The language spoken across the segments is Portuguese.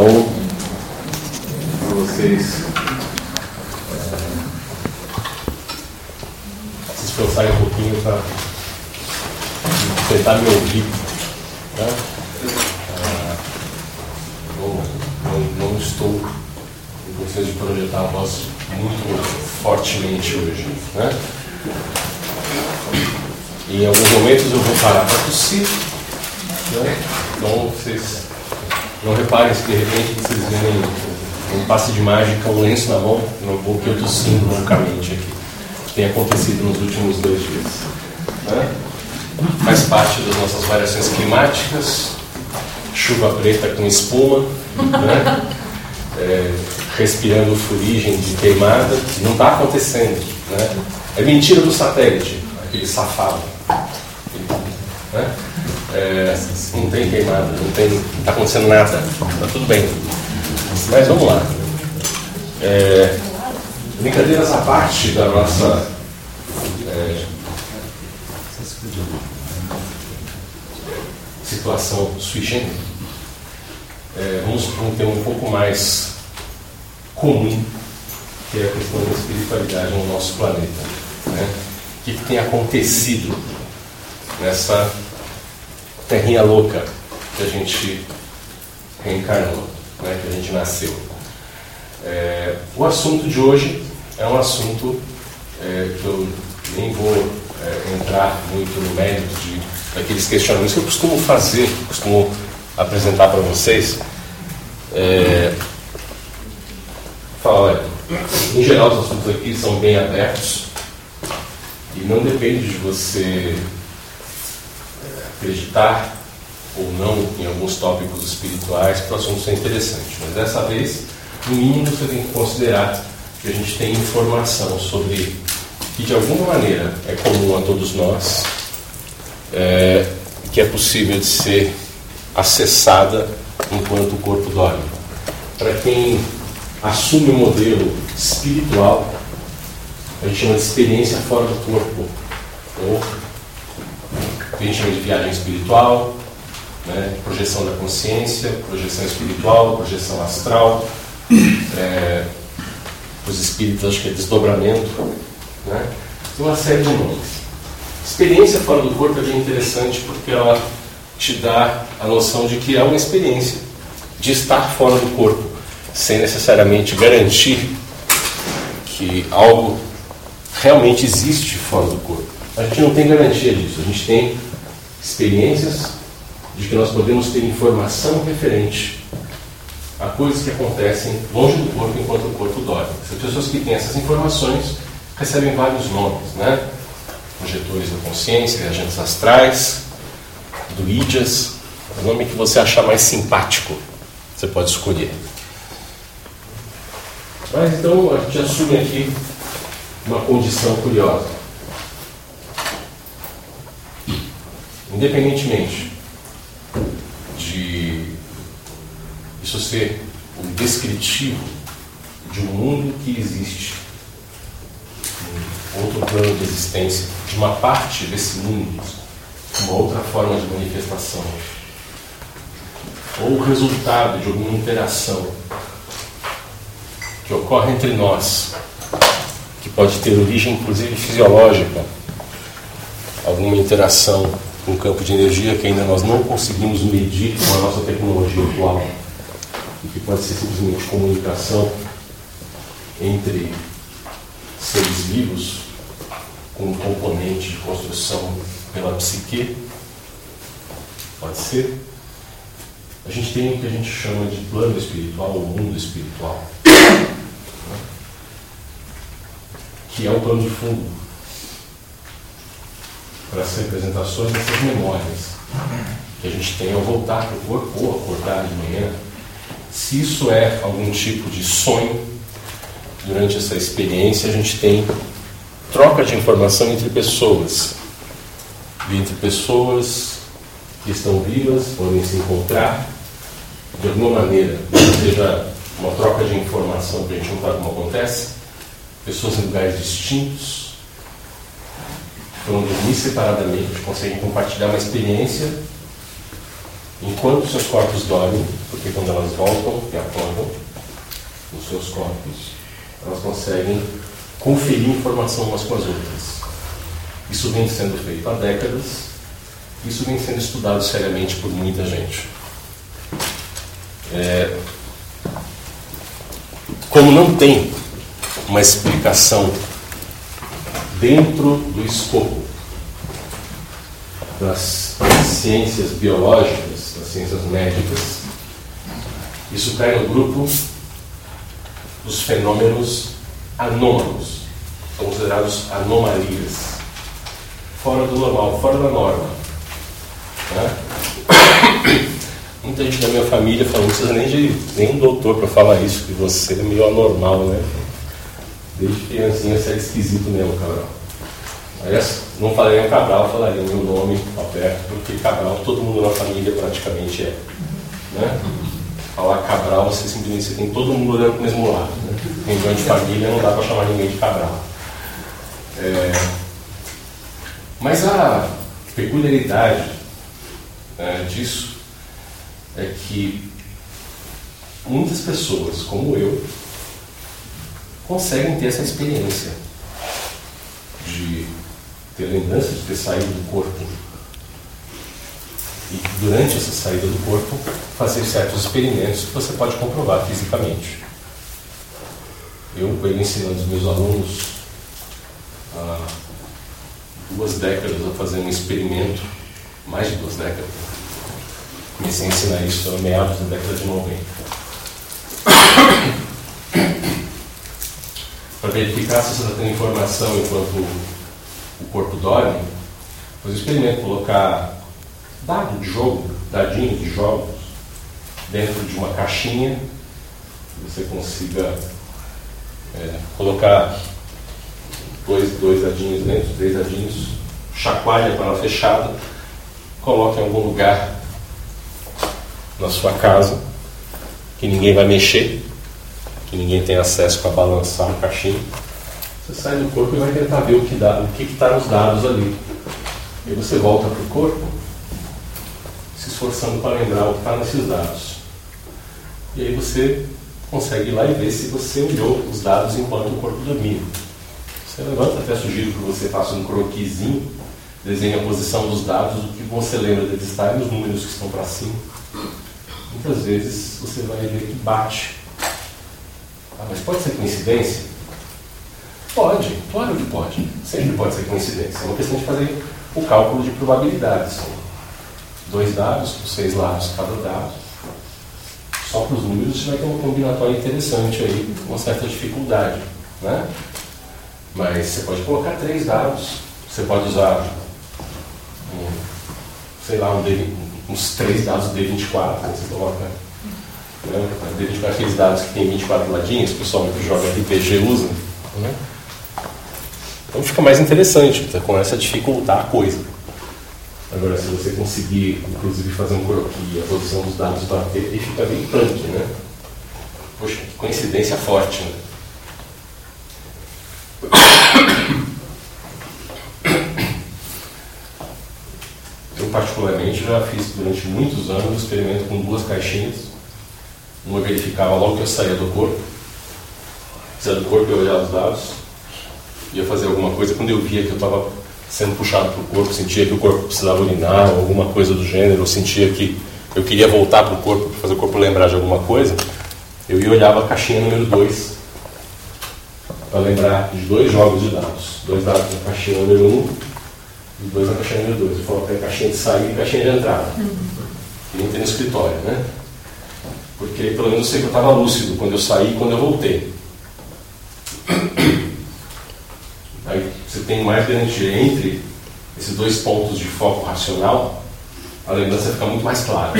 Então, para vocês se esforçarem um pouquinho para tentar me ouvir. Né? Ah, não, estou em condições de projetar a voz muito fortemente hoje. Né? Em alguns momentos eu vou parar para tossir. Né? Então vocês não reparem se de repente vocês verem um passe de mágica, um lenço na mão, no vou que eu tossindo loucamente aqui. Que tem acontecido nos últimos dois dias. Né? Faz parte das nossas variações climáticas, chuva preta com espuma, né? é, respirando fuligem de queimada, não está acontecendo. Né? É mentira do satélite, aquele safado. Né? É, não tem queimada, não está acontecendo nada, está tudo bem. Mas vamos lá. É, brincadeiras à parte da nossa é, situação sui generis, é, vamos para um tema um pouco mais comum, que é a questão da espiritualidade no nosso planeta. Né? O que, que tem acontecido nessa terrinha louca que a gente reencarnou, né, que a gente nasceu. É, o assunto de hoje é um assunto é, que eu nem vou é, entrar muito no mérito de, daqueles questionamentos que eu costumo fazer, costumo apresentar para vocês. É, fala, olha, em geral os assuntos aqui são bem abertos e não depende de você acreditar ou não em alguns tópicos espirituais para o assunto ser interessante. Mas dessa vez, no mínimo, você tem que considerar que a gente tem informação sobre que de alguma maneira é comum a todos nós, é, que é possível de ser acessada enquanto o corpo dorme. Para quem assume o um modelo espiritual, a gente chama de experiência fora do corpo, ou a gente chama de viagem espiritual, né, projeção da consciência, projeção espiritual, projeção astral. É, os espíritos acho que é desdobramento. Né? Uma série de nomes. Experiência fora do corpo é bem interessante porque ela te dá a noção de que é uma experiência de estar fora do corpo, sem necessariamente garantir que algo realmente existe fora do corpo. A gente não tem garantia disso, a gente tem experiências de que nós podemos ter informação referente a coisas que acontecem longe do corpo enquanto o corpo dorme. As pessoas que têm essas informações recebem vários nomes, né? Projetores da consciência, agentes astrais, druidas, o nome que você achar mais simpático, você pode escolher. Mas então a gente assume aqui uma condição curiosa. Independentemente de isso ser um descritivo de um mundo que existe, um outro plano de existência, de uma parte desse mundo, uma outra forma de manifestação, ou o resultado de alguma interação que ocorre entre nós, que pode ter origem inclusive fisiológica, alguma interação um campo de energia que ainda nós não conseguimos medir com a nossa tecnologia atual, e que pode ser simplesmente comunicação entre seres vivos com um componente de construção pela psique, pode ser. A gente tem o que a gente chama de plano espiritual, ou mundo espiritual, que é o plano de fundo para as representações dessas memórias que a gente tem ao voltar para o corpo ou acordar de manhã. Se isso é algum tipo de sonho, durante essa experiência a gente tem troca de informação entre pessoas. E entre pessoas que estão vivas, podem se encontrar de alguma maneira, seja uma troca de informação que a gente não sabe como acontece, pessoas em lugares distintos, foram dormir separadamente, conseguem compartilhar uma experiência enquanto seus corpos dormem, porque quando elas voltam e acordam nos seus corpos, elas conseguem conferir informação umas com as outras. Isso vem sendo feito há décadas, isso vem sendo estudado seriamente por muita gente. É, como não tem uma explicação dentro do escopo das, ciências biológicas, das ciências médicas, isso cai no grupo dos fenômenos anômalos, considerados anomalias, fora do normal, fora da norma. Né? Muita gente da minha família falou, não precisa nem de nenhum doutor para falar isso, que você é meio anormal, né? Desde criancinha você é esquisito mesmo, Cabral. Aliás, não falaria Cabral, falaria meu nome, Alberto, porque Cabral todo mundo na família praticamente é. Né? Falar Cabral, você simplesmente você tem todo mundo olhando para o mesmo lado. Né? Reunião de família não dá para chamar ninguém de Cabral. É... Mas a peculiaridade né, disso é que muitas pessoas, como eu, conseguem ter essa experiência de ter lembrança de ter saído do corpo e durante essa saída do corpo fazer certos experimentos que você pode comprovar fisicamente. Eu venho ensinando os meus alunos há duas décadas a fazer um experimento, mais de duas décadas, Comecei a ensinar isso no meados da década de 90. Para verificar se você está tendo informação enquanto o corpo dorme, faz o experimento colocar dado de jogo, dadinho de jogos, dentro de uma caixinha, que você consiga é, colocar dois, dois dadinhos dentro, três dadinhos, chacoalha para ela fechada, coloque em algum lugar na sua casa, que ninguém vai mexer, que ninguém tem acesso para balançar a caixinha. Você sai do corpo e vai tentar ver o que que está nos dados ali. E você volta para o corpo, se esforçando para lembrar o que está nesses dados. E aí você consegue ir lá e ver se você olhou os dados enquanto o corpo dormia. Você levanta, até sugiro que você faça um croquisinho, desenhe a posição dos dados, o que você lembra deles estar e os números que estão para cima muitas vezes você vai ver que bate. Ah, mas pode ser coincidência? Pode, claro que pode. Sempre pode ser coincidência. É uma questão de fazer o cálculo de probabilidades. São dois dados, seis lados cada dado. Só para os números você vai ter uma combinatória interessante aí, com uma certa dificuldade. Né? Mas você pode colocar três dados. Você pode usar um, sei lá, um, uns três dados D24, você coloca. Né? D24 aqueles dados que tem 24 ladinhos, o pessoal que joga RPG usa. Né? Então fica mais interessante, tá? começa a dificultar a coisa. Agora, se você conseguir, inclusive, fazer um croquis, a posição dos dados bater, aí fica bem punk, né? Poxa, que coincidência forte, né? Eu, particularmente, já fiz durante muitos anos o experimento com duas caixinhas. Uma verificava logo que eu saía do corpo. Saía do corpo, eu olhava os dados. Ia fazer alguma coisa. Quando eu via que eu estava sendo puxado para o corpo, sentia que o corpo precisava urinar ou alguma coisa do gênero, ou sentia que eu queria voltar para o corpo, para fazer o corpo lembrar de alguma coisa, eu ia olhava a caixinha número 2 para lembrar de dois jogos de dados. Dois dados na caixinha número 1 um, os dois na caixinha número 2. Eu falo que é caixinha de saída e caixinha de entrada. Uhum. Que nem tem no escritório, né? Porque pelo menos eu sei que eu estava lúcido quando eu saí e quando eu voltei. Aí você tem mais garantia entre esses dois pontos de foco racional, a lembrança fica muito mais clara.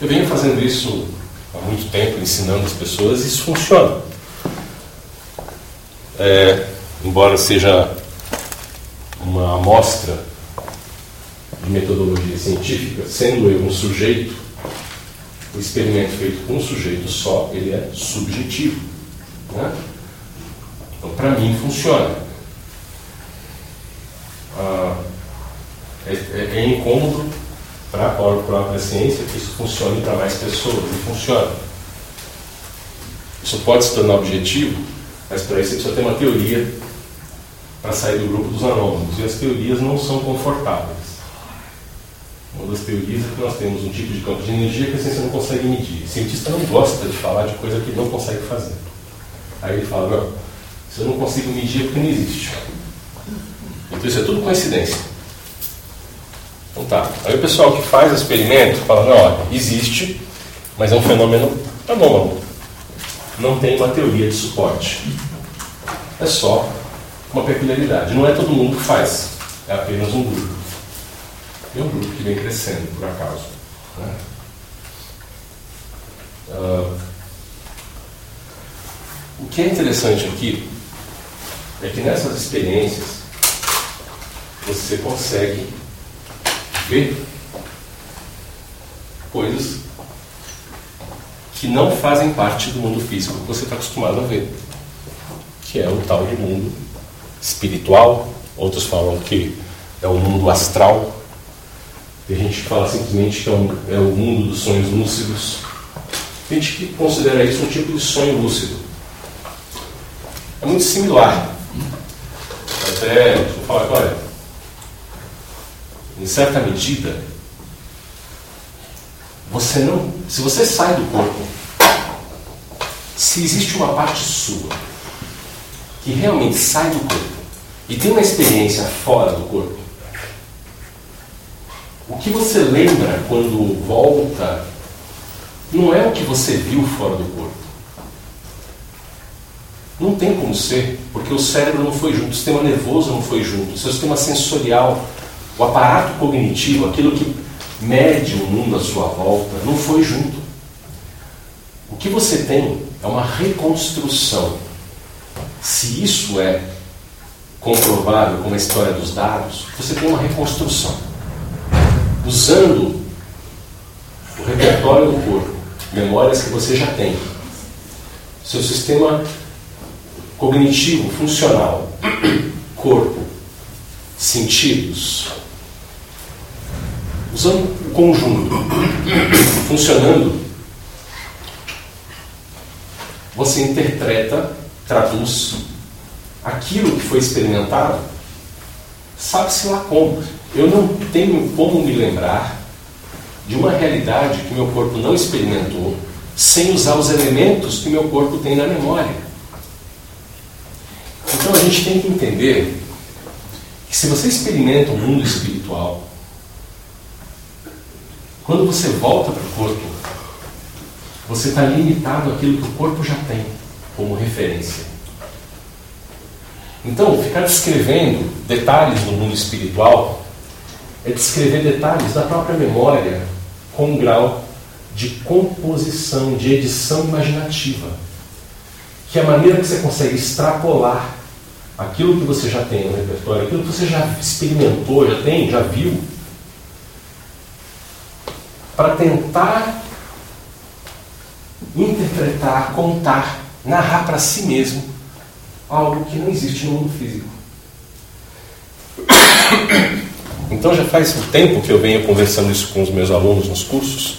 Eu venho fazendo isso há muito tempo, ensinando as pessoas, e isso funciona. É, embora seja uma amostra de metodologia científica, sendo eu um sujeito, o experimento feito com um sujeito só, ele é subjetivo. Né? Então, para mim, funciona. Ah, é, é, é, incômodo para a própria ciência que isso funcione para mais pessoas. E funciona. Isso pode se tornar objetivo, mas para isso você precisa ter uma teoria para sair do grupo dos anômalos. E as teorias não são confortáveis. Uma das teorias é que nós temos um tipo de campo de energia que a ciência não consegue medir. O cientista não gosta de falar de coisa que não consegue fazer. Aí ele fala, não, se eu não consigo medir é porque não existe. Então isso é tudo coincidência. Então tá. Aí o pessoal que faz o experimento fala, não, olha, existe, mas é um fenômeno anômalo. Não tem uma teoria de suporte. É só uma peculiaridade. Não é todo mundo que faz, é apenas um grupo. É um grupo que vem crescendo, por acaso. Né? Uh, o que é interessante aqui é que nessas experiências você consegue ver coisas que não fazem parte do mundo físico que você está acostumado a ver, que é o tal de mundo espiritual, outros falam que é o mundo astral, tem gente que fala simplesmente que é, um, é o mundo dos sonhos lúcidos, tem gente que considera isso um tipo de sonho lúcido. É muito similar. Até, eu falar, olha, em certa medida, você não. Se você sai do corpo, se existe uma parte sua que realmente sai do corpo e tem uma experiência fora do corpo, o que você lembra quando volta não é o que você viu fora do corpo. Não tem como ser, porque o cérebro não foi junto, o sistema nervoso não foi junto, o seu sistema sensorial, o aparato cognitivo, aquilo que mede o mundo à sua volta, não foi junto. O que você tem é uma reconstrução. Se isso é comprovável com a história dos dados, você tem uma reconstrução. Usando o repertório do corpo, memórias que você já tem, seu sistema cognitivo, funcional, corpo, sentidos, usando o conjunto, funcionando, você interpreta, traduz aquilo que foi experimentado, sabe-se lá como. Eu não tenho como me lembrar de uma realidade que meu corpo não experimentou sem usar os elementos que meu corpo tem na memória. Então a gente tem que entender que se você experimenta o um mundo espiritual, quando você volta para o corpo, você está limitado àquilo que o corpo já tem como referência. Então, ficar descrevendo detalhes do mundo espiritual é descrever detalhes da própria memória com um grau de composição, de edição imaginativa. Que é a maneira que você consegue extrapolar aquilo que você já tem no repertório, aquilo que você já experimentou, já tem, já viu, para tentar interpretar, contar, narrar para si mesmo algo que não existe no mundo físico. Então já faz um tempo que eu venho conversando isso com os meus alunos nos cursos,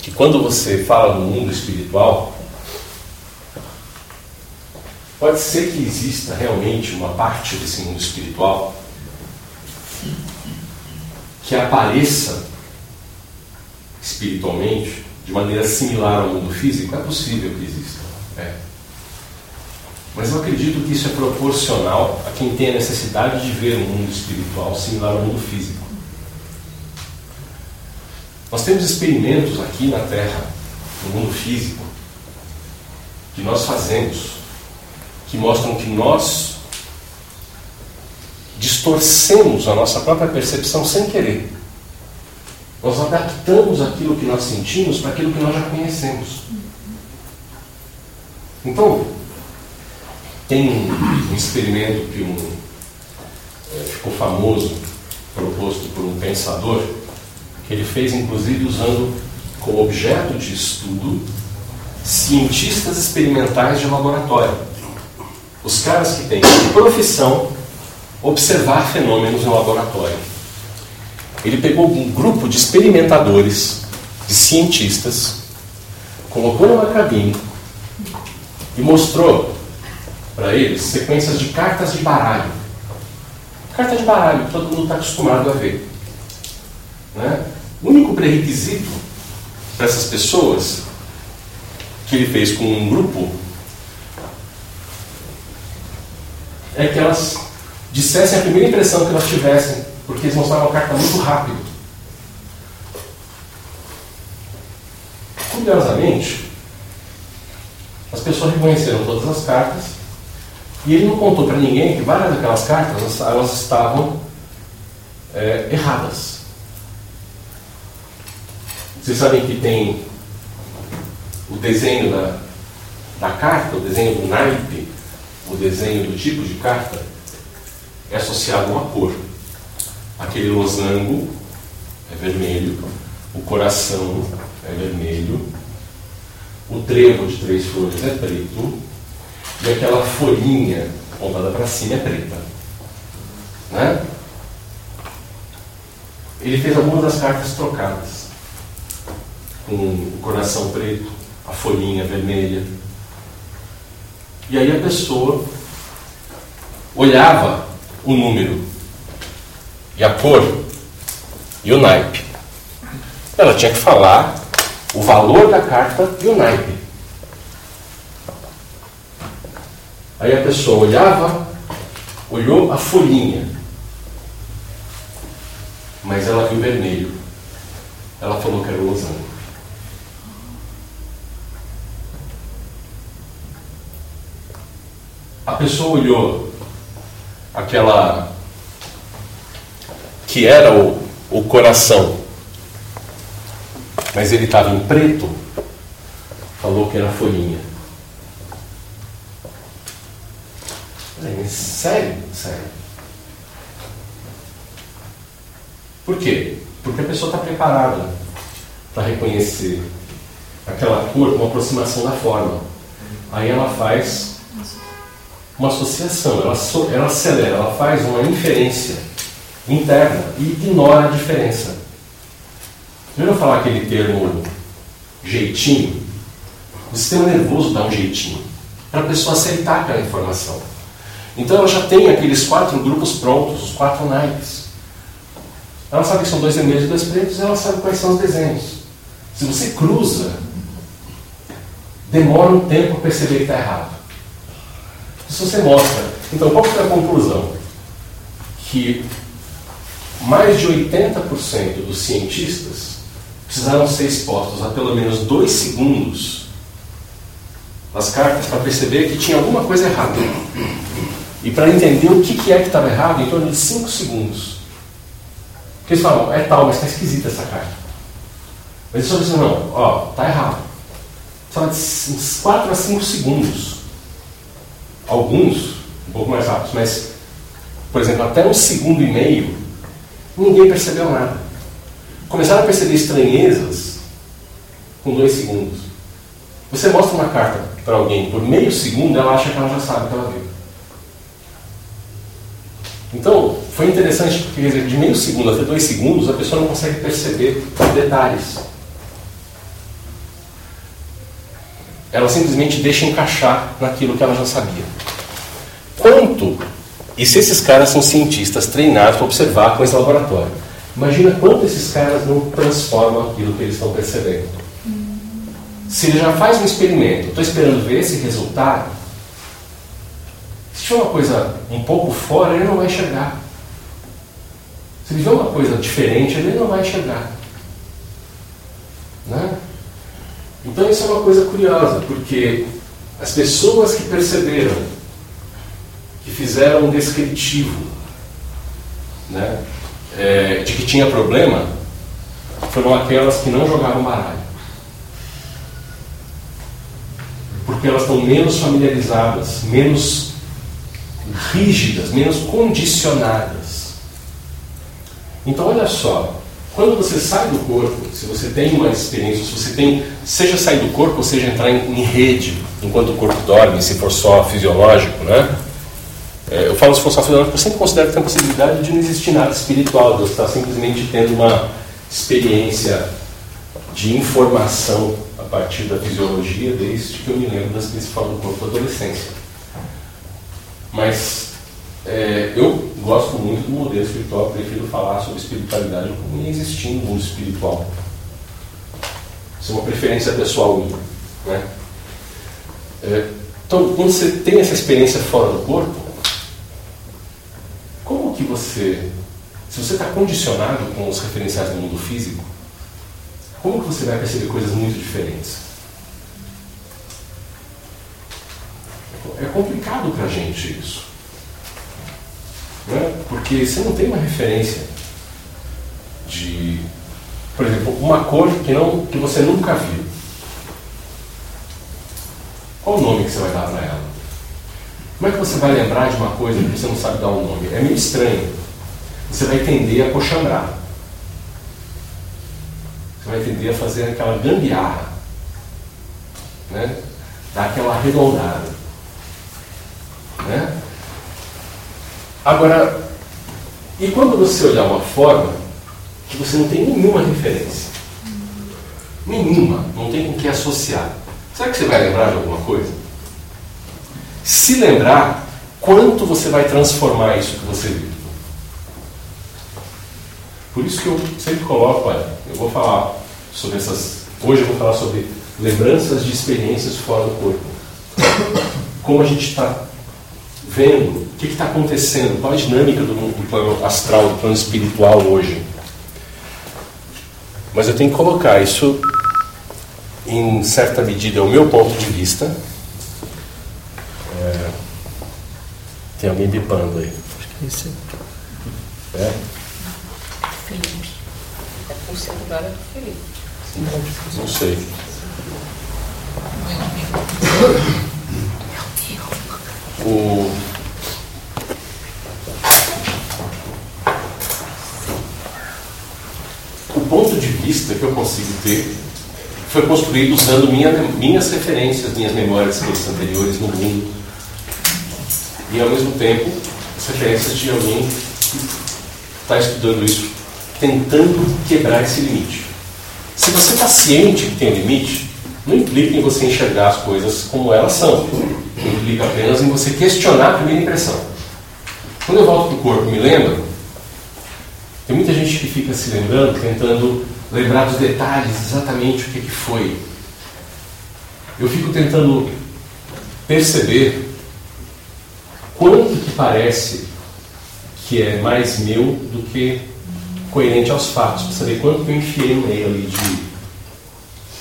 que quando você fala no mundo espiritual, pode ser que exista realmente uma parte desse mundo espiritual que apareça espiritualmente de maneira similar ao mundo físico, é possível que exista. É. Mas eu acredito que isso é proporcional a quem tem a necessidade de ver um mundo espiritual similar ao mundo físico. Nós temos experimentos aqui na Terra, no mundo físico, que nós fazemos, que mostram que nós distorcemos a nossa própria percepção sem querer. Nós adaptamos aquilo que nós sentimos para aquilo que nós já conhecemos. Então, tem um, experimento que um, é, ficou famoso, proposto por um pensador, que ele fez inclusive usando como objeto de estudo cientistas experimentais de laboratório. Os caras que têm profissão observar fenômenos no laboratório. Ele pegou um grupo de experimentadores, de cientistas, colocou numa cabine e mostrou para eles sequências de cartas de baralho. Carta de baralho, todo mundo está acostumado a ver. Né? O único pré-requisito para essas pessoas que ele fez com um grupo é que elas dissessem a primeira impressão que elas tivessem, porque eles mostravam a carta muito rápido. Curiosamente, as pessoas reconheceram todas as cartas e ele não contou para ninguém que várias daquelas cartas elas estavam é, erradas. Vocês sabem que tem o desenho da, da carta, o desenho do naipe, o desenho do tipo de carta, é associado a uma cor. Aquele losango é vermelho, o coração é vermelho, o trevo de três folhas é preto e aquela folhinha pontada para cima é preta. Né? Ele fez algumas das cartas trocadas, com o coração preto, a folhinha vermelha. E aí a pessoa olhava o número e a cor e o naipe. Ela tinha que falar o valor da carta e o naipe. Aí a pessoa olhava, olhou a folhinha, mas ela viu vermelho. Ela falou que era o losango. A pessoa olhou aquela que era o, o coração mas ele estava em preto, falou que era folhinha. Falei, sério? Sério. Por quê? Porque a pessoa está preparada para reconhecer aquela cor com aproximação da forma. Aí ela faz uma associação, ela, so, ela acelera, ela faz uma inferência interna e ignora a diferença. Já ouviu falar aquele termo jeitinho? O sistema nervoso dá um jeitinho para a pessoa aceitar aquela informação. Então ela já tem aqueles quatro grupos prontos, os quatro naipes. Ela sabe que são dois vermelhos e dois pretos, ela sabe quais são os desenhos. Se você cruza, demora um tempo para perceber que está errado. Se você mostra. Então, qual foi a conclusão? Que mais de 80% dos cientistas precisaram ser expostos a pelo menos dois segundos as cartas para perceber que tinha alguma coisa errada. E para entender o que, que é que estava errado, em torno de cinco segundos. Porque eles falam, é tal, mas está esquisita essa carta. Mas eles falam assim, não, ó, está errado. Fala de uns 4 a 5 segundos. Alguns, um pouco mais rápidos, mas, por exemplo, até um segundo e meio, ninguém percebeu nada começaram a perceber estranhezas com dois segundos. Você mostra uma carta para alguém por meio segundo, ela acha que ela já sabe o que ela viu. Então, foi interessante porque dizer, de meio segundo até dois segundos a pessoa não consegue perceber detalhes. Ela simplesmente deixa encaixar naquilo que ela já sabia. Quanto, e se esses caras são cientistas treinados para observar com esse laboratório, Imagina quanto esses caras não transformam aquilo que eles estão percebendo. Se ele já faz um experimento, estou esperando ver esse resultado, se tiver uma coisa um pouco fora, ele não vai enxergar. Se ele vê uma coisa diferente, ele não vai enxergar. Né? Então isso é uma coisa curiosa, porque as pessoas que perceberam, que fizeram um descritivo, né? é, de que tinha problema foram aquelas que não jogavam baralho. Porque elas estão menos familiarizadas, menos rígidas, menos condicionadas. Então, olha só, quando você sai do corpo, se você tem uma experiência, se você tem, seja sair do corpo, ou seja entrar em, em rede enquanto o corpo dorme, se for só fisiológico, né? É, eu falo esforçar filosófico porque eu sempre considero que tem a possibilidade de não existir nada espiritual, de eu estar simplesmente tendo uma experiência de informação a partir da fisiologia desde que eu me lembro das principais do corpo da adolescência. Mas é, eu gosto muito do modelo espiritual, prefiro falar sobre espiritualidade como existir no mundo espiritual. Isso é uma preferência pessoal minha. Né? É, então, quando você tem essa experiência fora do corpo, como que você, se você está condicionado com os referenciais do mundo físico, como que você vai perceber coisas muito diferentes? É complicado para a gente isso. Né? Porque você não tem uma referência de, por exemplo, uma cor que, não, que você nunca viu. Qual o nome que você vai dar para ela? Como é que você vai lembrar de uma coisa que você não sabe dar um nome? É meio estranho. Você vai tender a coxambrar. Você vai tender a fazer aquela gambiarra. Né? Dar aquela arredondada. Né? Agora, e quando você olhar uma forma que você não tem nenhuma referência? Nenhuma, não tem com que associar. Será que você vai lembrar de alguma coisa? Se lembrar, quanto você vai transformar isso que você viu? Por isso que eu sempre coloco, olha, eu vou falar sobre essas. Hoje eu vou falar sobre lembranças de experiências fora do corpo. Como a gente está vendo o que está acontecendo, qual a dinâmica do, do plano astral, do plano espiritual hoje. Mas eu tenho que colocar isso em certa medida, é o meu ponto de vista. É... Tem alguém bipando aí. Acho que é isso. É? Felipe. O celular é do Felipe. Não sei. O o ponto de vista que eu consigo ter foi construído usando minha, minhas referências, minhas memórias anteriores no mundo. E ao mesmo tempo, as referências de alguém que está estudando isso, tentando quebrar esse limite. Se você está ciente que tem um limite, não implica em você enxergar as coisas como elas são. Implica apenas em você questionar a primeira impressão. Quando eu volto para o corpo me lembro, tem muita gente que fica se lembrando, tentando lembrar dos detalhes, exatamente o que, que foi. Eu fico tentando perceber quanto que parece que é mais meu do que coerente aos fatos, para saber quanto que eu enfiei no meio ali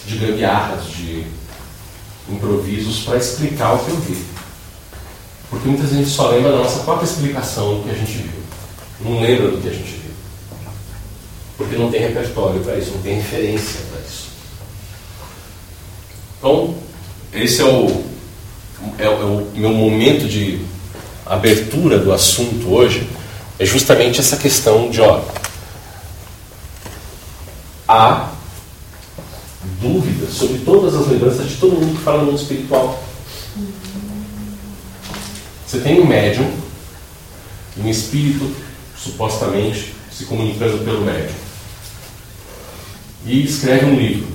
de, de gambiarras, de improvisos para explicar o que eu vi. Porque muitas vezes a gente só lembra da nossa própria explicação do que a gente viu. Não lembra do que a gente viu porque não tem repertório para isso, não tem referência para isso. Então, esse é o, é, é o meu momento de abertura do assunto hoje, é justamente essa questão de, ó, há dúvidas sobre todas as lembranças de todo mundo que fala no mundo espiritual. Você tem um médium, um espírito, supostamente, se comunicando pelo médium e escreve um livro.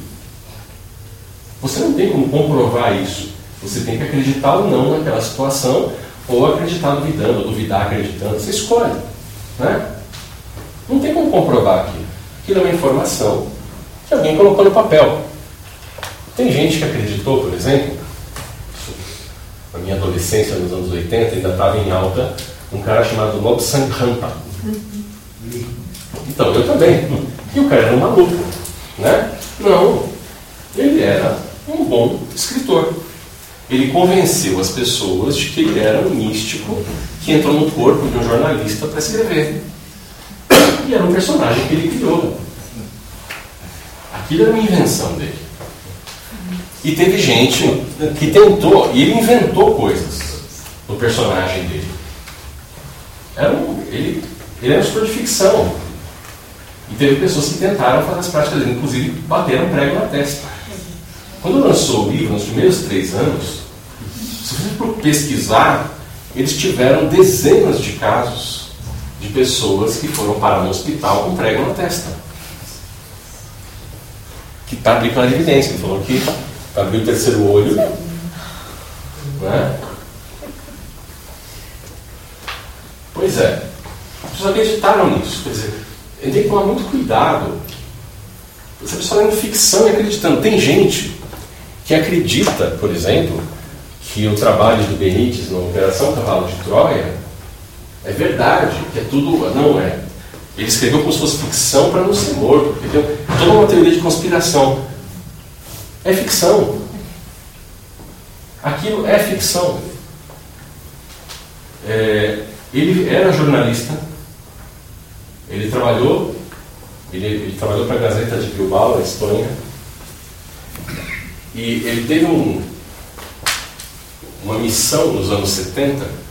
Você não tem como comprovar isso. Você tem que acreditar ou não naquela situação, ou acreditar duvidando, ou duvidar acreditando. Você escolhe. Né? Não tem como comprovar aquilo. Aquilo é uma informação que alguém colocou no papel. Tem gente que acreditou, por exemplo, na minha adolescência, nos anos 80, ainda estava em alta, um cara chamado Lobsang Rampa. Então, eu também. E o cara era um maluco. Né? Não. Ele era um bom escritor. Ele convenceu as pessoas de que ele era um místico que entrou no corpo de um jornalista para escrever. E era um personagem que ele criou. Aquilo era uma invenção dele. E teve gente que tentou, e ele inventou coisas no personagem dele. Era um, ele, ele era um escritor de ficção. E teve pessoas que tentaram fazer as práticas dele, inclusive bateram prego na testa. Quando lançou o livro, nos primeiros três anos, se você for pesquisar, eles tiveram dezenas de casos de pessoas que foram parar no hospital com prego na testa. Que está ali pela evidência. Ele falou que abriu o terceiro olho. Né? Pois é. Pessoas acreditaram nisso. Quer dizer, a gente tem que tomar muito cuidado. Você está lendo ficção e acreditando. Tem gente que acredita, por exemplo, que o trabalho do Benítez na Operação Cavalo de Troia é verdade, que é tudo. Não é. Ele escreveu como se fosse ficção para não ser morto, porque tem toda uma teoria de conspiração. É ficção. Aquilo é ficção. É, ele era jornalista, ele trabalhou, ele, ele trabalhou para a Gazeta de Bilbao, na Espanha, e ele teve um, uma missão nos anos 70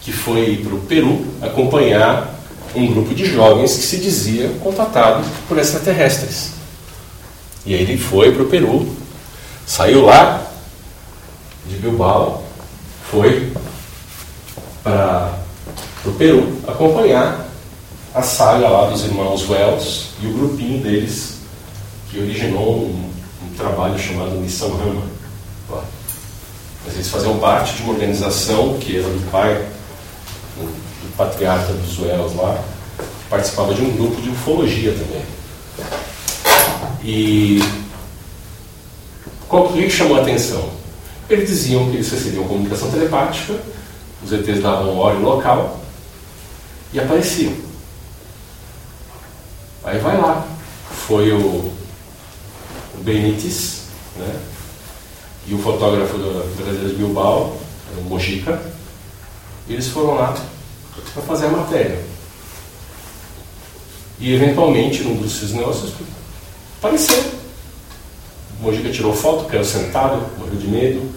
que foi para o Peru acompanhar um grupo de jovens que se dizia contatado por extraterrestres. E aí ele foi para o Peru, saiu lá de Bilbao, foi para o Peru acompanhar a saga lá dos irmãos Wells e o grupinho deles que originou um, um trabalho chamado Missão Rama. Mas eles faziam parte de uma organização que era do pai, do, do patriarca dos Wells lá, participava de um grupo de ufologia também. E qual que chamou a atenção? Eles diziam que eles recebiam comunicação telepática, os ETs davam hora e local e apareciam. Aí vai lá. Foi o, o Benítez, né? e o fotógrafo da Brasileira de Bilbao, o Mojica, eles foram lá para fazer a matéria. E eventualmente, num dos negócios, apareceu. Mojica tirou foto, caiu sentado, morreu de medo,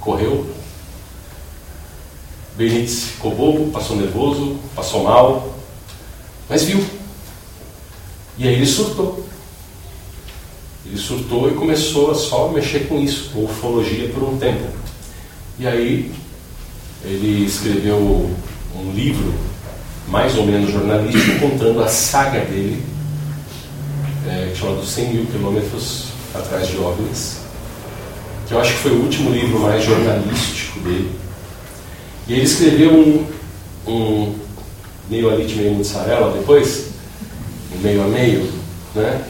correu. Benítez ficou bobo, passou nervoso, passou mal, mas viu. E aí ele surtou. Ele surtou e começou a só mexer com isso, com ufologia por um tempo. E aí ele escreveu um livro, mais ou menos jornalístico, contando a saga dele, é, chamado 100 mil quilômetros atrás de OVNIs, que eu acho que foi o último livro mais jornalístico dele. E ele escreveu um, um meio alite, meio mussarela depois, um meio a meio, né?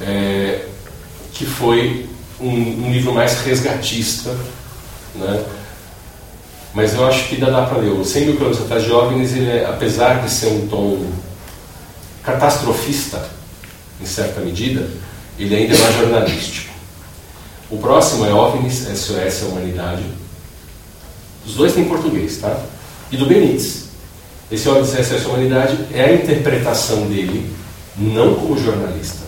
é, que foi um, um, livro mais resgatista, né? mas eu acho que ainda dá para ler. O 100 mil quilômetros atrás de OVNIs, ele é, apesar de ser um tom catastrofista, em certa medida, ele ainda é mais jornalístico. O próximo é OVNIs, SOS a Humanidade. Os dois têm português, tá? E do Benítez. Esse OVNIs, SOS a Humanidade é a interpretação dele, não como jornalista,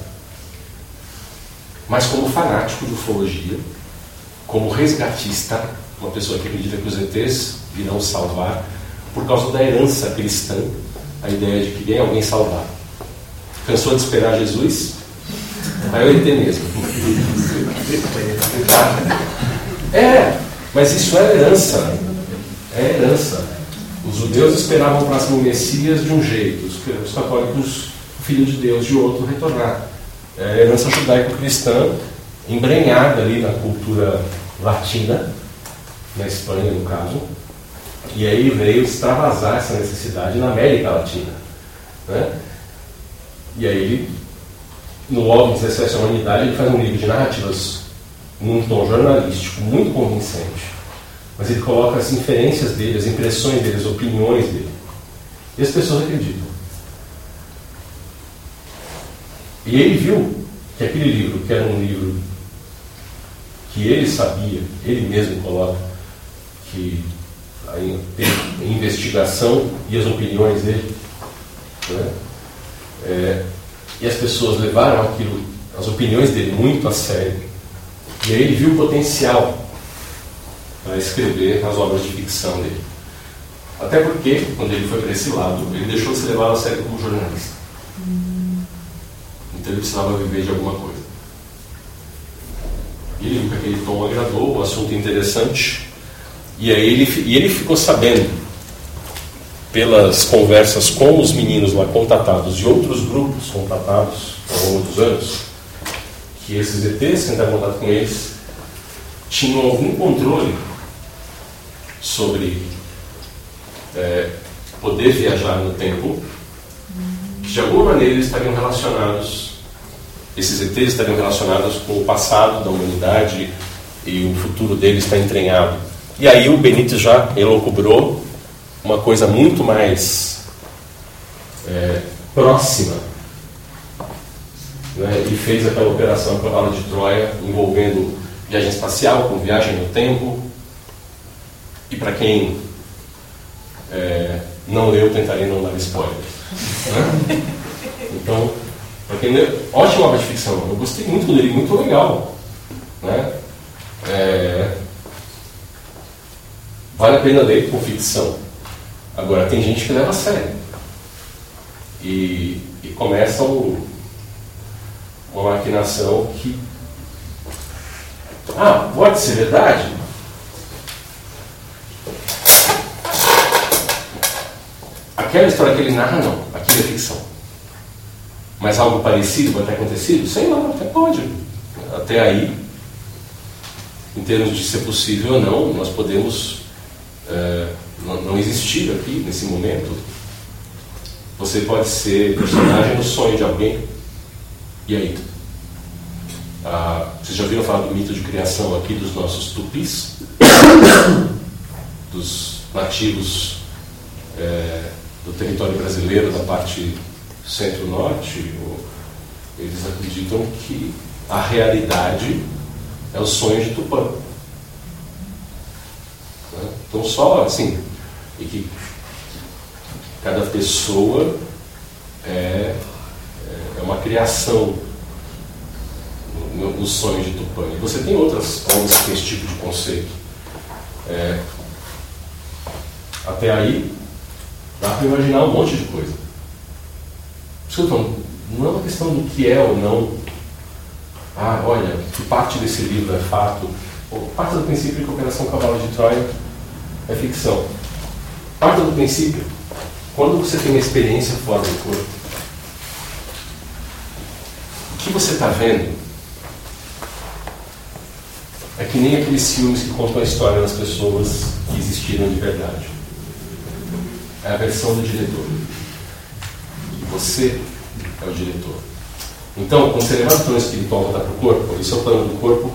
mas como fanático de ufologia, como resgatista, uma pessoa que acredita que os ETs virão salvar, por causa da herança cristã, a ideia de que vem alguém salvar. Cansou de esperar Jesus? Aí o ET mesmo. É, mas isso é herança. É herança. Os judeus esperavam o próximo Messias de um jeito, os católicos, o Filho de Deus, de outro, retornar é, herança judaico-cristã embrenhada ali na cultura latina, na Espanha no caso, e aí veio extravasar essa necessidade na América Latina. Né? E aí ele, no OVNIs Excesso à Humanidade, ele faz um livro de narrativas num tom jornalístico muito convincente, mas ele coloca as inferências dele, as impressões dele, as opiniões dele. E as pessoas acreditam. E ele viu que aquele livro, que era um livro que ele sabia, ele mesmo coloca, que a investigação e as opiniões dele, né? É, e as pessoas levaram aquilo, as opiniões dele muito a sério, e aí ele viu o potencial para escrever as obras de ficção dele. Até porque, quando ele foi para esse lado, ele deixou de ser levado a sério como jornalista. Então ele precisava viver de alguma coisa. E ele viu que aquele tom agradou, o assunto interessante, E aí ele, e ele ficou sabendo, pelas conversas com os meninos lá contatados e outros grupos contatados ao longo dos anos, que esses ETs que entraram em contato com eles tinham algum controle sobre é, poder viajar no tempo, que de alguma maneira eles estariam relacionados, esses ETs estariam relacionados com o passado da humanidade e o futuro deles está entranhado. E aí o Benítez já elocubrou uma coisa muito mais é, próxima. Né? Ele fez aquela operação Cavalo de Troia envolvendo viagem espacial, com viagem no tempo. E para quem é, não leu, tentarei não dar spoiler. Né? Então, para quem leu, ótima obra de ficção. Eu gostei muito livro, muito legal. Né? É, vale a pena ler com ficção. Agora, tem gente que leva a sério. E, e começa um, uma maquinação que. Ah, pode ser verdade? Aquela história que ele narra, não. Aquilo é ficção. Mas algo parecido pode ter acontecido? Sei lá, até pode. Até aí, em termos de ser possível ou não, nós podemos é, não, não existir aqui nesse momento. Você pode ser personagem no sonho de alguém. E aí? Ah, vocês já ouviram falar do mito de criação aqui dos nossos tupis? dos nativos é, do território brasileiro, da parte centro-norte? Eles acreditam que a realidade é o sonho de Tupã. Né? Então, só assim, e que cada pessoa é, é uma criação no, no sonho de Tupã. E você tem outras ondas que esse tipo de conceito. É, até aí, dá para imaginar um monte de coisa. Escutam, não é uma questão do que é ou não ah, olha, que parte desse livro é fato, parte do princípio que a Operação Cavalo de Troia é ficção. Parte do princípio, quando você tem uma experiência fora do corpo, o que você está vendo é que nem aqueles filmes que contam a história das pessoas que existiram de verdade. É a versão do diretor. E você é o diretor. Então, quando você levanta o plano espiritual voltar para o corpo, isso é o plano do corpo,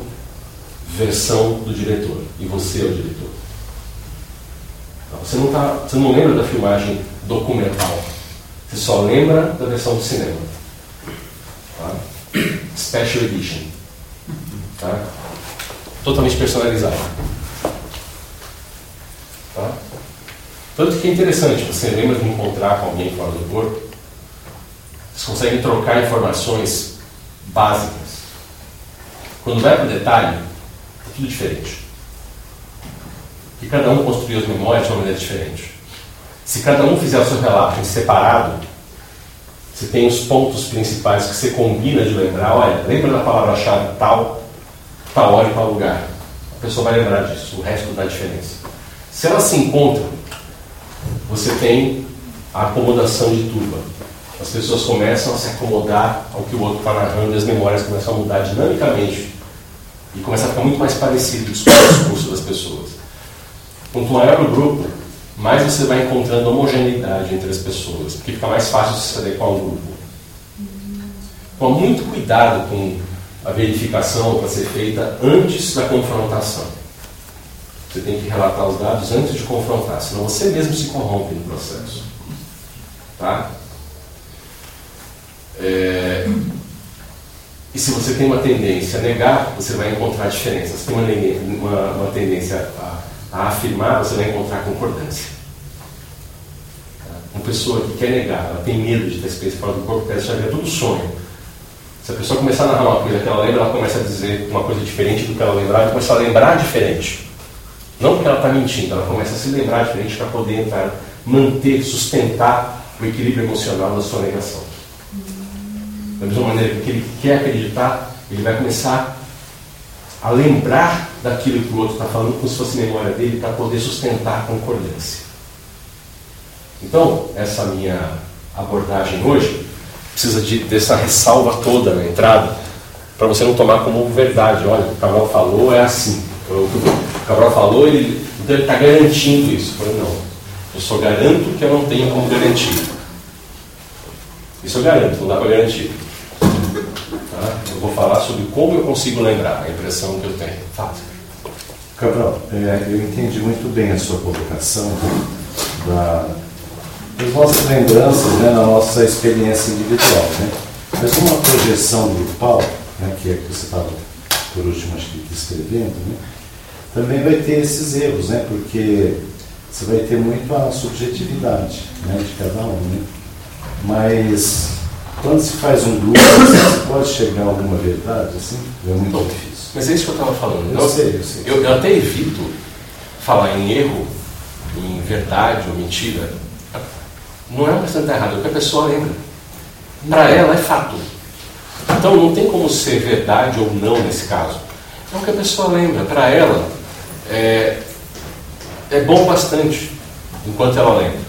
versão do diretor. E você é o diretor. Você, não tá, você não lembra da filmagem documental. Você só lembra da versão do cinema. Tá? Special Edition. Tá? Totalmente personalizado. Tá? Tanto que é interessante, você lembra de encontrar com alguém fora do corpo, vocês conseguem trocar informações básicas. Quando vai para o detalhe, é tudo diferente. E cada um construiu as memórias de uma maneira diferente. Se cada um fizer o seu relato em separado, você tem os pontos principais que você combina de lembrar. Olha, lembra da palavra-chave tal, tal hora e tal lugar. A pessoa vai lembrar disso, o resto dá diferença. Se elas se encontram, você tem a acomodação de turba as pessoas começam a se acomodar ao que o outro está narrando e as memórias começam a mudar dinamicamente e começa a ficar muito mais parecido com o discurso das pessoas. Quanto maior o grupo, mais você vai encontrando homogeneidade entre as pessoas, porque fica mais fácil se adequar ao grupo. Com muito cuidado com a verificação para ser feita antes da confrontação. Você tem que relatar os dados antes de confrontar, senão você mesmo se corrompe no processo. Tá? É, e se você tem uma tendência a negar, você vai encontrar diferenças. Tem uma, uma, uma tendência a, a, afirmar, você vai encontrar concordância. Uma pessoa que quer negar, ela tem medo de ter experiência fora do corpo, ela já é tudo sonho. Se a pessoa começar a narrar uma coisa que ela lembra, ela começa a dizer uma coisa diferente do que ela lembrava, começa a lembrar diferente. Não porque ela está mentindo, ela começa a se lembrar diferente para poder entrar, manter, sustentar o equilíbrio emocional da sua negação. Da mesma maneira que ele quer acreditar, ele vai começar a lembrar daquilo que o outro está falando como se fosse memória dele para poder sustentar a concordância. Então, essa minha abordagem hoje precisa de, dessa ressalva toda na entrada, para você não tomar como verdade. Olha, o Cabral falou, é assim. O Cabral falou, ele, então está garantindo isso. Eu falei, não, eu só garanto que eu não tenho como garantir. Isso eu garanto, não dá para garantir. Tá? Eu vou falar sobre como eu consigo lembrar, a impressão que eu tenho. Fácil. Cabral, é, eu entendi muito bem a sua colocação da, das nossas lembranças, né, na nossa experiência individual. Né? Mas uma projeção grupal, né, que é que você estava, por último, acho que escrevendo, né, também vai ter esses erros, né, porque você vai ter muito a subjetividade né, de cada um. Né? Mas quando se faz um grupo, você pode chegar a alguma verdade, assim? É muito difícil. Mas é isso que eu estava falando. Eu, eu sei, eu sei. Eu, eu até evito falar em erro, em verdade ou mentira. Não é uma questão de estar errado, é o que a pessoa lembra. Para ela é fato. Então não tem como ser verdade ou não nesse caso. É o que a pessoa lembra. Para ela é, é bom bastante enquanto ela lembra.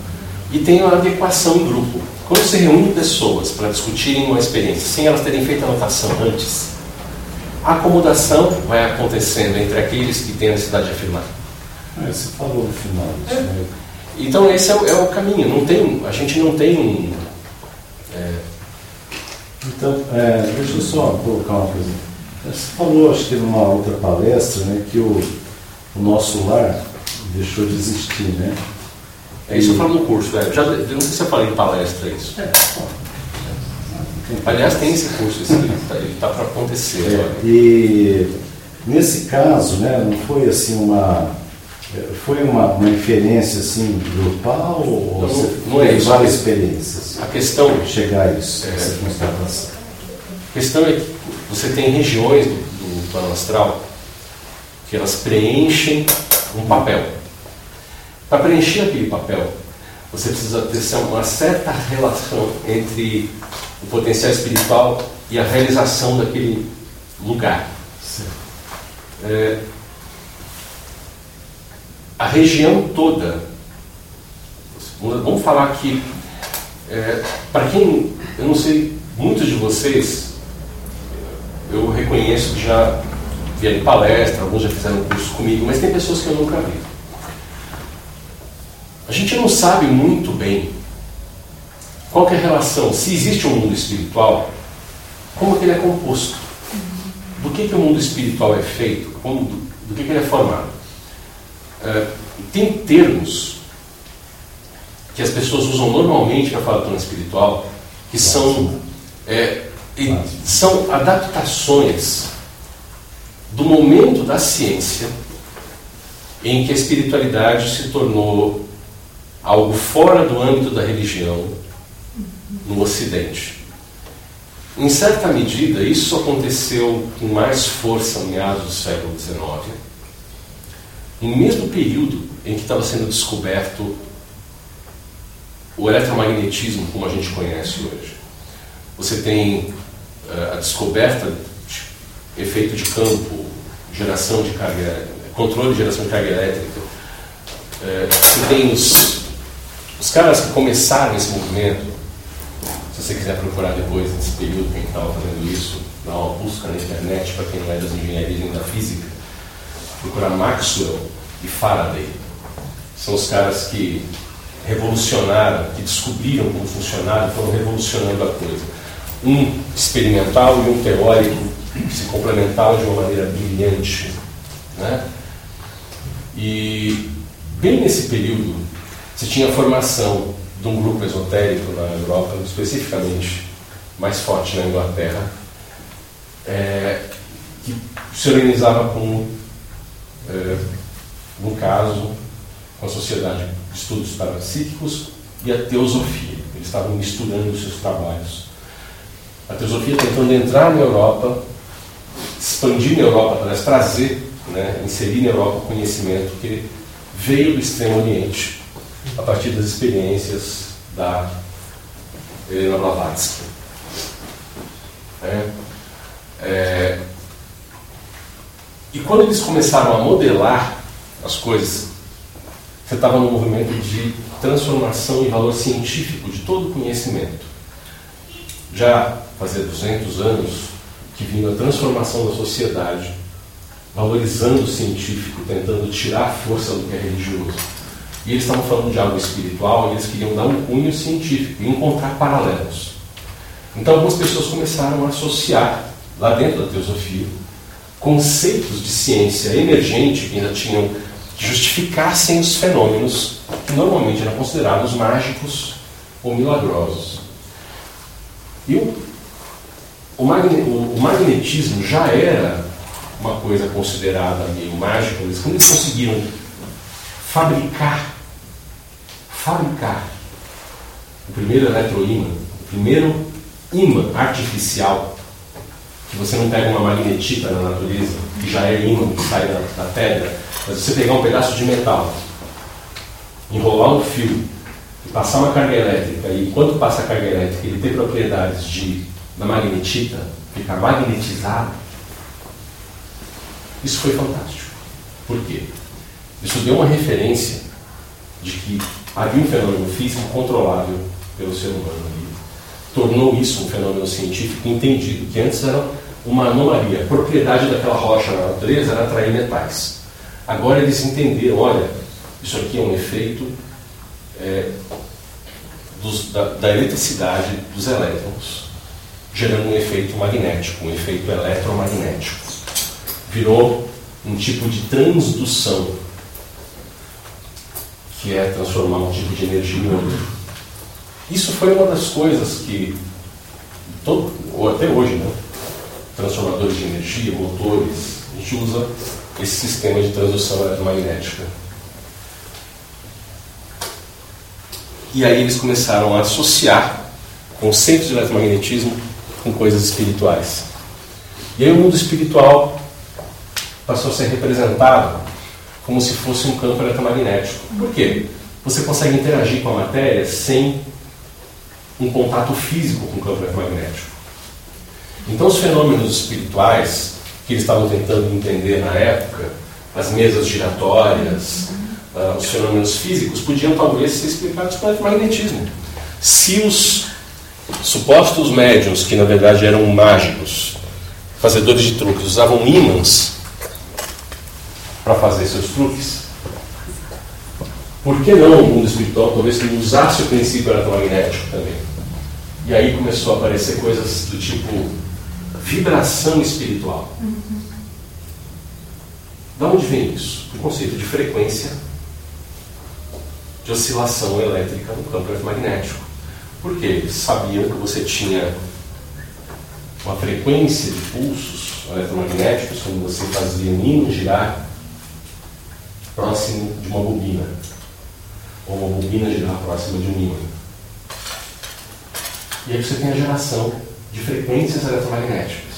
E tem uma adequação em grupo. Quando você reúne pessoas para discutirem uma experiência sem elas terem feito anotação antes, a acomodação vai acontecendo entre aqueles que têm a necessidade de afirmar. É, você falou no final é. né? Então esse é o, é o, caminho. Não tem, a gente não tem. É... Então, é, deixa eu só colocar uma coisa. Você falou, acho que numa outra palestra, né, que o, o nosso lar deixou de existir, né? É isso que eu falo no curso, velho. Já, não sei se eu falei em palestra isso. É. Aliás, tem esse curso, esse, ele está tá para acontecer. É, e nesse caso, né, não foi assim uma. Foi uma, uma inferência assim grupal ou não, você não é isso. várias experiências? A questão. Chegar a isso, é, essa constatação. A questão é que você tem regiões do, do plano astral que elas preenchem um papel. Para preencher aquele papel, você precisa ter uma certa relação entre o potencial espiritual e a realização daquele lugar. É, a região toda, vamos falar aqui, é, para quem, eu não sei, muitos de vocês, eu reconheço que já vieram palestra, alguns já fizeram curso comigo, mas tem pessoas que eu nunca vi. Gente não sabe muito bem qual é a relação, se existe um mundo espiritual, como que ele é composto, do que, que o mundo espiritual é feito, como, do, do que, que ele é formado. Uh, tem termos que as pessoas usam normalmente para falar do plano espiritual, que são, é, são adaptações do momento da ciência em que a espiritualidade se tornou algo fora do âmbito da religião no Ocidente. Em certa medida, isso aconteceu com mais força no meados do século XIX, no mesmo período em que estava sendo descoberto o eletromagnetismo como a gente conhece hoje. Você tem uh, a descoberta de efeito de campo, geração de carga, controle de geração de carga elétrica. Uh, você tem os os caras que começaram esse movimento, se você quiser procurar depois, nesse período, quem estava fazendo isso, dar uma busca na internet, para quem não é das engenharias nem da física, procurar Maxwell e Faraday. São os caras que revolucionaram, que descobriram como funcionava e foram revolucionando a coisa. Um experimental e um teórico que se complementavam de uma maneira brilhante. Né? E bem nesse período se tinha a formação de um grupo esotérico na Europa, especificamente mais forte na Inglaterra, é, que se organizava com, é, no caso, com a Sociedade de Estudos Parapsíquicos e a Teosofia. Eles estavam misturando os seus trabalhos. A Teosofia tentando entrar na Europa, expandir na Europa, trazer, né, inserir na Europa o conhecimento que veio do Extremo Oriente a partir das experiências da Helena Blavatsky. É, é, E quando eles começaram a modelar as coisas, você estava num movimento de transformação e valor científico de todo o conhecimento. Já fazia 200 anos que vinha a transformação da sociedade, valorizando o científico, tentando tirar a força do que é religioso. E eles estavam falando de algo espiritual eles queriam dar um cunho científico e encontrar paralelos. Então algumas pessoas começaram a associar, lá dentro da teosofia, conceitos de ciência emergente que ainda tinham que justificassem os fenômenos que normalmente eram considerados mágicos ou milagrosos. E o, o, magne, o, o magnetismo já era uma coisa considerada meio mágica, eles, quando eles conseguiram fabricar, fabricar o primeiro eletroímã, o primeiro imã artificial que você não pega uma magnetita na natureza, que já é imã que sai da, da pedra, mas você pegar um pedaço de metal, enrolar um fio e passar uma carga elétrica, e enquanto passa a carga elétrica ele tem propriedades de, da magnetita, ficar magnetizado, isso foi fantástico. Por quê? Isso deu uma referência de que havia um fenômeno físico controlável pelo ser humano ali. Tornou isso um fenômeno científico entendido, que antes era uma anomalia. A propriedade daquela rocha na natureza era atrair metais. Agora eles entenderam, olha, isso aqui é um efeito é, dos, da, da eletricidade dos elétrons, gerando um efeito magnético, um efeito eletromagnético. Virou um tipo de transdução, que é transformar um tipo de energia em outro. Isso foi uma das coisas que, todo, ou até hoje, né? transformadores de energia, motores, a gente usa esse sistema de transdução eletromagnética. E aí eles começaram a associar conceitos de eletromagnetismo com coisas espirituais. E aí o mundo espiritual passou a ser representado como se fosse um campo eletromagnético. Por quê? Você consegue interagir com a matéria sem um contato físico com o campo eletromagnético. Então, os fenômenos espirituais que eles estavam tentando entender na época, as mesas giratórias, uh, os fenômenos físicos, podiam talvez ser explicados pelo magnetismo. Se os supostos médiums, que na verdade eram mágicos, fazedores de truques, usavam ímãs para fazer seus truques, por que não o mundo espiritual talvez usasse o princípio eletromagnético também? E aí começou a aparecer coisas do tipo vibração espiritual. Uhum. Da onde vem isso? O conceito de frequência de oscilação elétrica no campo eletromagnético. Porque eles sabiam que você tinha uma frequência de pulsos eletromagnéticos quando você fazia ímã girar próximo de uma bobina, ou uma bobina girar próxima de um ímã. E aí você tem a geração de frequências eletromagnéticas.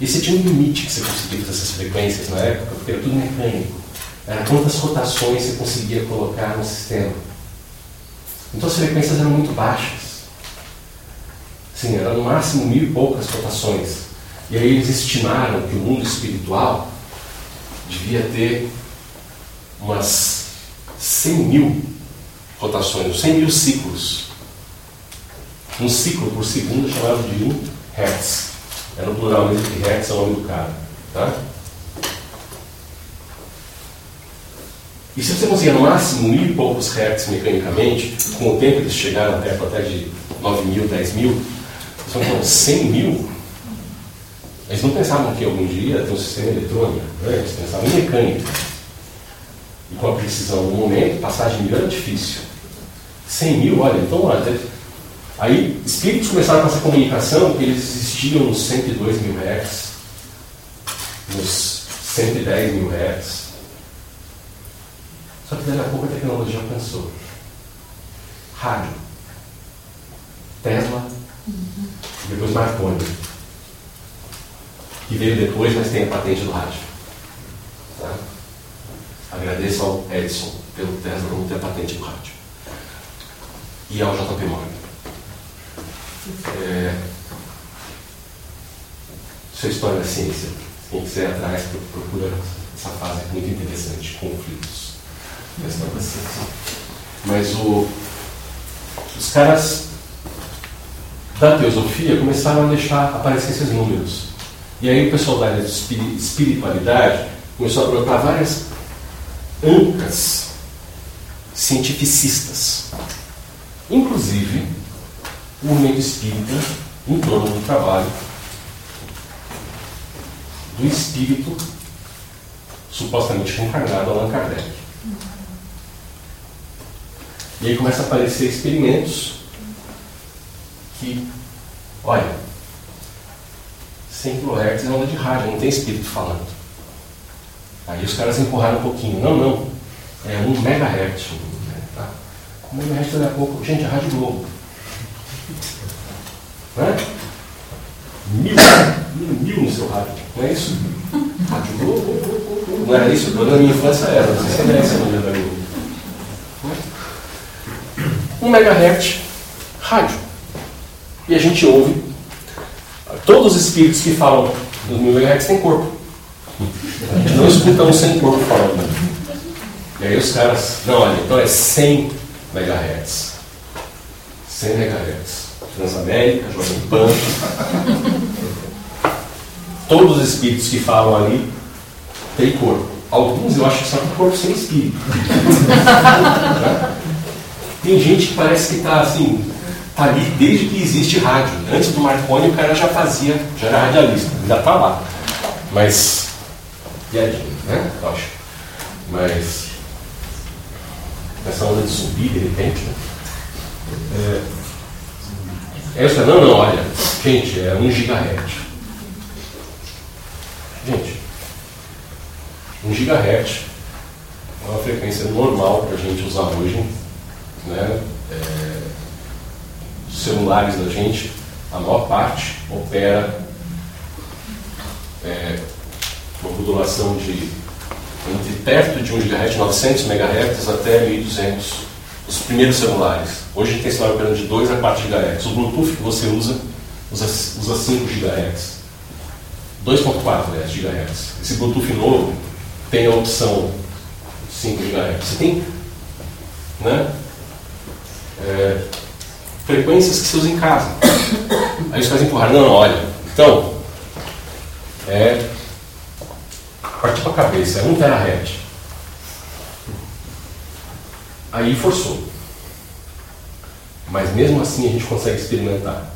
E você tinha um limite que você conseguia fazer essas frequências na época, porque era tudo mecânico. Era quantas rotações você conseguia colocar no sistema. Então as frequências eram muito baixas. Sim, eram no máximo mil e poucas rotações. E aí eles estimaram que o mundo espiritual devia ter umas 100 mil rotações, 100 mil ciclos um ciclo por segundo chamado de 1 Hz. É no plural mesmo que Hertz é o nome do cara. Tá? E se você conseguir no máximo mil e poucos Hertz mecanicamente, com o tempo eles chegaram até, até de 9 mil, 10 mil, eles vão ter 100 mil. Eles não pensavam que algum dia ia ter um sistema eletrônico, né? eles pensavam em mecânica. E com a precisão do momento, passagem de era difícil. 100 mil, olha, então olha, Aí, espíritos começaram com essa comunicação, que eles existiam nos 102 mil Hz, nos 110 mil Hz. Só que daqui a pouco a tecnologia alcançou. Rádio. Tesla. Uhum. Depois Marconi. Que veio depois, mas tem a patente do rádio. Tá? Agradeço ao Edison pelo Tesla não ter patente do rádio. E ao JP Morgan. É, sua história da ciência. Quem quiser atrás, procura essa fase muito interessante, conflitos. Mas o, os caras da teosofia começaram a deixar aparecer esses números. E aí o pessoal da área de espiritualidade começou a colocar várias ancas cientificistas. Inclusive, o movimento espírita em torno do trabalho do espírito supostamente reencarnado Allan Kardec. E aí começa a aparecer experimentos que, olha, 100 kHz é onda de rádio, não tem espírito falando. Aí os caras empurraram um pouquinho. Não, não. É 1 MHz. Tá? 1 MHz daqui a pouco. Gente, é Rádio Globo. Não é? Mil, mil, mil no seu rádio. Não é isso? Rádio Globo. Não era isso? Na minha infância era. Não sei se é essa da Globo. 1 MHz, rádio. E a gente ouve. Todos os espíritos que falam dos mil MHz têm corpo. Não escuta um sem corpo falando. E aí os caras, não, olha, então é 100 MHz. 100 MHz. Transamérica, Jovem Pan. Todos os espíritos que falam ali têm corpo. Alguns eu acho que são corpo sem espírito. Tem gente que parece que está assim, tá ali desde que existe rádio. Antes do Marconi o cara já fazia, já era radialista, ainda está lá. Mas piadinha, né? Eu acho. Mas essa onda de subir de repente, né? É, essa, não, não, olha, gente, é 1 gigahertz. Gente, 1 gigahertz é uma frequência normal para a gente usar hoje. Né? É, os celulares da gente, a maior parte opera é, modulação de entre perto de 1 GHz, 900 MHz até 1200. Os primeiros celulares. Hoje tem celular operando de 2 a 4 GHz. O Bluetooth que você usa usa, usa 5 GHz. 2.4 GHz. Esse Bluetooth novo tem a opção 5 GHz. Você tem né, é, frequências que você usa em casa. Aí os caras empurraram, não, olha, então, é partiu para a cabeça, é 1 terahertz. Aí forçou. Mas mesmo assim a gente consegue experimentar.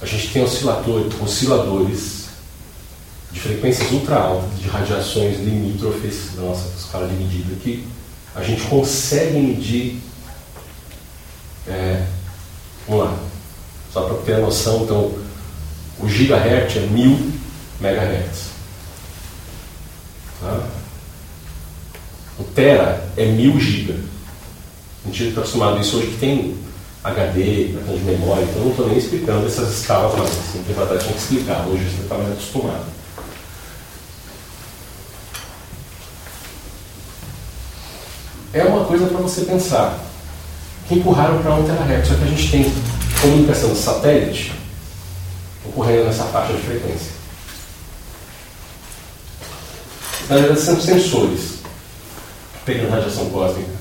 A gente tem oscilador, osciladores de frequências ultra altas, de radiações limítrofes da nossa escala de medida, que a gente consegue medir. É, vamos lá, só para ter a noção, então, o gigahertz é 1000 megahertz. Tá? O Tera é 1000 GB. A gente está acostumado a isso hoje que tem HD, cartão de memória, então não estou nem explicando essas escalas mais. Assim, tempo que explicar, hoje você está mais acostumado. É uma coisa para você pensar. Que empurraram para 1 terahertz, só que a gente tem comunicação de satélite ocorrendo nessa faixa de frequência. Na verdade, são sensores pegando radiação cósmica,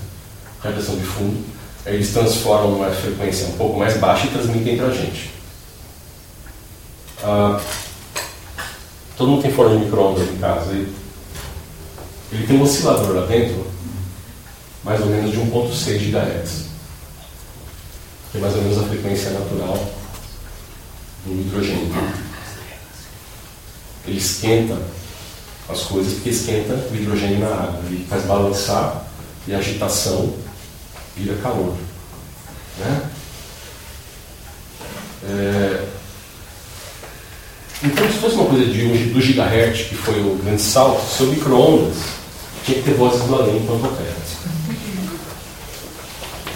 radiação de fundo, eles transformam numa frequência um pouco mais baixa e transmitem para a gente. Ah, todo mundo tem forno de micro-ondas em casa. Ele tem um oscilador lá dentro, mais ou menos de 1.6 GHz, que é mais ou menos a frequência natural do nitrogênio. Ele esquenta as coisas porque esquenta o hidrogênio na água. Ele faz balançar e a agitação vira calor. Né? É... Então, se fosse uma coisa de, do gigahertz, que foi o grande salto, seu micro-ondas tinha que ter vozes do além enquanto opera.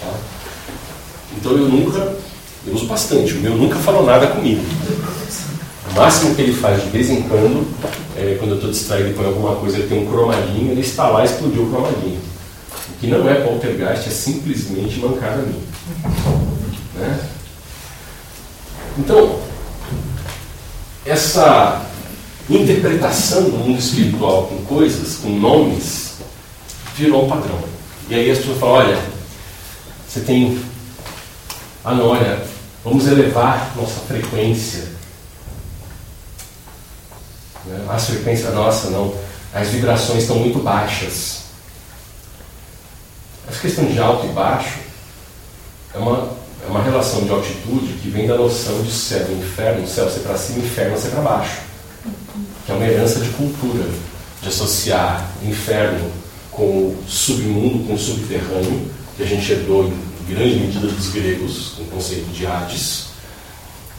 Tá? Então, eu nunca, eu uso bastante, o meu nunca falou nada comigo. O máximo que ele faz de vez em quando, é, quando eu estou distraído com alguma coisa, ele tem um cromadinho, ele está lá e explodiu o cromadinho. O que não é poltergeist, é simplesmente mancada minha. Né? Então, essa interpretação do mundo espiritual com coisas, com nomes, virou um padrão. E aí as pessoas falam, olha, você tem. Ah não, olha, vamos elevar nossa frequência. Né? As frequências, nossa, não. As vibrações estão muito baixas. Essa questão de alto e baixo é uma, é uma relação de altitude que vem da noção de céu e inferno, céu ser para cima, inferno ser para baixo. Que é uma herança de cultura, de associar inferno com o submundo, com o subterrâneo, que a gente herdou em grande medida dos gregos, com o conceito de Hades,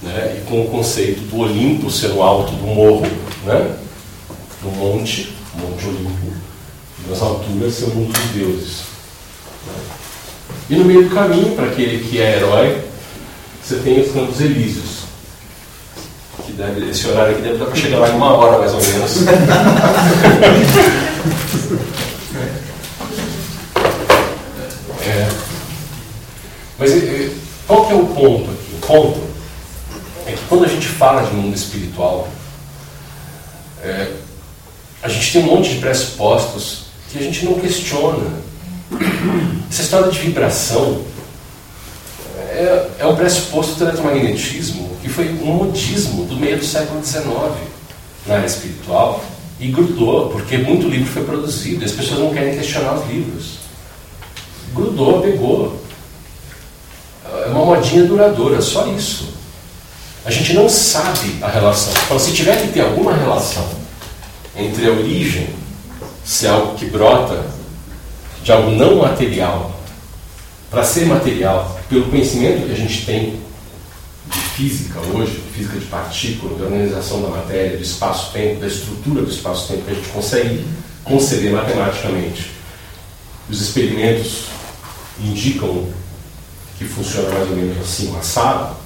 né? e com o conceito do Olimpo ser o alto do morro, né? do monte, Monte Olimpo, nas alturas ser o mundo dos deuses. E no meio do caminho, para aquele que é herói, você tem os Campos Elíseos. Que deve, esse horário aqui deve dar para chegar lá em uma hora mais ou menos. é. Mas qual que é o ponto aqui? O ponto quando a gente fala de mundo espiritual, é, a gente tem um monte de pressupostos que a gente não questiona. Essa história de vibração é, é um pressuposto do eletromagnetismo que foi um modismo do meio do século XIX na área espiritual e grudou, porque muito livro foi produzido e as pessoas não querem questionar os livros. Grudou, pegou. É uma modinha duradoura, só isso. A gente não sabe a relação. Então, se tiver que ter alguma relação entre a origem, se é algo que brota de algo não material, para ser material, pelo conhecimento que a gente tem de física hoje, física de partícula, de organização da matéria, do espaço-tempo, da estrutura do espaço-tempo, que a gente consegue conceber matematicamente. Os experimentos indicam que funciona mais ou menos assim, assado.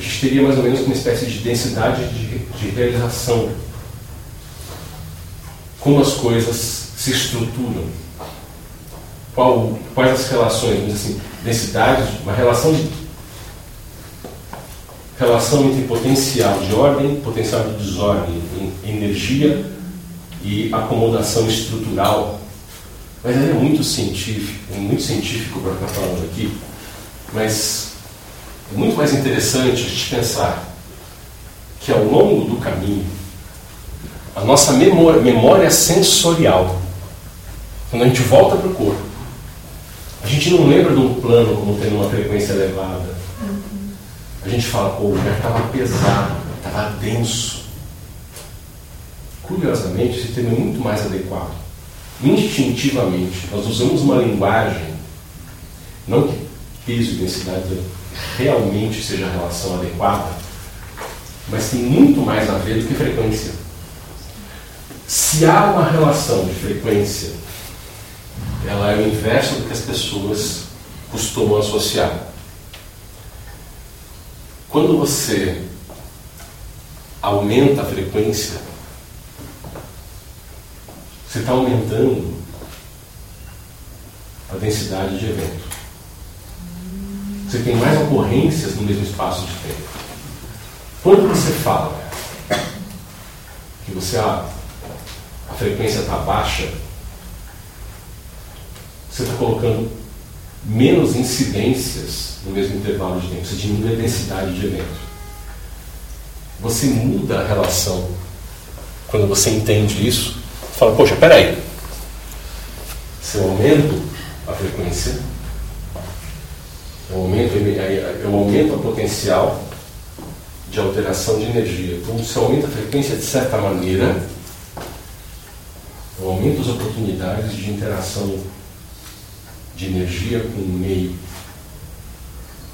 A gente teria mais ou menos uma espécie de densidade de, de realização como as coisas se estruturam, qual, quais as relações, assim, densidade, uma relação relação entre potencial de ordem, potencial de desordem, energia e acomodação estrutural. Mas é muito científico, é muito científico para estar falando aqui, mas é muito mais interessante a gente pensar que ao longo do caminho a nossa memória, memória sensorial, quando a gente volta para o corpo, a gente não lembra de um plano como tendo uma frequência elevada. A gente fala, pô, o lugar estava pesado, estava denso. Curiosamente, esse termo é muito mais adequado. Instintivamente, nós usamos uma linguagem, não que peso e densidade realmente seja a relação adequada, mas tem muito mais a ver do que frequência. Se há uma relação de frequência, ela é o inverso do que as pessoas costumam associar. Quando você aumenta a frequência, você está aumentando a densidade de evento. Você tem mais ocorrências no mesmo espaço de tempo. Quando você fala que você ah, a frequência está baixa, você está colocando menos incidências no mesmo intervalo de tempo, você diminui a densidade de evento. Você muda a relação. Quando você entende isso, você fala, poxa, peraí. Se eu aumento a frequência, eu aumento, eu aumento a potencial de alteração de energia. Então, se eu aumento a frequência de certa maneira, eu aumento as oportunidades de interação de energia com o meio.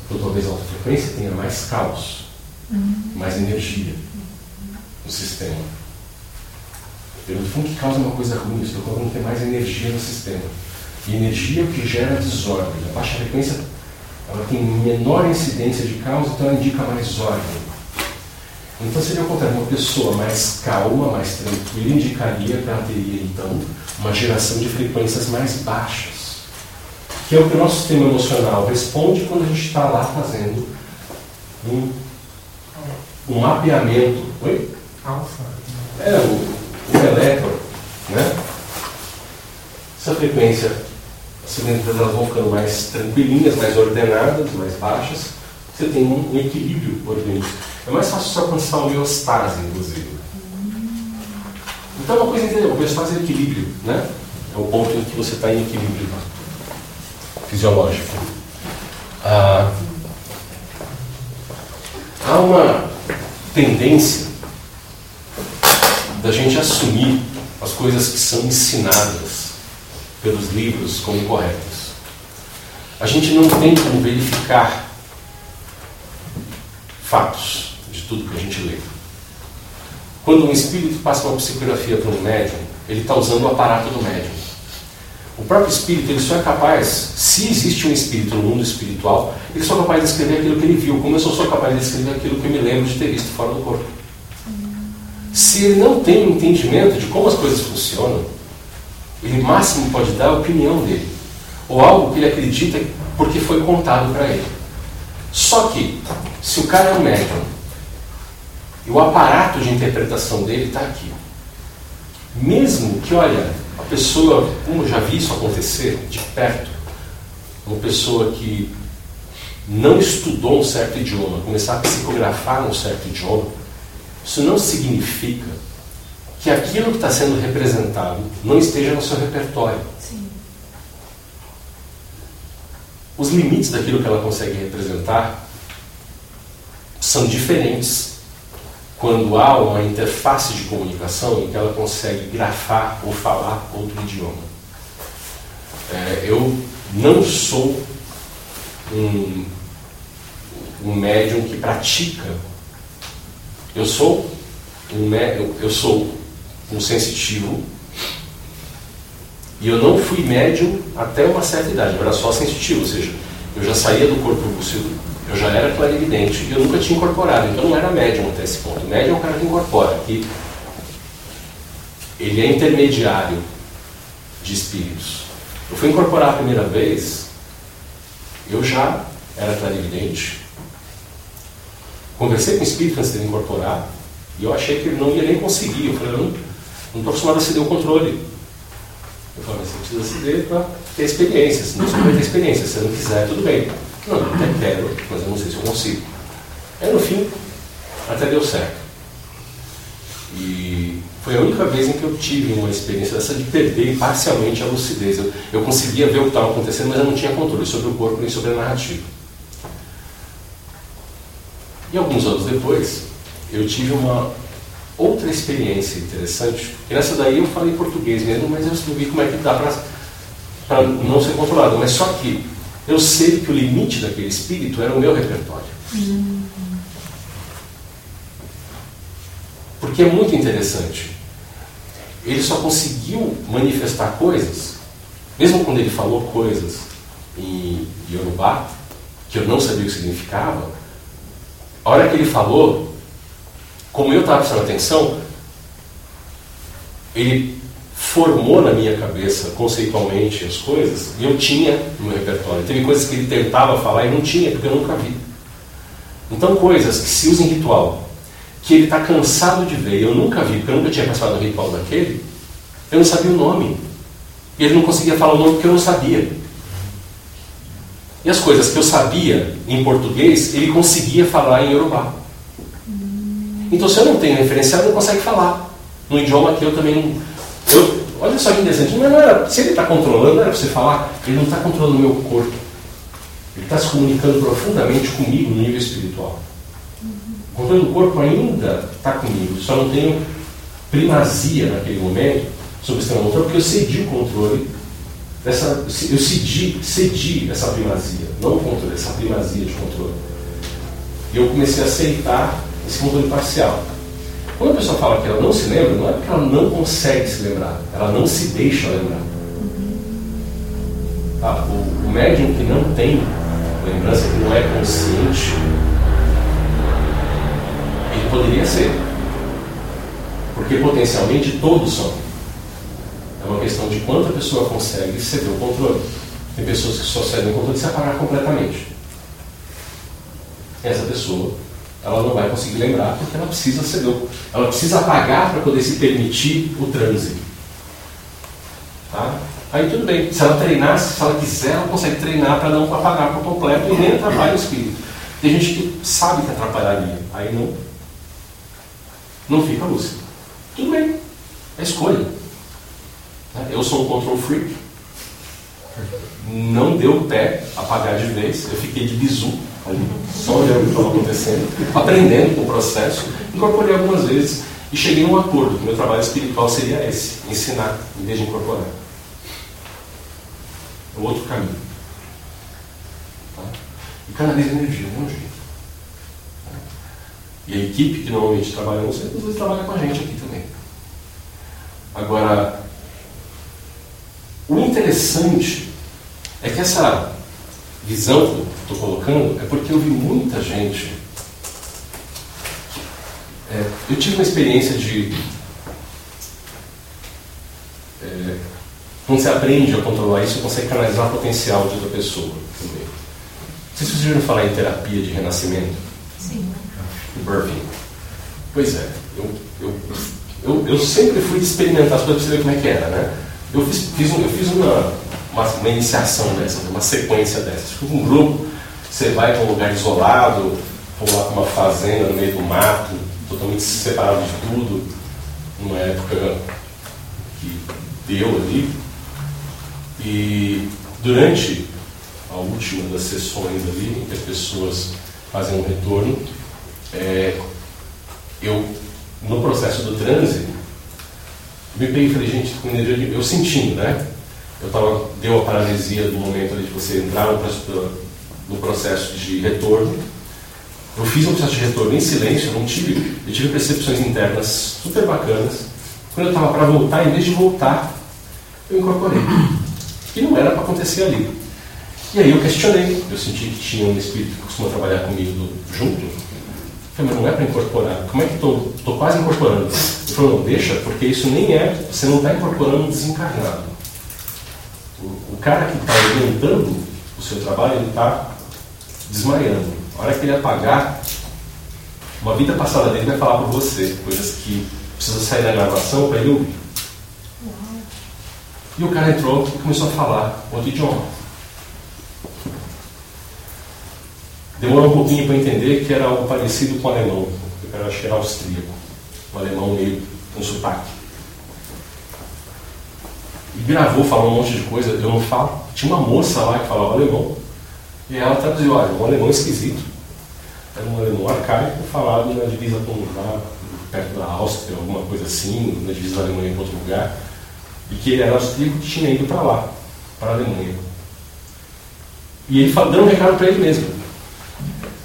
Então, talvez a alta frequência tenha mais caos, uhum. mais energia no sistema. Eu, no fundo, que causa uma coisa ruim, estou colocando ter mais energia no sistema. E energia é o que gera desordem. A baixa frequência ela tem menor incidência de caos, então ela indica mais ordem. Então seria o contrário, uma pessoa mais calma, mais tranquila, indicaria para teria então uma geração de frequências mais baixas. Que é o que o nosso sistema emocional responde quando a gente está lá fazendo um, um mapeamento. Oi? Alfa. É, o, o elétron, né? Essa frequência, as frequências elas vão ficando mais tranquilinhas, mais ordenadas, mais baixas. Você tem um, equilíbrio orgânico. É mais fácil você alcançar a homeostase, inclusive. Então, uma coisa interessante, homeostase é equilíbrio, né? É o ponto em que você está em equilíbrio fisiológico. Ah, há uma tendência da gente assumir as coisas que são ensinadas pelos livros como corretas. A gente não tem como verificar fatos de tudo que a gente lê. Quando um espírito passa uma psicografia para um médium, ele está usando o aparato do médium. O próprio espírito ele só é capaz, se existe um espírito no mundo espiritual, ele só é capaz de escrever aquilo que ele viu, como eu só sou capaz de escrever aquilo que eu me lembro de ter visto fora do corpo. Se ele não tem um entendimento de como as coisas funcionam, ele máximo pode dar a opinião dele, ou algo que ele acredita porque foi contado para ele. Só que, se o cara é um médium, e o aparato de interpretação dele está aqui, mesmo que, olha, a pessoa, como eu já vi isso acontecer de perto, uma pessoa que não estudou um certo idioma, começar a psicografar um certo idioma, isso não significa que aquilo que está sendo representado não esteja no seu repertório. Sim. Os limites daquilo que ela consegue representar são diferentes quando há uma interface de comunicação em que ela consegue grafar ou falar outro idioma. É, eu não sou um, um médium que pratica. Eu sou um, eu, eu sou um sensitivo e eu não fui médium até uma certa idade. Eu era só sensitivo, ou seja, eu já saía do corpo lúcido eu já era clarividente e eu nunca tinha incorporado, então não era médium até esse ponto. Médium é o cara que incorpora, que ele é intermediário de espíritos. Eu fui incorporar a primeira vez, eu já era clarividente. Conversei com o espírito antes de incorporar e eu achei que ele não ia nem conseguir. Eu falei, eu não estou acostumado a ceder o controle. Eu falei, mas você precisa ceder para ter experiência, senão você não vai ter experiência. Se você não quiser, tudo bem. Não, eu até quero, mas eu não sei se eu consigo. Aí no fim, até deu certo. E foi a única vez em que eu tive uma experiência dessa de perder parcialmente a lucidez. Eu, eu conseguia ver o que estava acontecendo, mas eu não tinha controle sobre o corpo nem sobre a narrativa. E alguns anos depois, eu tive uma outra experiência interessante. E nessa daí eu falei português mesmo, mas eu vi como é que dá para não ser controlado. Mas só que eu sei que o limite daquele espírito era o meu repertório. Porque é muito interessante. Ele só conseguiu manifestar coisas, mesmo quando ele falou coisas em Yorubá, que eu não sabia o que significava, a hora que ele falou, como eu estava prestando atenção, ele formou na minha cabeça conceitualmente as coisas e eu tinha no meu repertório. Teve coisas que ele tentava falar e não tinha, porque eu nunca vi. Então, coisas que se usam em ritual, que ele está cansado de ver, eu nunca vi, porque eu nunca tinha participado do ritual daquele, eu não sabia o nome. E ele não conseguia falar o nome porque eu não sabia. E as coisas que eu sabia em português, ele conseguia falar em Yorubá. Então, se eu não tenho referencial, ele não consegue falar. No idioma que eu também. Eu, olha só que interessante, não era, se ele está controlando, não era para você falar, ele não está controlando o meu corpo. Ele está se comunicando profundamente comigo no nível espiritual. O controle do corpo ainda está comigo, só não tenho primazia naquele momento sobre o sistema motor, porque eu cedi o controle dessa. Eu cedi, cedi essa primazia, não o controle, essa primazia de controle. E eu comecei a aceitar esse controle parcial. Quando a pessoa fala que ela não se lembra, não é porque ela não consegue se lembrar, ela não se deixa lembrar. Tá? O, o médium que não tem lembrança, que não é consciente, ele poderia ser. Porque potencialmente todos são. É uma questão de quanto a pessoa consegue ceder o controle. Tem pessoas que só cedem o controle se apagar completamente. Essa pessoa ela não vai conseguir lembrar porque ela precisa ser, ela precisa apagar para poder se permitir o transe. Tá? Aí tudo bem, se ela treinar, se ela quiser, ela consegue treinar para não apagar por completo e nem atrapalhar o espírito. Tem gente que sabe que atrapalharia, aí não, não fica lúcido. Tudo bem, é escolha. Eu sou um control freak, não deu pé apagar de vez, eu fiquei de bizu só olhando o que estava acontecendo, aprendendo com o processo, incorporei algumas vezes e cheguei a um acordo que meu trabalho espiritual seria esse, ensinar em vez de incorporar. É outro caminho. Tá? E canaliza energia, não é um jeito. Tá? E a equipe que normalmente trabalha no centro, às vezes trabalha com a gente aqui também. Agora, o interessante é que essa visão que eu estou colocando é porque eu vi muita gente. É, eu tive uma experiência de. É, quando você aprende a controlar isso, você consegue canalizar o potencial de outra pessoa também. Não sei se vocês viram falar em terapia de renascimento. Sim. Birthing. Pois é, eu, eu, eu, eu sempre fui experimentar as coisas para saber como é que era, né? Eu fiz, fiz, um, eu fiz uma, uma, uma, iniciação dessa, uma sequência dessas. Fui com um grupo, você vai para um lugar isolado, vou lá para uma fazenda no meio do mato, totalmente separado de tudo, numa época que deu ali. E durante a última das sessões ali, em que as pessoas fazem um retorno, é, eu, no processo do transe, me peguei e falei, gente, eu sentindo, né? Eu tava, deu a paralisia do momento ali de você entrar no, no processo de retorno. Eu fiz um processo de retorno em silêncio, não tive, eu tive percepções internas super bacanas. Quando eu estava para voltar, em vez de voltar, eu incorporei. Que não era para acontecer ali. E aí eu questionei, eu senti que tinha um espírito que costuma trabalhar comigo junto. Eu falei, mas não é para incorporar. Como é que estou? Estou quase incorporando. Ele falou, não, deixa, porque isso nem é, você não está incorporando um desencarnado. O, cara que está orientando o seu trabalho, ele está desmaiando. A hora que ele apagar, uma vida passada dele vai falar para você coisas que precisa sair da gravação para ele ouvir. E o cara entrou e começou a falar outro idioma. Demorou um pouquinho para entender que era algo parecido com o alemão. Eu era austríaco. O alemão meio com sotaque. E gravou, falou um monte de coisa. Eu não falo. Tinha uma moça lá que falava alemão. E ela traduziu, olha, um alemão esquisito. Era um alemão arcaico falado na divisa com lá, perto da Áustria, alguma coisa assim, na divisa da Alemanha em outro lugar. E que ele era austríaco que tinha ido para lá, para a Alemanha. E ele dando um recado para ele mesmo.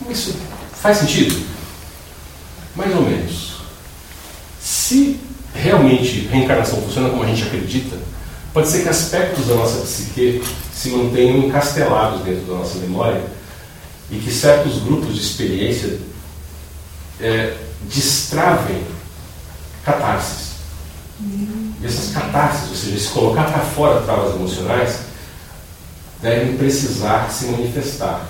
Isso faz sentido? Mais ou menos. Se realmente reencarnação funciona como a gente acredita, pode ser que aspectos da nossa psique se mantenham encastelados dentro da nossa memória e que certos grupos de experiência é, destravem catarses. E essas catarses, ou seja, se colocar para fora travas emocionais, devem precisar se manifestar.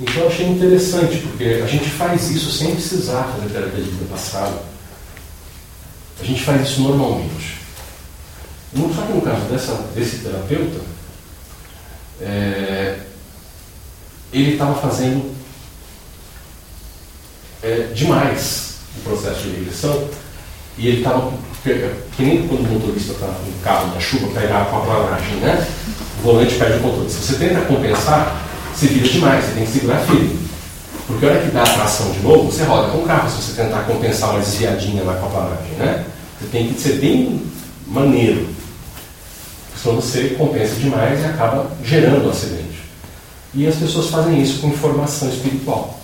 Então eu achei interessante, porque a gente faz isso sem precisar fazer terapia de vida passada. A gente faz isso normalmente. Só que no caso dessa, desse terapeuta, é, ele estava fazendo é, demais o processo de regressão e ele estava, que nem quando o motorista está no carro da chuva pegar com a planagem, né? O volante perde o controle. Se você tenta compensar, você vira demais, você tem que segurar firme. Porque a hora que dá a tração de novo, você roda com o carro se você tentar compensar uma desviadinha na aquaplanagem, né? Você tem que ser bem maneiro. Senão você compensa demais e acaba gerando um acidente. E as pessoas fazem isso com informação espiritual.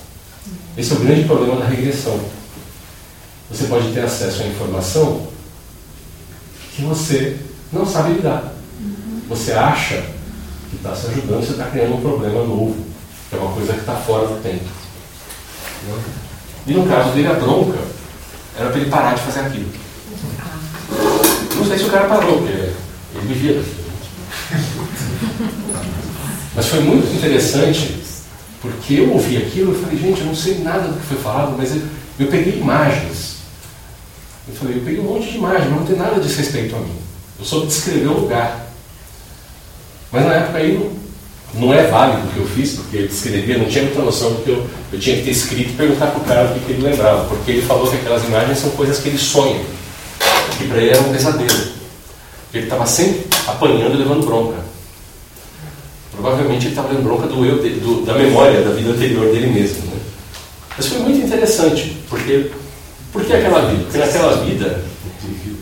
Esse é o grande problema da regressão. Você pode ter acesso à informação que você não sabe lidar. Você acha que está se ajudando, você está criando um problema novo, que é uma coisa que está fora do tempo. E no caso dele, a bronca era para ele parar de fazer aquilo. Não sei se o cara parou, porque ele vivia daquilo. Mas foi muito interessante Porque eu ouvi aquilo e falei, gente, eu não sei nada do que foi falado, mas eu, eu peguei imagens. Eu falei, eu peguei um monte de imagens, mas não tem nada disso respeito a mim. Eu soube descrever o lugar. Mas na época aí não, não é válido o que eu fiz, porque eu descrevia, não tinha muita noção do que eu, eu tinha que ter escrito e perguntar para o cara o que, que ele lembrava. Porque ele falou que aquelas imagens são coisas que ele sonha. Que para ele era um pesadelo. Ele estava sempre apanhando e levando bronca. Provavelmente ele estava levando bronca do eu, do, da memória da vida anterior dele mesmo. Né? Mas foi muito interessante, porque por que aquela vida? Porque naquela vida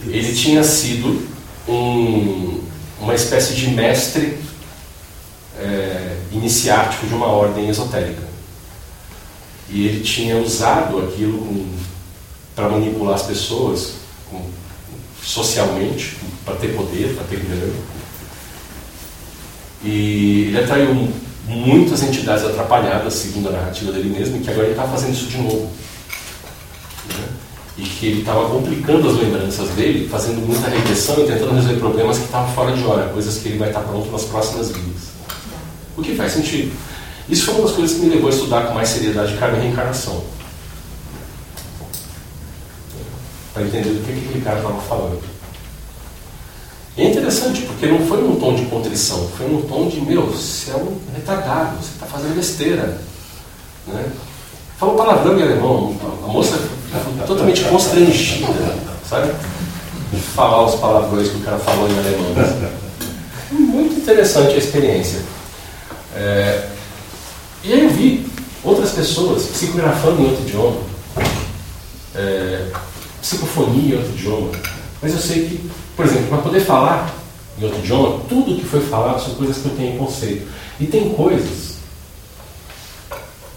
ele tinha sido um, uma espécie de mestre é, iniciático de uma ordem esotérica. E ele tinha usado aquilo para manipular as pessoas com, socialmente, para ter poder, para ter grana. E ele atraiu muitas entidades atrapalhadas, segundo a narrativa dele mesmo, e que agora ele está fazendo isso de novo. Né? E que ele estava complicando as lembranças dele, fazendo muita regressão e tentando resolver problemas que estavam fora de hora, coisas que ele vai estar pronto nas próximas vidas. O que faz sentido. Isso foi uma das coisas que me levou a estudar com mais seriedade karma e reencarnação. Para entender do que aquele cara estava falando. E é interessante, porque não foi num tom de contrição, foi num tom de, meu, você é um retardado, você está fazendo besteira. Né? Falou palavrão em alemão, a moça totalmente constrangida, sabe? De falar os palavrões que o cara falou em alemão. Muito interessante a experiência. É, e aí eu vi outras pessoas psicografando em outro idioma, é, psicofonia em outro idioma, mas eu sei que por exemplo, para poder falar em outro idioma, tudo que foi falado são coisas que eu tenho em conceito. E tem coisas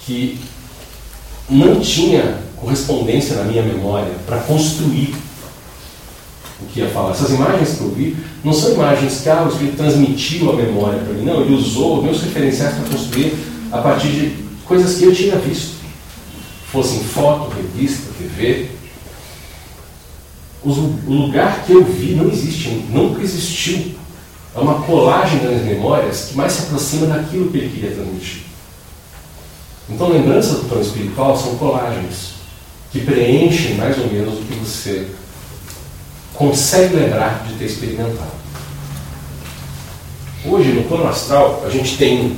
que não tinha correspondência na minha memória para construir o que ia falar. Essas imagens que eu vi não são imagens que ah, o transmitiu a memória para mim. Não, ele usou meus referenciais para construir a partir de coisas que eu tinha visto. Fossem foto, revista, TV, o lugar que eu vi não existe, nunca existiu. É uma colagem das memórias que mais se aproxima daquilo que ele queria transmitir. Então, lembranças do plano espiritual são colagens que preenchem mais ou menos o que você consegue lembrar de ter experimentado. Hoje, no plano astral, a gente tem,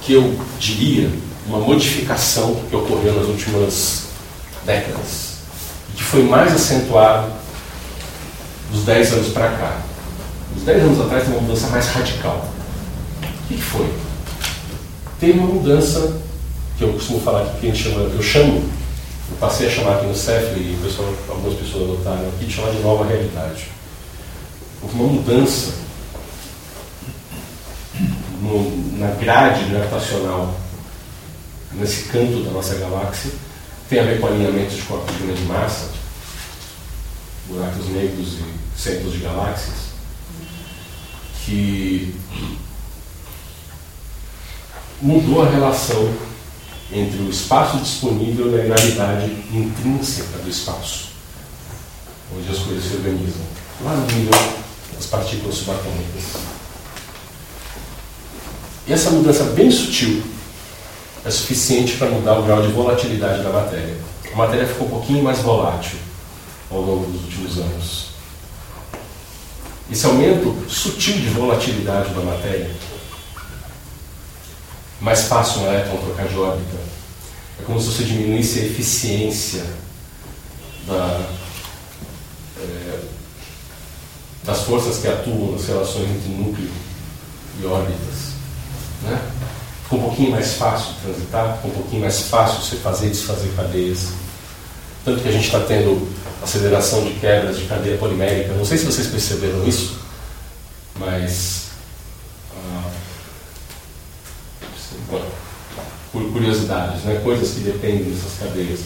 que eu diria, uma modificação que ocorreu nas últimas décadas que foi mais acentuado dos 10 anos para cá. Os 10 anos atrás teve uma mudança mais radical. O que, foi? Teve uma mudança que eu costumo falar aqui, que a gente chama, eu chamo, eu passei a chamar aqui no CEF e pessoal, algumas pessoas adotaram aqui, de chamar de nova realidade. Houve uma mudança no, na grade gravitacional nesse canto da nossa galáxia tem a ver com alinhamentos de corpos de grande massa, buracos negros e centros de galáxias, que mudou a relação entre o espaço disponível e a gravidade intrínseca do espaço, onde as coisas se organizam, lá no nível das partículas subatômicas. E essa mudança bem sutil é suficiente para mudar o grau de volatilidade da matéria. A matéria ficou um pouquinho mais volátil ao longo dos últimos anos. Esse aumento sutil de volatilidade da matéria, mais fácil um elétron trocar de órbita, é como se você diminuísse a eficiência da, é, das forças que atuam nas relações entre núcleo e órbitas. Né? Ficou um pouquinho mais fácil transitar, ficou um pouquinho mais fácil você fazer e desfazer cadeias. Tanto que a gente está tendo aceleração de quebras de cadeia polimérica. Não sei se vocês perceberam isso, mas. Ah, por curiosidades, né? coisas que dependem dessas cadeias.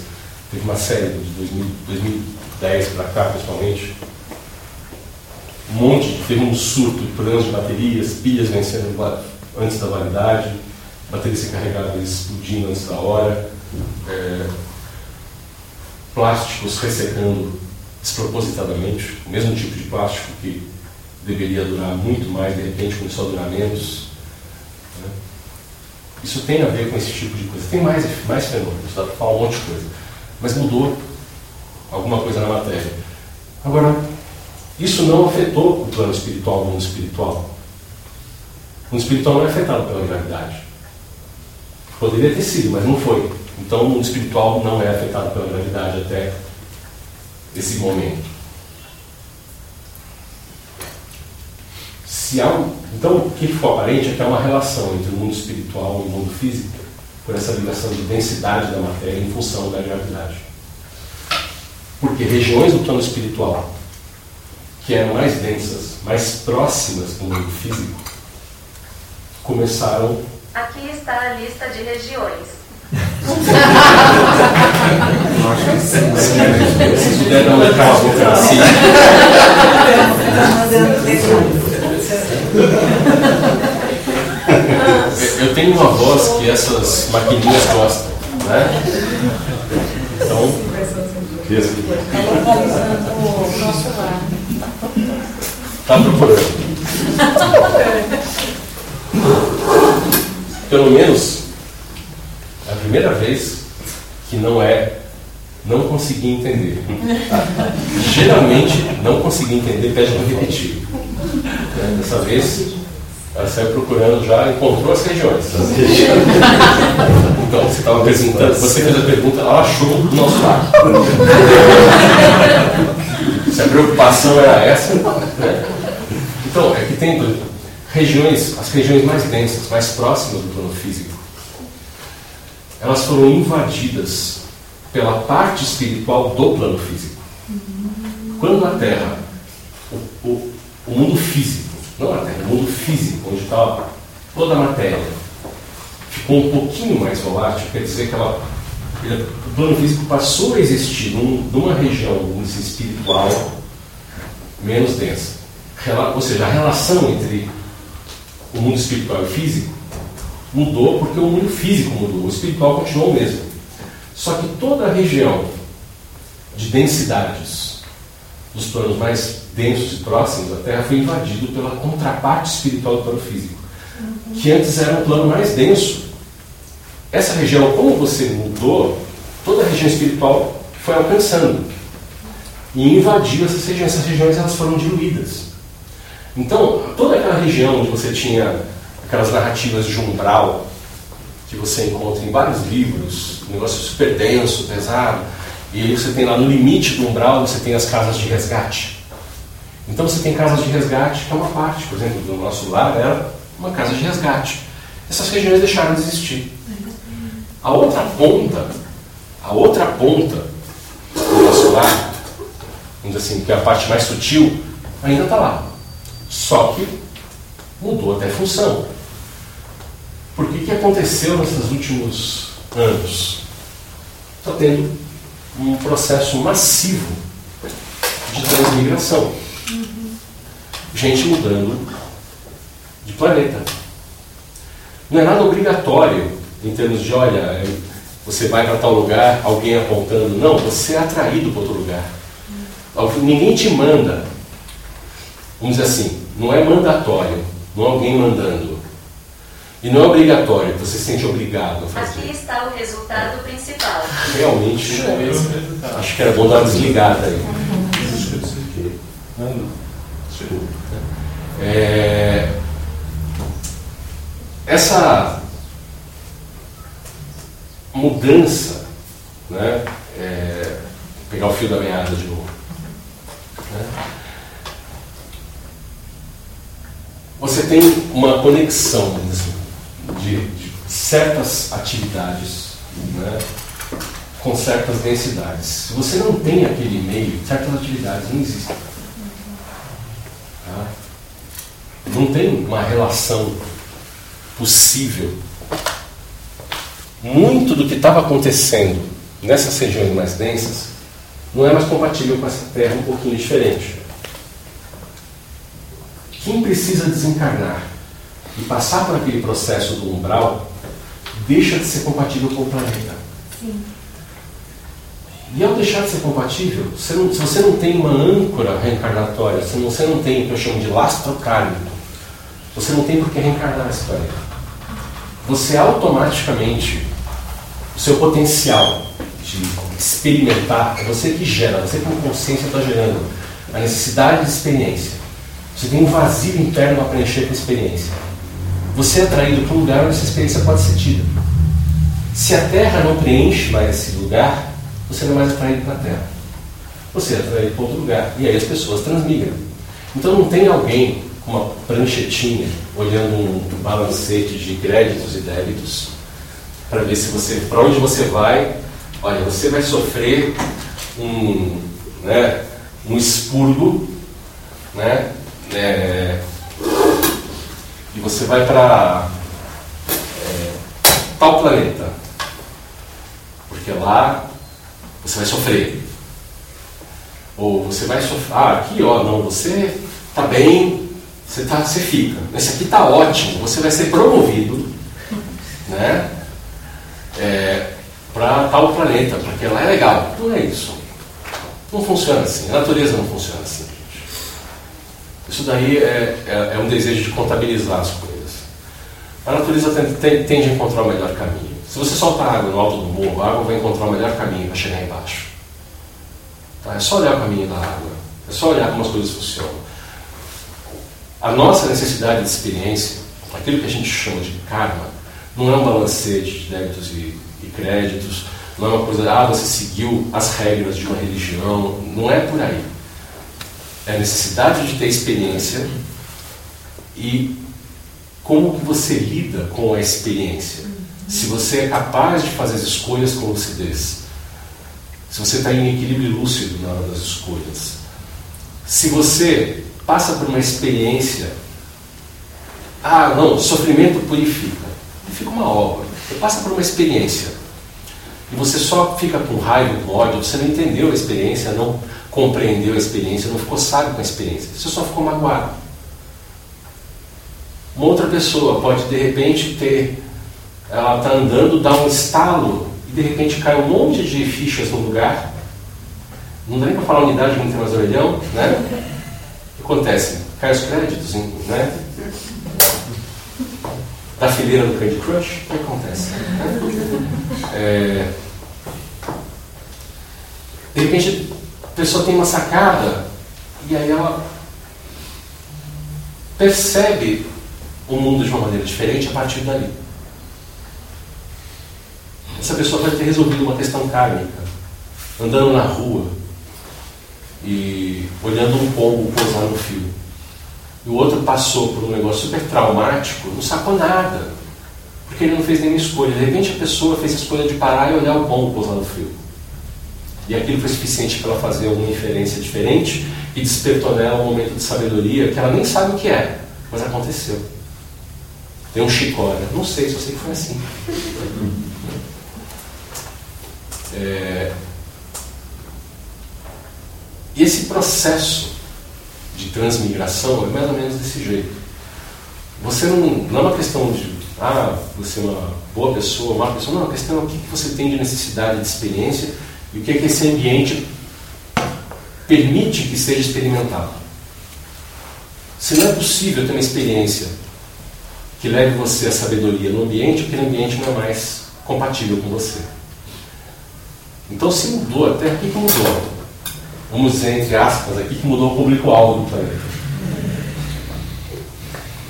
Teve uma série de 2000, 2010 para cá, principalmente, um monte, teve um surto de problemas de baterias, pilhas vencendo antes da validade, bateria carregada explodindo antes da hora, é, plásticos ressecando despropositadamente, o mesmo tipo de plástico que deveria durar muito mais, de repente começou a durar menos. Né? Isso tem a ver com esse tipo de coisa. Tem mais, mais fenômenos, dá para falar um monte de coisa. Mas mudou alguma coisa na matéria. Agora, isso não afetou o plano espiritual, o mundo espiritual. O mundo espiritual não é afetado pela gravidade. Poderia ter sido, mas não foi. Então o mundo espiritual não é afetado pela gravidade até esse momento. Se há um, então, o que ficou aparente é que há uma relação entre o mundo espiritual e o mundo físico, por essa ligação de densidade da matéria em função da gravidade. Porque regiões do plano espiritual que eram mais densas, mais próximas do mundo físico, começaram. Aqui está a lista de regiões. Se puder dar uma cala a boca assim. Eu tenho uma voz que essas maquininhas gostam, né? Então, Está localizando o nosso lar. tá procurando. Pelo menos é a primeira vez que não é não consegui entender. Geralmente, não consegui entender, pede para repetir. Né? Dessa vez, ela saiu procurando já, encontrou as regiões. Então, você estava perguntando, você fez a pergunta, ela achou o nosso lado. Se a preocupação era essa, né? Então, é que tem regiões, as regiões mais densas, mais próximas do plano físico, elas foram invadidas pela parte espiritual do plano físico. Quando a Terra, o, o, o mundo físico, não a Terra, o mundo físico, onde está toda a matéria, ficou um pouquinho mais volátil, quer dizer que ela, o plano físico passou a existir num- numa região espiritual menos densa. Ou seja, a relação entre o mundo espiritual e físico mudou porque o mundo físico mudou, o espiritual continuou o mesmo. Só que toda a região de densidades dos planos mais densos e próximos da Terra foi invadido pela contraparte espiritual do plano físico, que antes era um plano mais denso. Essa região, como você mudou, toda a região espiritual foi alcançando e invadiu essas regiões. Essas regiões elas foram diluídas. Então, toda aquela região onde você tinha aquelas narrativas de umbral, que você encontra em vários livros, um negócio super denso, pesado, e aí você tem lá no limite do umbral, você tem as casas de resgate. Então você tem casas de resgate, que é uma parte, por exemplo, do nosso lar era uma casa de resgate. Essas regiões deixaram de existir. A outra ponta, a outra ponta do nosso lar, vamos dizer assim, que é a parte mais sutil, ainda está lá. Só que mudou até a função. Por que, que aconteceu nesses últimos anos? Está tendo um processo massivo de transmigração. Gente mudando de planeta. Não é nada obrigatório em termos de, olha, você vai para tal lugar, alguém apontando. Não, você é atraído para outro lugar. Ninguém te manda. Vamos dizer assim, não é mandatório, não é alguém mandando. E não é obrigatório, você se sente obrigado a Aqui fazer. está o resultado principal. Realmente, acho que era bom dar uma desligada aí. É, essa mudança, né, é, pegar o fio da meada de novo. né, você tem uma conexão de, de certas atividades né, com certas densidades. Se você não tem aquele meio, certas atividades não existem. Tá? Não tem uma relação possível. Muito do que estava acontecendo nessas regiões mais densas não é mais compatível com essa terra um pouquinho diferente. Quem precisa desencarnar e passar por aquele processo do umbral deixa de ser compatível com o planeta. E ao deixar de ser compatível, você não- se você não tem uma âncora reencarnatória, se você não tem o que eu chamo de lastro kármico, você não tem por que reencarnar esse planeta. você automaticamente, o seu potencial de experimentar, é você que gera, você com consciência está gerando a necessidade de experiência. Você tem um vazio interno para preencher com a experiência. Você é atraído para um lugar onde essa experiência pode ser tida. Se a Terra não preenche mais esse lugar, você não é mais atraído para a Terra. Você é atraído para outro lugar. E aí as pessoas transmigram. Então não tem alguém com uma pranchetinha olhando um balancete de créditos e débitos para ver se você, para onde você vai. Olha, você vai sofrer um, né, um expurgo, né, é, e você vai para é, tal planeta, porque lá você vai sofrer. Ou você vai sofrer. Ah, aqui ó, não, você está bem, você, tá, você fica. Esse aqui está ótimo, você vai ser promovido né, é, para tal planeta, porque lá é legal. Não é isso. Não funciona assim. A natureza não funciona assim. Isso daí é, é, é um desejo de contabilizar as coisas. A natureza tende, a encontrar o melhor caminho. Se você soltar água no alto do morro, a água vai encontrar o melhor caminho para chegar embaixo. Tá? É só olhar o caminho da água. É só olhar como as coisas funcionam. A nossa necessidade de experiência, aquilo que a gente chama de karma, não é um balancete de débitos e, e créditos, não é uma coisa, ah, você seguiu as regras de uma religião, não é por aí. É a necessidade de ter experiência e como que você lida com a experiência. Se você é capaz de fazer as escolhas com lucidez. Se você está em equilíbrio lúcido na hora das escolhas. Se você passa por uma experiência. Ah, não, sofrimento purifica. Purifica uma obra. Você passa por uma experiência. E você só fica com raiva, com ódio, você não entendeu a experiência, não compreendeu a experiência, não ficou sábio com a experiência. Você só ficou magoado. Uma outra pessoa pode de repente ter. Ela está andando, dá um estalo e de repente cai um monte de fichas no lugar. Não dá nem para falar unidade que não tem mais orelhão, né? acontece? Cai os créditos, né? Da fileira do Candy Crush, o que acontece? É... De repente, a pessoa tem uma sacada e aí ela percebe o mundo de uma maneira diferente a partir dali. Essa pessoa pode ter resolvido uma questão kármica, andando na rua, e olhando um pombo pousar no fio. E o outro passou por um negócio super traumático, não sacou nada, porque ele não fez nenhuma escolha. De repente a pessoa fez a escolha de parar e olhar o pombo pousar no fio. E aquilo foi suficiente para ela fazer alguma inferência diferente e despertou nela um momento de sabedoria que ela nem sabe o que é, mas aconteceu. Deu um chicória. Não sei, só sei que foi assim. É, e esse processo de transmigração é mais ou menos desse jeito. Você não, não é uma questão de, ah, você é uma boa pessoa, uma pessoa, não, a questão é o que você tem de necessidade de experiência e o que, é que esse ambiente permite que seja experimentado. Se não é possível ter uma experiência que leve você à sabedoria no ambiente, aquele ambiente não é mais compatível com você. Então, se mudou, até aqui que mudou vamos dizer entre aspas aqui, que mudou o público-alvo do planeta.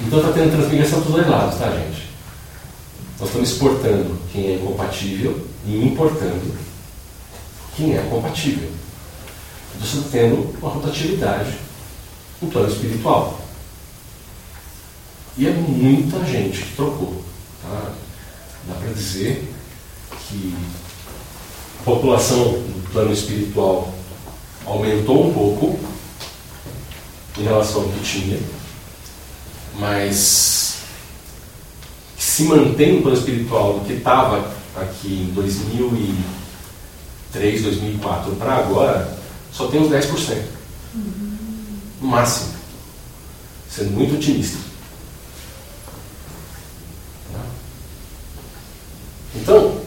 Então está tendo transmigração dos dois lados, tá, gente? Nós estamos exportando quem é incompatível e importando quem é compatível. Você está tendo uma rotatividade no plano espiritual. E é muita gente que trocou. Tá? Dá para dizer que a população do plano espiritual aumentou um pouco em relação ao que tinha, mas se mantém no plano espiritual do que estava aqui em 2003, 2004 para agora, só tem uns 10%. No máximo. Sendo muito otimista. Então,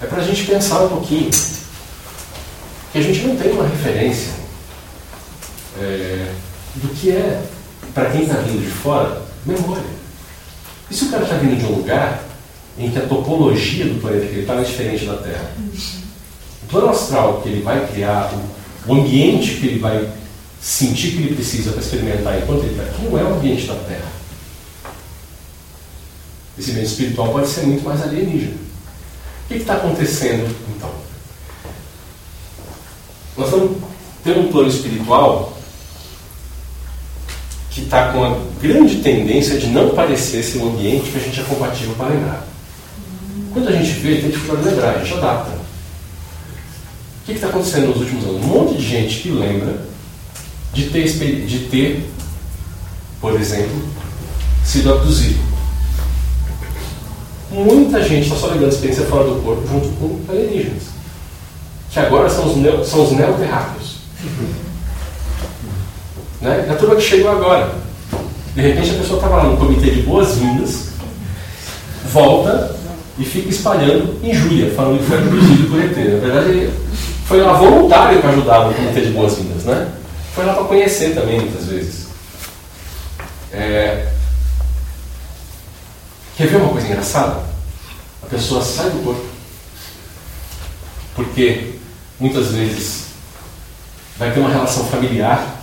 é para a gente pensar um pouquinho que a gente não tem uma referência é, do que é, para quem está vindo de fora, memória. E se o cara está vindo de um lugar em que a topologia do planeta que ele está é diferente da Terra? O plano astral que ele vai criar, o ambiente que ele vai sentir que ele precisa para experimentar enquanto ele está aqui, não é o ambiente da Terra. Esse ambiente espiritual pode ser muito mais alienígena. O que está acontecendo então? Nós estamos tendo um plano espiritual que está com a grande tendência de não parecer ser um ambiente que a gente é compatível para lembrar. Quando a gente vê, tem dificuldade de lembrar, a gente adapta. O que está acontecendo nos últimos anos? Um monte de gente que lembra de ter, de ter por exemplo, sido abduzido. Muita gente está só lembrando a experiência fora do corpo junto com alienígenas. Que agora são os, neo, são os neoterráqueos. Né? É a turma que chegou agora. De repente a pessoa estava lá no comitê de boas-vindas, volta e fica espalhando injúria, falando que foi abduzido por ET. Na verdade, foi lá voluntário para ajudar no comitê de boas-vindas. Né? Foi lá para conhecer também, muitas vezes. É... Quer ver uma coisa engraçada? A pessoa sai do corpo. Porque muitas vezes vai ter uma relação familiar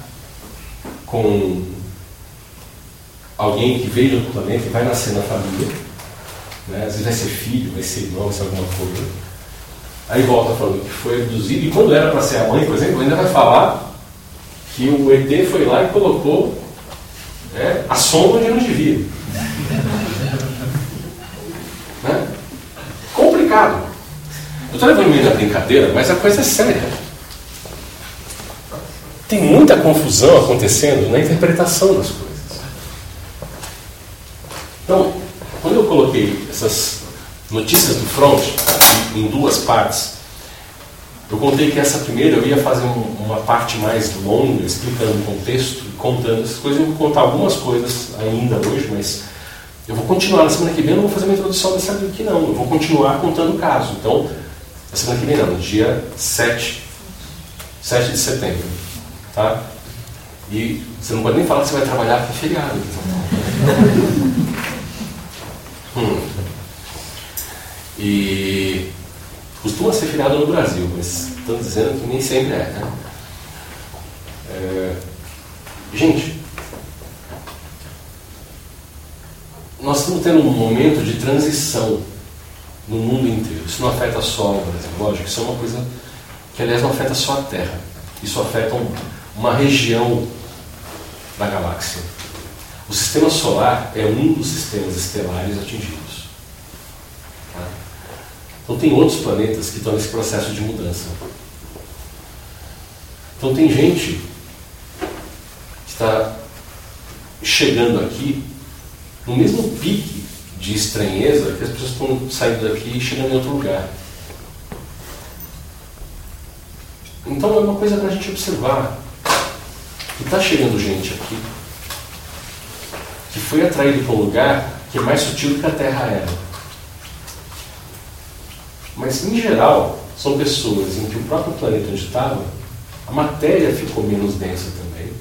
com alguém que veio de outro planeta e vai nascer na família. Né? Às vezes vai ser filho, vai ser irmão, vai ser alguma coisa. Aí volta falando que foi abduzido, e quando era para ser a mãe, por exemplo, ainda vai falar que o ET foi lá e colocou né, a sombra onde não devia. né? Complicado. Eu estou levando meio na brincadeira, mas a coisa é séria tem muita confusão acontecendo na interpretação das coisas. Então, quando eu coloquei essas notícias do front em duas partes, eu contei que essa primeira eu ia fazer um, uma parte mais longa, explicando o contexto, contando essas coisas. Eu vou contar algumas coisas ainda hoje, mas eu vou continuar na semana que vem. Eu não vou fazer uma introdução dessa aqui, não. Eu vou continuar contando o caso. Então, na semana que vem, não, dia 7, 7 de setembro. Tá? E você não pode nem falar que você vai trabalhar com feriado. Hum. E costuma ser feriado no Brasil, mas estão dizendo que nem sempre é. Né? É... Gente, nós estamos tendo um momento de transição no mundo inteiro. Isso não afeta só o Brasil, lógico, isso é uma coisa que, aliás, não afeta só a Terra. Isso afeta um, uma região da galáxia. O sistema solar é um dos sistemas estelares atingidos. Tá? Então, tem outros planetas que estão nesse processo de mudança. Então, tem gente que está chegando aqui no mesmo pique de estranheza que as pessoas estão saindo daqui e chegando em outro lugar. Então, é uma coisa para a gente observar. E está chegando gente aqui que foi atraído para um lugar que é mais sutil do que a Terra era. Mas, em geral, são pessoas em que o próprio planeta onde estava, a matéria ficou menos densa também.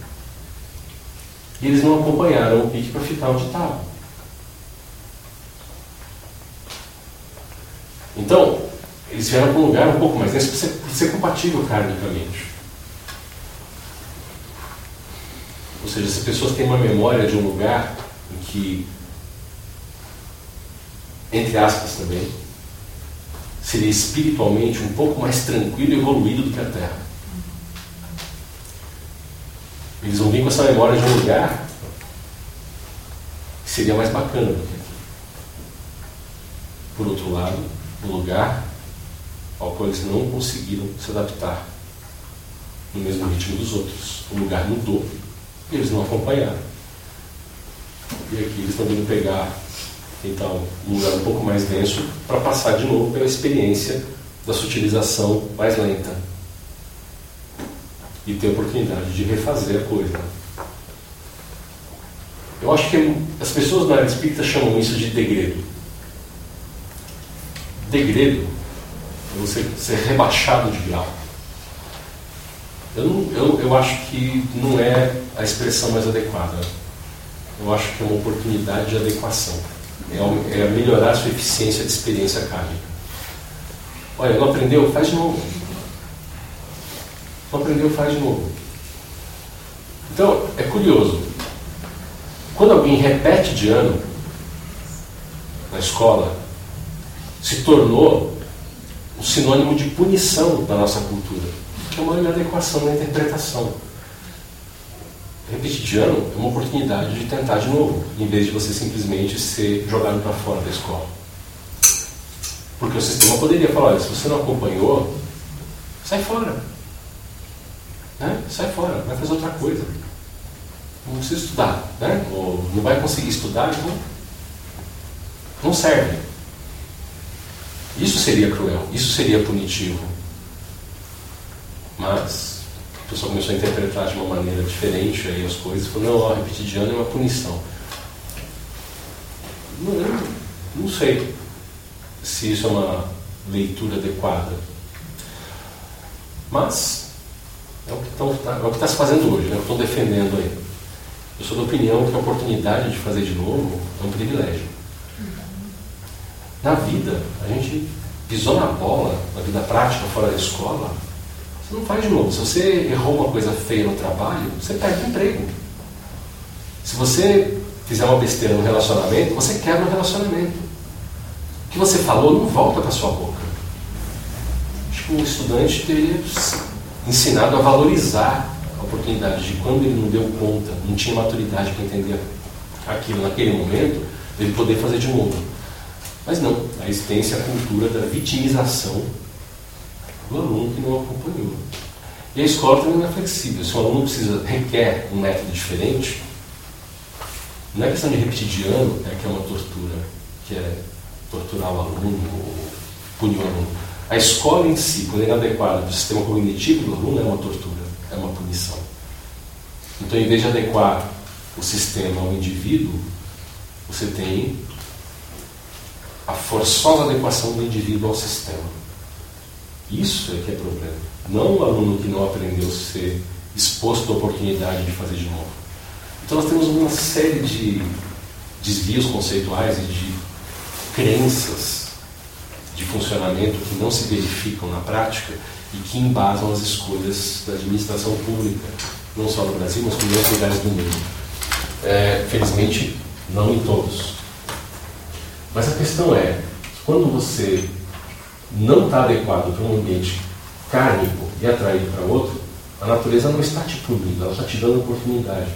E eles não acompanharam o pique para ficar onde estava. Então, eles vieram para um lugar um pouco mais denso para ser, ser compatível karmicamente. Ou seja, se pessoas têm uma memória de um lugar que, entre aspas também, seria espiritualmente um pouco mais tranquilo e evoluído do que a Terra. Eles vão vir com essa memória de um lugar que seria mais bacana do que aqui. Por outro lado, um lugar ao qual eles não conseguiram se adaptar no mesmo ritmo dos outros. O lugar mudou e eles não acompanharam. E aqui eles estão vindo pegar, então, um lugar um pouco mais denso para passar de novo pela experiência da sutilização mais lenta. E ter a oportunidade de refazer a coisa. Eu acho que as pessoas na área espírita chamam isso de degredo. Degredo é você ser rebaixado de grau. Eu, não, eu, eu acho que não é a expressão mais adequada. Eu acho que é uma oportunidade de adequação. é, é melhorar a sua eficiência de experiência kármica. Olha, não aprendeu? Faz de novo. Não aprendeu? Faz de novo. Então, é curioso. Quando alguém repete de ano na escola, se tornou um sinônimo de punição da nossa cultura, é uma inadequação na interpretação. Repetir de ano é uma oportunidade de tentar de novo, em vez de você simplesmente ser jogado para fora da escola. Porque o sistema poderia falar: olha, se você não acompanhou, sai fora. Né? Sai fora, vai fazer outra coisa. Não precisa estudar. Né? Ou não vai conseguir estudar, então não serve. Isso seria cruel, isso seria punitivo. Mas a pessoa começou a interpretar de uma maneira diferente aí as coisas, falou, não, ó, repetir de ano é uma punição. Não, não sei se isso é uma leitura adequada. Mas é o que está é tá se fazendo hoje, né? eu estou defendendo aí. Eu sou da opinião que a oportunidade de fazer de novo é um privilégio. Na vida, a gente pisou na bola, na vida prática, fora da escola, você não faz de novo. Se você errou uma coisa feia no trabalho, você perde o emprego. Se você fizer uma besteira no relacionamento, você quebra o relacionamento que você falou não volta para sua boca. Acho que um estudante teria ensinado a valorizar a oportunidade de quando ele não deu conta, não tinha maturidade para entender aquilo naquele momento, ele poder fazer de novo. Mas não, a existência, a cultura da vitimização do aluno que não acompanhou. E a escola também não é flexível. Se o aluno precisa, requer um método diferente, não é questão de repetir de ano, é que é uma tortura, que é torturar o aluno, punir o aluno. A escola em si, quando é inadequada para o sistema cognitivo do aluno, é uma tortura, é uma punição. Então, em vez de adequar o sistema ao indivíduo, você tem a forçosa adequação do indivíduo ao sistema. Isso é que é problema. Não o aluno que não aprendeu a ser exposto à oportunidade de fazer de novo. Então nós temos uma série de desvios conceituais e de crenças de funcionamento que não se verificam na prática e que embasam as escolhas da administração pública, não só no Brasil, mas em outros lugares do mundo. É, felizmente, não em todos. Mas a questão é, quando você não está adequado para um ambiente kármico e atraído para outro, a natureza não está te punindo, ela está te dando oportunidade.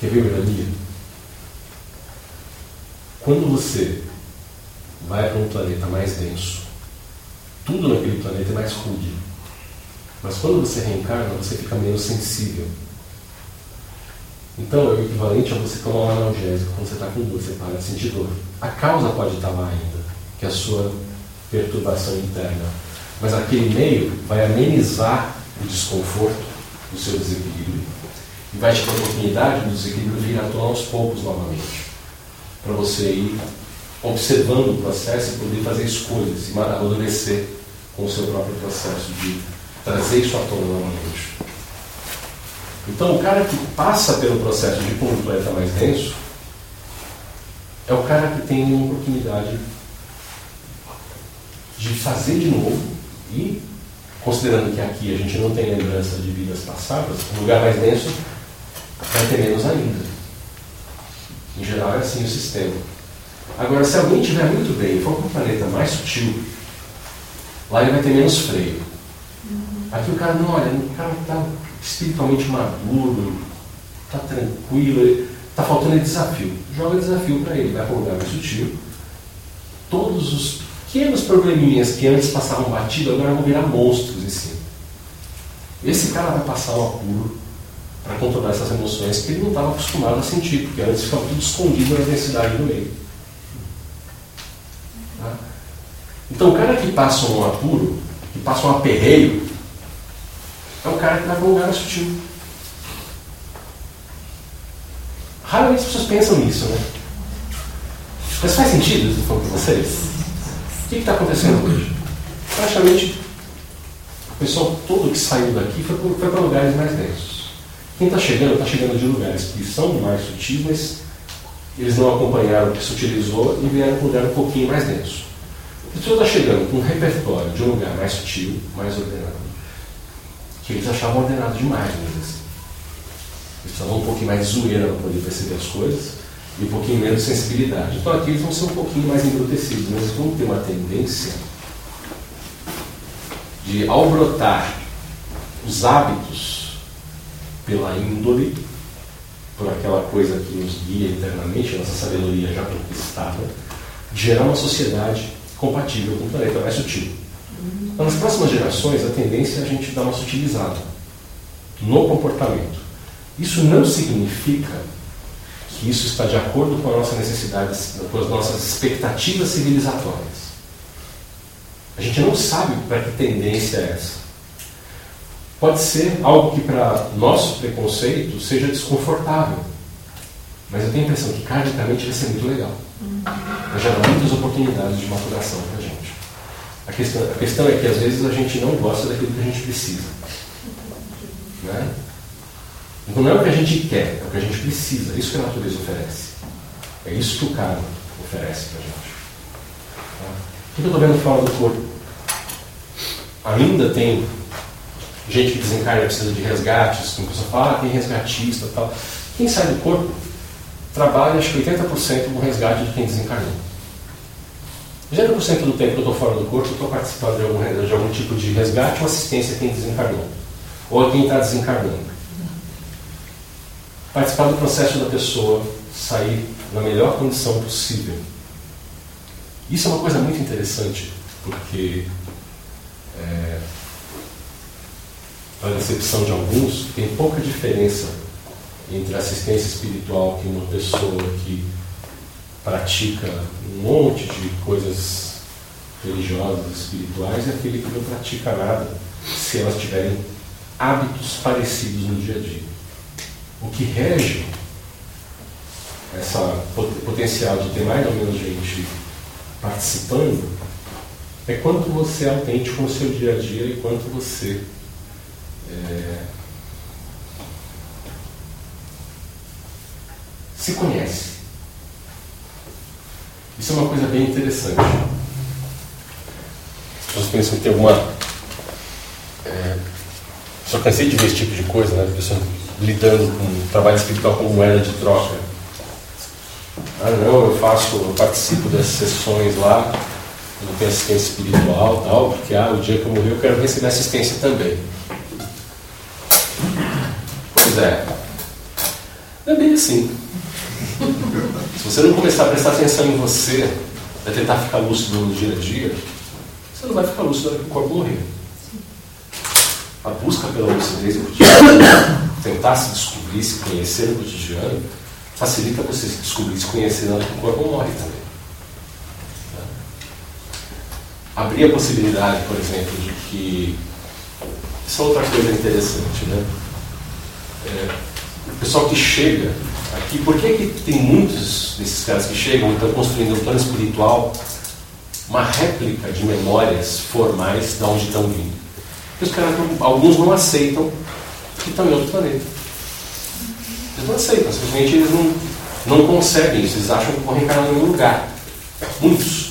Quer ver a? Quando você vai para um planeta mais denso, tudo naquele planeta é mais rude. Mas quando você reencarna, você fica menos sensível. Então é o equivalente a você tomar um analgésico quando você está com dor, você para de sentir dor. A causa pode estar lá ainda, que é a sua perturbação interna. Mas aquele meio vai amenizar o desconforto do seu desequilíbrio e vai te dar a oportunidade do desequilíbrio vir à tona aos poucos novamente para você ir observando o processo e poder fazer escolhas e amadurecer com o seu próprio processo de trazer isso à tona novamente. Então, o cara que passa pelo processo de um planeta mais denso é o cara que tem uma oportunidade de fazer de novo e, considerando que aqui a gente não tem lembrança de vidas passadas, um lugar mais denso vai ter menos ainda. Em geral é assim o sistema. Agora, se alguém estiver muito bem for para um planeta mais sutil, lá ele vai ter menos freio. Aqui o cara não, olha, o cara está espiritualmente maduro, está tranquilo, está faltando desafio. Joga desafio para ele, vai para um lugar mais sutil. Todos os pequenos probleminhas que antes passavam batido, agora vão virar monstros em cima. Esse cara vai passar um apuro para controlar essas emoções que ele não estava acostumado a sentir, porque antes ficava tudo escondido na densidade do meio. Tá? Então, o cara que passa um apuro, que passa um aperreio, é o cara que está com um lugar sutil. Raramente as pessoas pensam nisso, né? Mas faz sentido isso que para vocês? O que está acontecendo hoje? Praticamente o pessoal todo que saiu daqui foi, para lugares mais densos Quem está chegando, está chegando de lugares que são mais sutis, mas eles não acompanharam o que se utilizou e vieram para um lugar um pouquinho mais denso. A pessoa está chegando com um repertório de um lugar mais sutil, mais ordenado, que eles achavam ordenado demais, mas. Eles precisavam um pouquinho mais de zoeira para poder perceber as coisas e um pouquinho menos de sensibilidade. Então aqui eles vão ser um pouquinho mais embrutecidos, mas eles vão ter uma tendência de, ao brotar os hábitos pela índole, por aquela coisa que nos guia internamente, nossa sabedoria já conquistada, gerar uma sociedade compatível com o planeta mais sutil. Então, nas próximas gerações, a tendência é a gente dar uma sutilizada no comportamento. Isso não significa que isso está de acordo com as nossas necessidades, com as nossas expectativas civilizatórias. A gente não sabe para que tendência é essa. Pode ser algo que, para nosso preconceito, seja desconfortável. Mas eu tenho a impressão que, karmicamente, vai ser muito legal. Vai gerar muitas oportunidades de maturação para a gente. A questão, a questão é que, às vezes, a gente não gosta daquilo que a gente precisa. Né? Então, não é o que a gente quer, é o que a gente precisa. É isso que a natureza oferece. É isso que o karma oferece para a gente. Tá? O que eu estou vendo fora do corpo? Ainda tem gente que desencarna e precisa de resgates, a pessoa fala, ah, tem resgatista tal. Quem sai do corpo trabalha, acho que 80% do resgate de quem desencarnou. 80% do tempo que eu estou fora do corpo, eu estou participando de algum, de algum tipo de resgate ou assistência a quem desencarnou. Ou a quem está desencarnando. Participar do processo da pessoa sair na melhor condição possível. Isso é uma coisa muito interessante, porque é, a decepção de alguns, tem pouca diferença entre a assistência espiritual que uma pessoa que pratica um monte de coisas religiosas, espirituais, e aquele que não pratica nada, se elas tiverem hábitos parecidos no dia a dia. O que rege essa potencial de ter mais ou menos gente participando é quanto você é autêntico no seu dia a dia e quanto você é, se conhece. Isso é uma coisa bem interessante. Pessoas pensam que tem alguma. É, só cansei de ver esse tipo de coisa, né? Lidando com trabalho espiritual como moeda de troca. Ah, não, eu faço, eu participo dessas sessões lá, eu tenho assistência espiritual tal, porque ah, o dia que eu morrer eu quero receber assistência também. Pois é. Não é bem assim. Se você não começar a prestar atenção em você, a tentar ficar lúcido no dia a dia, você não vai ficar lúcido na hora que o corpo morrer. A busca pela lucidez cotidiano, tentar se descobrir, se conhecer no cotidiano, facilita você se descobrir, se conhecer na o corpo morre também. Abrir a possibilidade, por exemplo, de que. Isso é outra coisa interessante, né? É, o pessoal que chega aqui, por que, que tem muitos desses caras que chegam e estão construindo um plano espiritual, uma réplica de memórias formais de onde estão vindo? Porque os caras, alguns não aceitam que estão em outro planeta. Eles não aceitam, simplesmente eles não, não conseguem isso, eles acham que vão reencarnar no mesmo lugar. Muitos.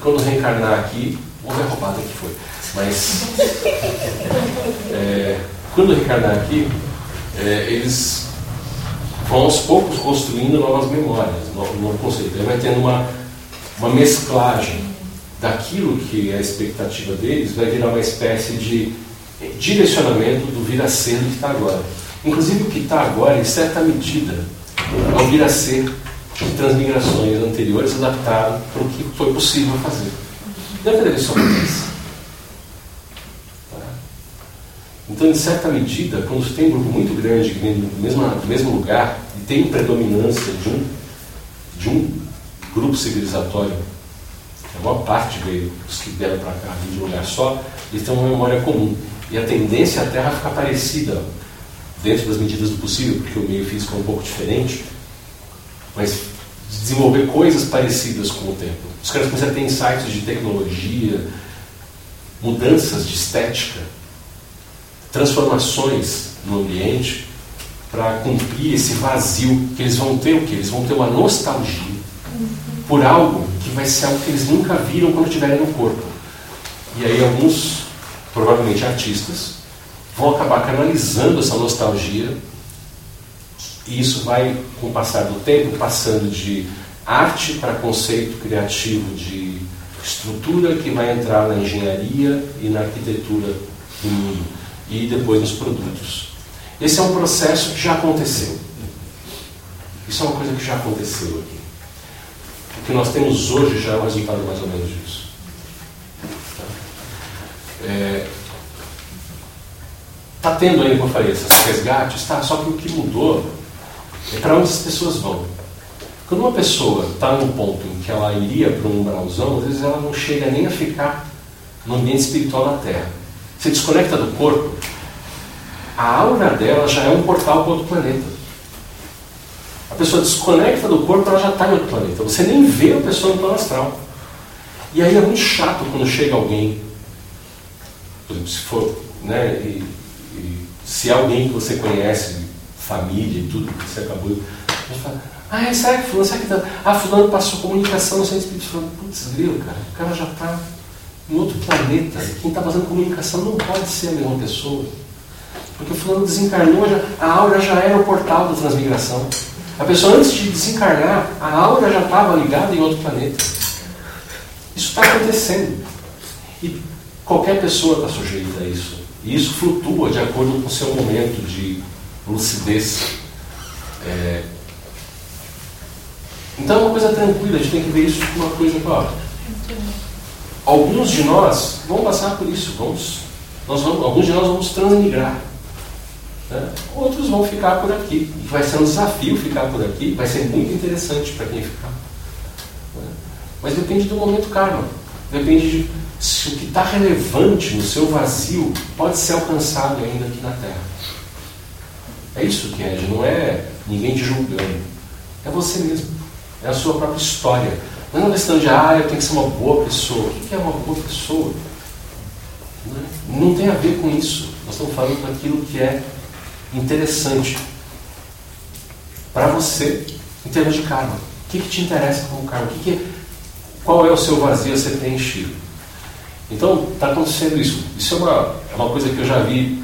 Quando reencarnar aqui, vou ver a roubada que foi. Mas é, quando reencarnar aqui, é, eles vão aos poucos construindo novas memórias, novo, novo conceito. Ele vai tendo uma, uma mesclagem daquilo que é a expectativa deles, vai virar uma espécie de direcionamento do vir a ser do que está agora. Inclusive o que está agora, em certa medida, é o vir a ser de transmigrações anteriores adaptado para o que foi possível fazer. Não é isso acontece. Então, em certa medida, quando você tem um grupo muito grande que vem do mesmo, do mesmo lugar e tem predominância de um, de um grupo civilizatório, a maior parte veio, os que deram para cá, de um lugar só, eles têm uma memória comum. E a tendência é a Terra ficar parecida, dentro das medidas do possível, porque o meio físico é um pouco diferente, mas desenvolver coisas parecidas com o tempo. Os caras começam a ter insights de tecnologia, mudanças de estética, transformações no ambiente para cumprir esse vazio que eles vão ter o quê? Eles vão ter uma nostalgia por algo que vai ser algo que eles nunca viram quando estiverem no corpo. E aí alguns, provavelmente artistas, vão acabar canalizando essa nostalgia e isso vai, com o passar do tempo, passando de arte para conceito criativo de estrutura que vai entrar na engenharia e na arquitetura do mundo e depois nos produtos. Esse é um processo que já aconteceu. Isso é uma coisa que já aconteceu aqui. O que nós temos hoje já é o resultado mais ou menos disso. É, tá tendo aí, como eu falei, esses resgates, tá, só que o que mudou é para onde as pessoas vão. Quando uma pessoa está num ponto em que ela iria para um umbralzão, às vezes ela não chega nem a ficar no ambiente espiritual na Terra. Você desconecta do corpo, a aura dela já é um portal para outro planeta. A pessoa desconecta do corpo, ela já está em outro planeta. Você nem vê a pessoa no plano astral. E aí é muito chato quando chega alguém, exemplo, se for, né, e, e, se é alguém que você conhece, família e tudo, que você acabou. Gente fala, ah, será que fulano, será que tá? Ah, fulano passou comunicação no centro espírito. Falando, putz, grilo, cara, o cara já está em outro planeta. Quem está fazendo comunicação não pode ser a mesma pessoa. Porque o fulano desencarnou, já, a aura já era o portal da transmigração. A pessoa antes de desencarnar, a aura já estava ligada em outro planeta. Isso está acontecendo. E qualquer pessoa está sujeita a isso. E isso flutua de acordo com o seu momento de lucidez. É... Então é uma coisa tranquila, a gente tem que ver isso como uma coisa própria. Alguns de nós vão passar por isso, vamos, nós vamos, alguns de nós vamos transmigrar. Né? Outros vão ficar por aqui. Vai ser um desafio ficar por aqui, vai ser muito interessante para quem ficar. Né? Mas depende do momento karma. Depende de se o que está relevante no seu vazio pode ser alcançado ainda aqui na Terra. É isso que é, não é ninguém te julgando. É você mesmo. É a sua própria história. Não é uma questão de, ah, eu tenho que ser uma boa pessoa. O que é uma boa pessoa? Não tem a ver com isso. Nós estamos falando daquilo que é interessante para você em termos de karma. O que, que te interessa karma? O que que, qual é o seu vazio a ser preenchido? Então, está acontecendo isso. Isso é uma, é uma coisa que eu já vi.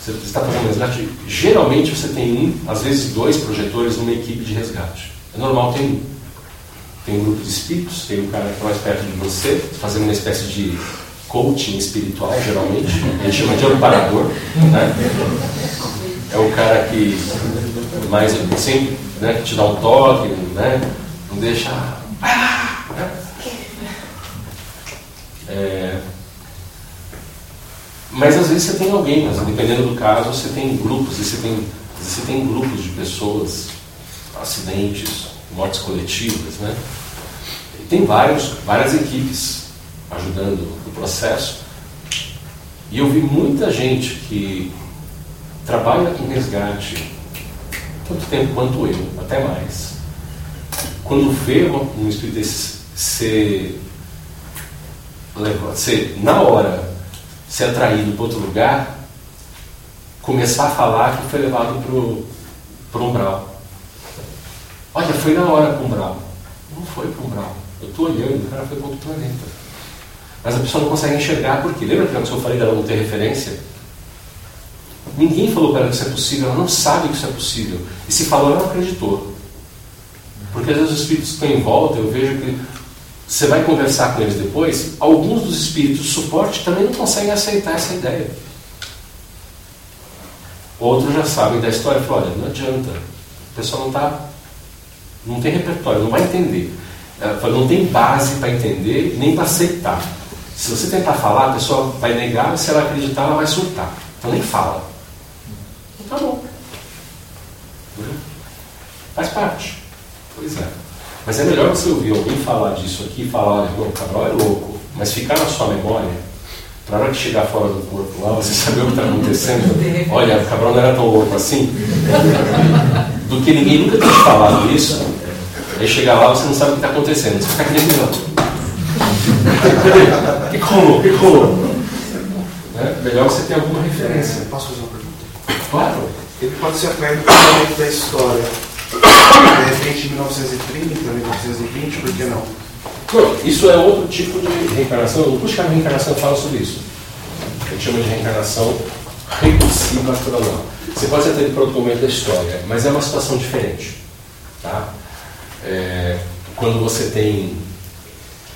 Você está fazendo resgate. Geralmente você tem um, às vezes dois projetores numa equipe de resgate. É normal ter um. Tem um grupo de espíritos, tem um cara que está mais perto de você, fazendo uma espécie de coaching espiritual, geralmente. Gente chama de amparador. Né? É o cara que mais sempre né, que te dá um toque, né? não deixa. Né? É... Mas às vezes você tem alguém, mas dependendo do caso, você tem grupos, você tem, você tem grupos de pessoas, acidentes, mortes coletivas, né? E tem vários, várias equipes ajudando o processo. E eu vi muita gente que trabalha com resgate tanto tempo quanto eu, até mais. Quando vê um espírito desse ser, ser na hora ser atraído para outro lugar, começar a falar que foi levado para o umbral. Olha, foi na hora para o umbral. Não foi para o umbral. Eu estou olhando, o cara foi para outro planeta. Mas a pessoa não consegue enxergar por quê? Lembra que eu falei dela não ter referência? Ninguém falou para ela que isso é possível, ela não sabe que isso é possível. E se falou, ela não acreditou. Porque às vezes os espíritos estão em volta, eu vejo que você vai conversar com eles depois, alguns dos espíritos de suporte também não conseguem aceitar essa ideia. Outros já sabem da história e falam, olha, não adianta. O pessoal não está. não tem repertório, não vai entender. não tem base para entender nem para aceitar. Se você tentar falar, a pessoa vai negar, se ela acreditar, ela vai surtar. Então nem fala. Então, tá bom. Faz parte. Pois é. Mas é melhor você ouvir alguém falar disso aqui e falar, olha, o Cabral é louco, mas ficar na sua memória, para hora que chegar fora do corpo lá, você saber o que está acontecendo, olha, o Cabral não era tão louco assim, do que ninguém nunca tinha falado isso, aí chegar lá você não sabe o que está acontecendo, você fica aqui dentro, o que rolou? O que rolou? É, melhor você ter alguma referência. Posso fazer uma pergunta? Claro. ele pode ser pelo momento da história. De repente, em 1930, 1920, por que não? Isso é outro tipo de reencarnação. O de reencarnação fala sobre isso. A gente chama de reencarnação recursiva astronal. Você pode ser atraído para outro momento da história, mas é uma situação diferente. Tá? É, quando você tem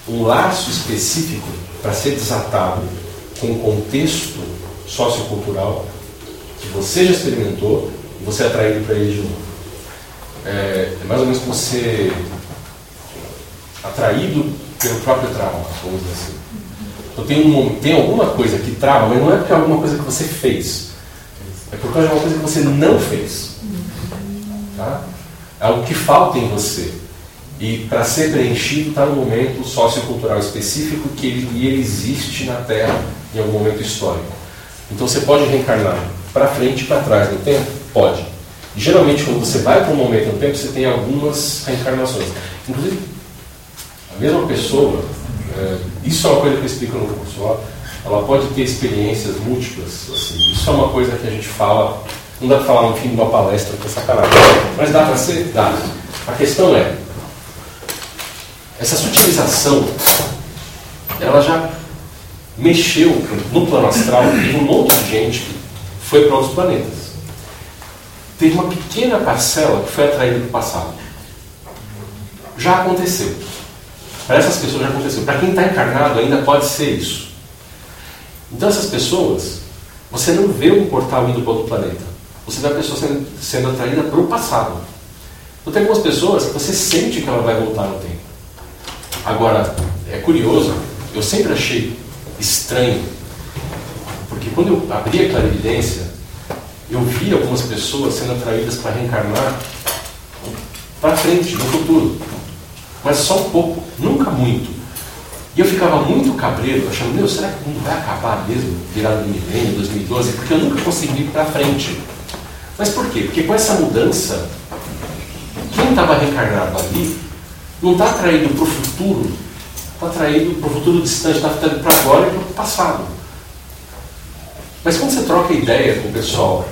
um laço específico para ser desatado com um contexto sociocultural que você já experimentou você é atraído para ele de novo. É, é, mais ou menos como ser atraído pelo próprio trauma, vamos dizer assim. Então tem, um, tem alguma coisa que trava, mas não é porque é alguma coisa que você fez. É por causa de alguma coisa que você não fez. Tá? É algo que falta em você. E para ser preenchido está no momento sociocultural específico que ele, ele existe na Terra em algum momento histórico. Então você pode reencarnar para frente e para trás no tempo? Pode. Geralmente, quando você vai para um momento no tempo, você tem algumas reencarnações. Inclusive, a mesma pessoa, é, isso é uma coisa que eu explico no curso, ela pode ter experiências múltiplas. Assim, isso é uma coisa que a gente fala, não dá para falar no fim de uma palestra, que é sacanagem. Mas dá para ser? Dá. A questão é, essa sutilização, ela já mexeu no plano astral, teve um monte de gente que foi para outros planetas. Teve uma pequena parcela que foi atraída do passado. Já aconteceu. Para essas pessoas já aconteceu. Para quem está encarnado ainda pode ser isso. Então essas pessoas, você não vê um portal indo para outro planeta. Você vê a pessoa sendo, sendo atraída para o passado. Então tem algumas pessoas que você sente que ela vai voltar no tempo. Agora, é curioso, eu sempre achei estranho, porque quando eu abri a clarividência, eu vi algumas pessoas sendo atraídas para reencarnar para frente, no futuro. Mas só um pouco, nunca muito. E eu ficava muito cabreiro, achando, meu, será que o mundo vai acabar mesmo, virado no milênio, 2012? Porque eu nunca consegui ir para frente. Mas por quê? Porque com essa mudança, quem estava reencarnado ali não está atraído para o futuro, está atraído para o futuro distante, está atraído para agora e para o passado. Mas quando você troca ideia com o pessoal,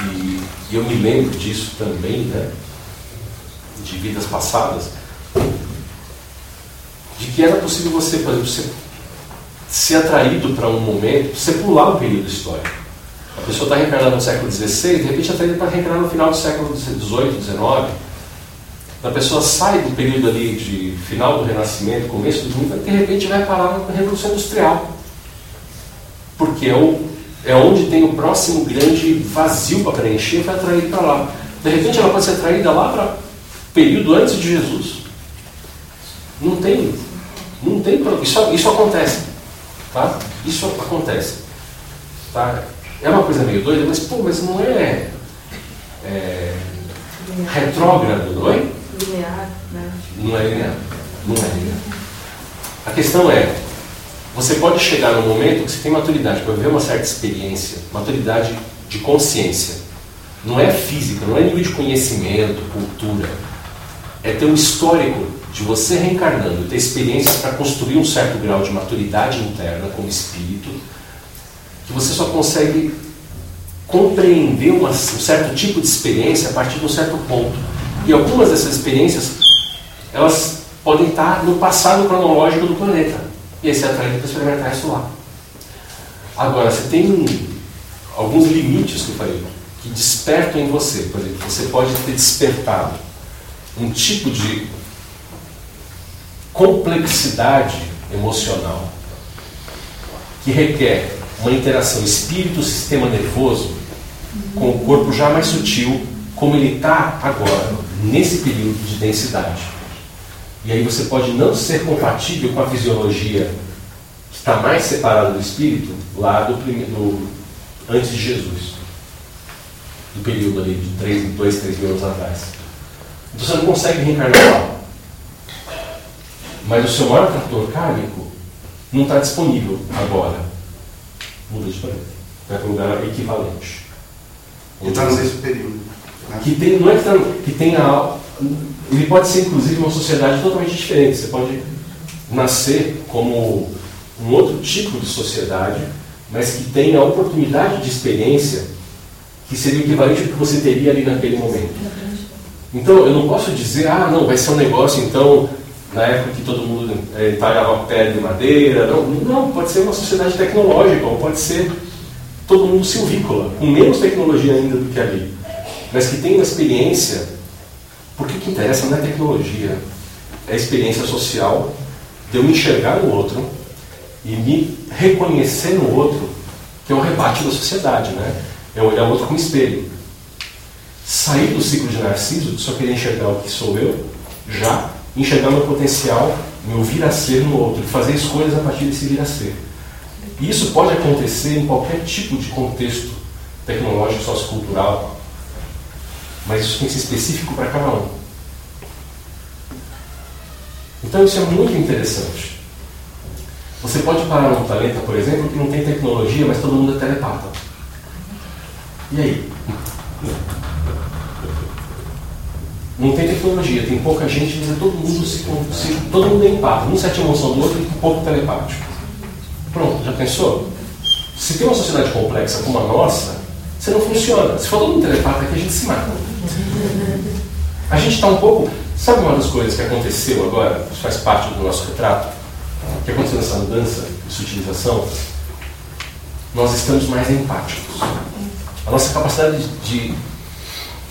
e, e eu me lembro disso também, né, de vidas passadas, de que era possível você, por exemplo, ser, ser atraído para um momento, você pular um período histórico. A pessoa está reencarnando no século XVI, de repente é atraída para reencarnar no final do século XVIII, XIX. A pessoa sai do período ali de final do Renascimento, começo do mundo, e de repente vai parar na Revolução Industrial. Porque é, o, é onde tem o próximo grande vazio para preencher, vai atrair para lá. De repente ela pode ser atraída lá para período antes de Jesus. Não tem, não tem isso, isso acontece, tá? Isso acontece, tá? É uma coisa meio doida, mas pô, mas não é, é retrógrado, não é? Linear, né? Não é linear, não é linear. A questão é, você pode chegar num momento que você tem maturidade para viver uma certa experiência, maturidade de consciência. Não é física, não é nível de conhecimento, cultura. É ter um histórico de você reencarnando, ter experiências para construir um certo grau de maturidade interna como espírito, que você só consegue compreender uma, um certo tipo de experiência a partir de um certo ponto. E algumas dessas experiências, elas podem estar no passado cronológico do planeta. E aí você é para experimentar isso lá. Agora, você tem alguns limites que eu falei, que despertam em você. Por exemplo, você pode ter despertado um tipo de complexidade emocional que requer uma interação espírito-sistema nervoso com o corpo já mais sutil, como ele está agora, nesse período de densidade. E aí você pode não ser compatível com a fisiologia que está mais separada do espírito lá do, do antes de Jesus, do período ali de 3, 2, 3 mil anos atrás. Então você não consegue reencarnar lá. Mas o seu maior trator kármico não está disponível agora. Muda de planeta. Vai para um lugar equivalente. Ele está mesmo período. Né? Que tem, não é que, tá, que tenha. Ele pode ser, inclusive, uma sociedade totalmente diferente. Você pode nascer como um outro tipo de sociedade, mas que tenha a oportunidade de experiência que seria o equivalente ao que você teria ali naquele momento. Então, eu não posso dizer, ah, não, vai ser um negócio, então, na época que todo mundo é, talhava pele de madeira. Não, não, pode ser uma sociedade tecnológica, ou pode ser todo mundo silvícola, com menos tecnologia ainda do que ali. Mas que tem uma experiência, porque o que interessa não é tecnologia, é a experiência social de eu me enxergar no outro e me reconhecer no outro, que é o rebate da sociedade, né? É olhar o outro como espelho. Sair do ciclo de Narciso, de só querer enxergar o que sou eu, já enxergar meu potencial, meu vir a ser no outro, fazer escolhas a partir desse vir a ser. E isso pode acontecer em qualquer tipo de contexto tecnológico, sociocultural, mas isso tem que ser específico para cada um. Então isso é muito interessante. Você pode parar num planeta, por exemplo, que não tem tecnologia, mas todo mundo é telepata. E aí? Não tem tecnologia, tem pouca gente, mas é todo mundo se, se todo mundo é empático, um sente emoção do outro e um pouco telepático. Pronto, já pensou? Se tem uma sociedade complexa como a nossa, você não funciona. Se for todo mundo telepata aqui, a gente se mata. A gente está um pouco. Sabe uma das coisas que aconteceu agora, que faz parte do nosso retrato? Que aconteceu nessa mudança de utilização? Nós estamos mais empáticos. A nossa capacidade de.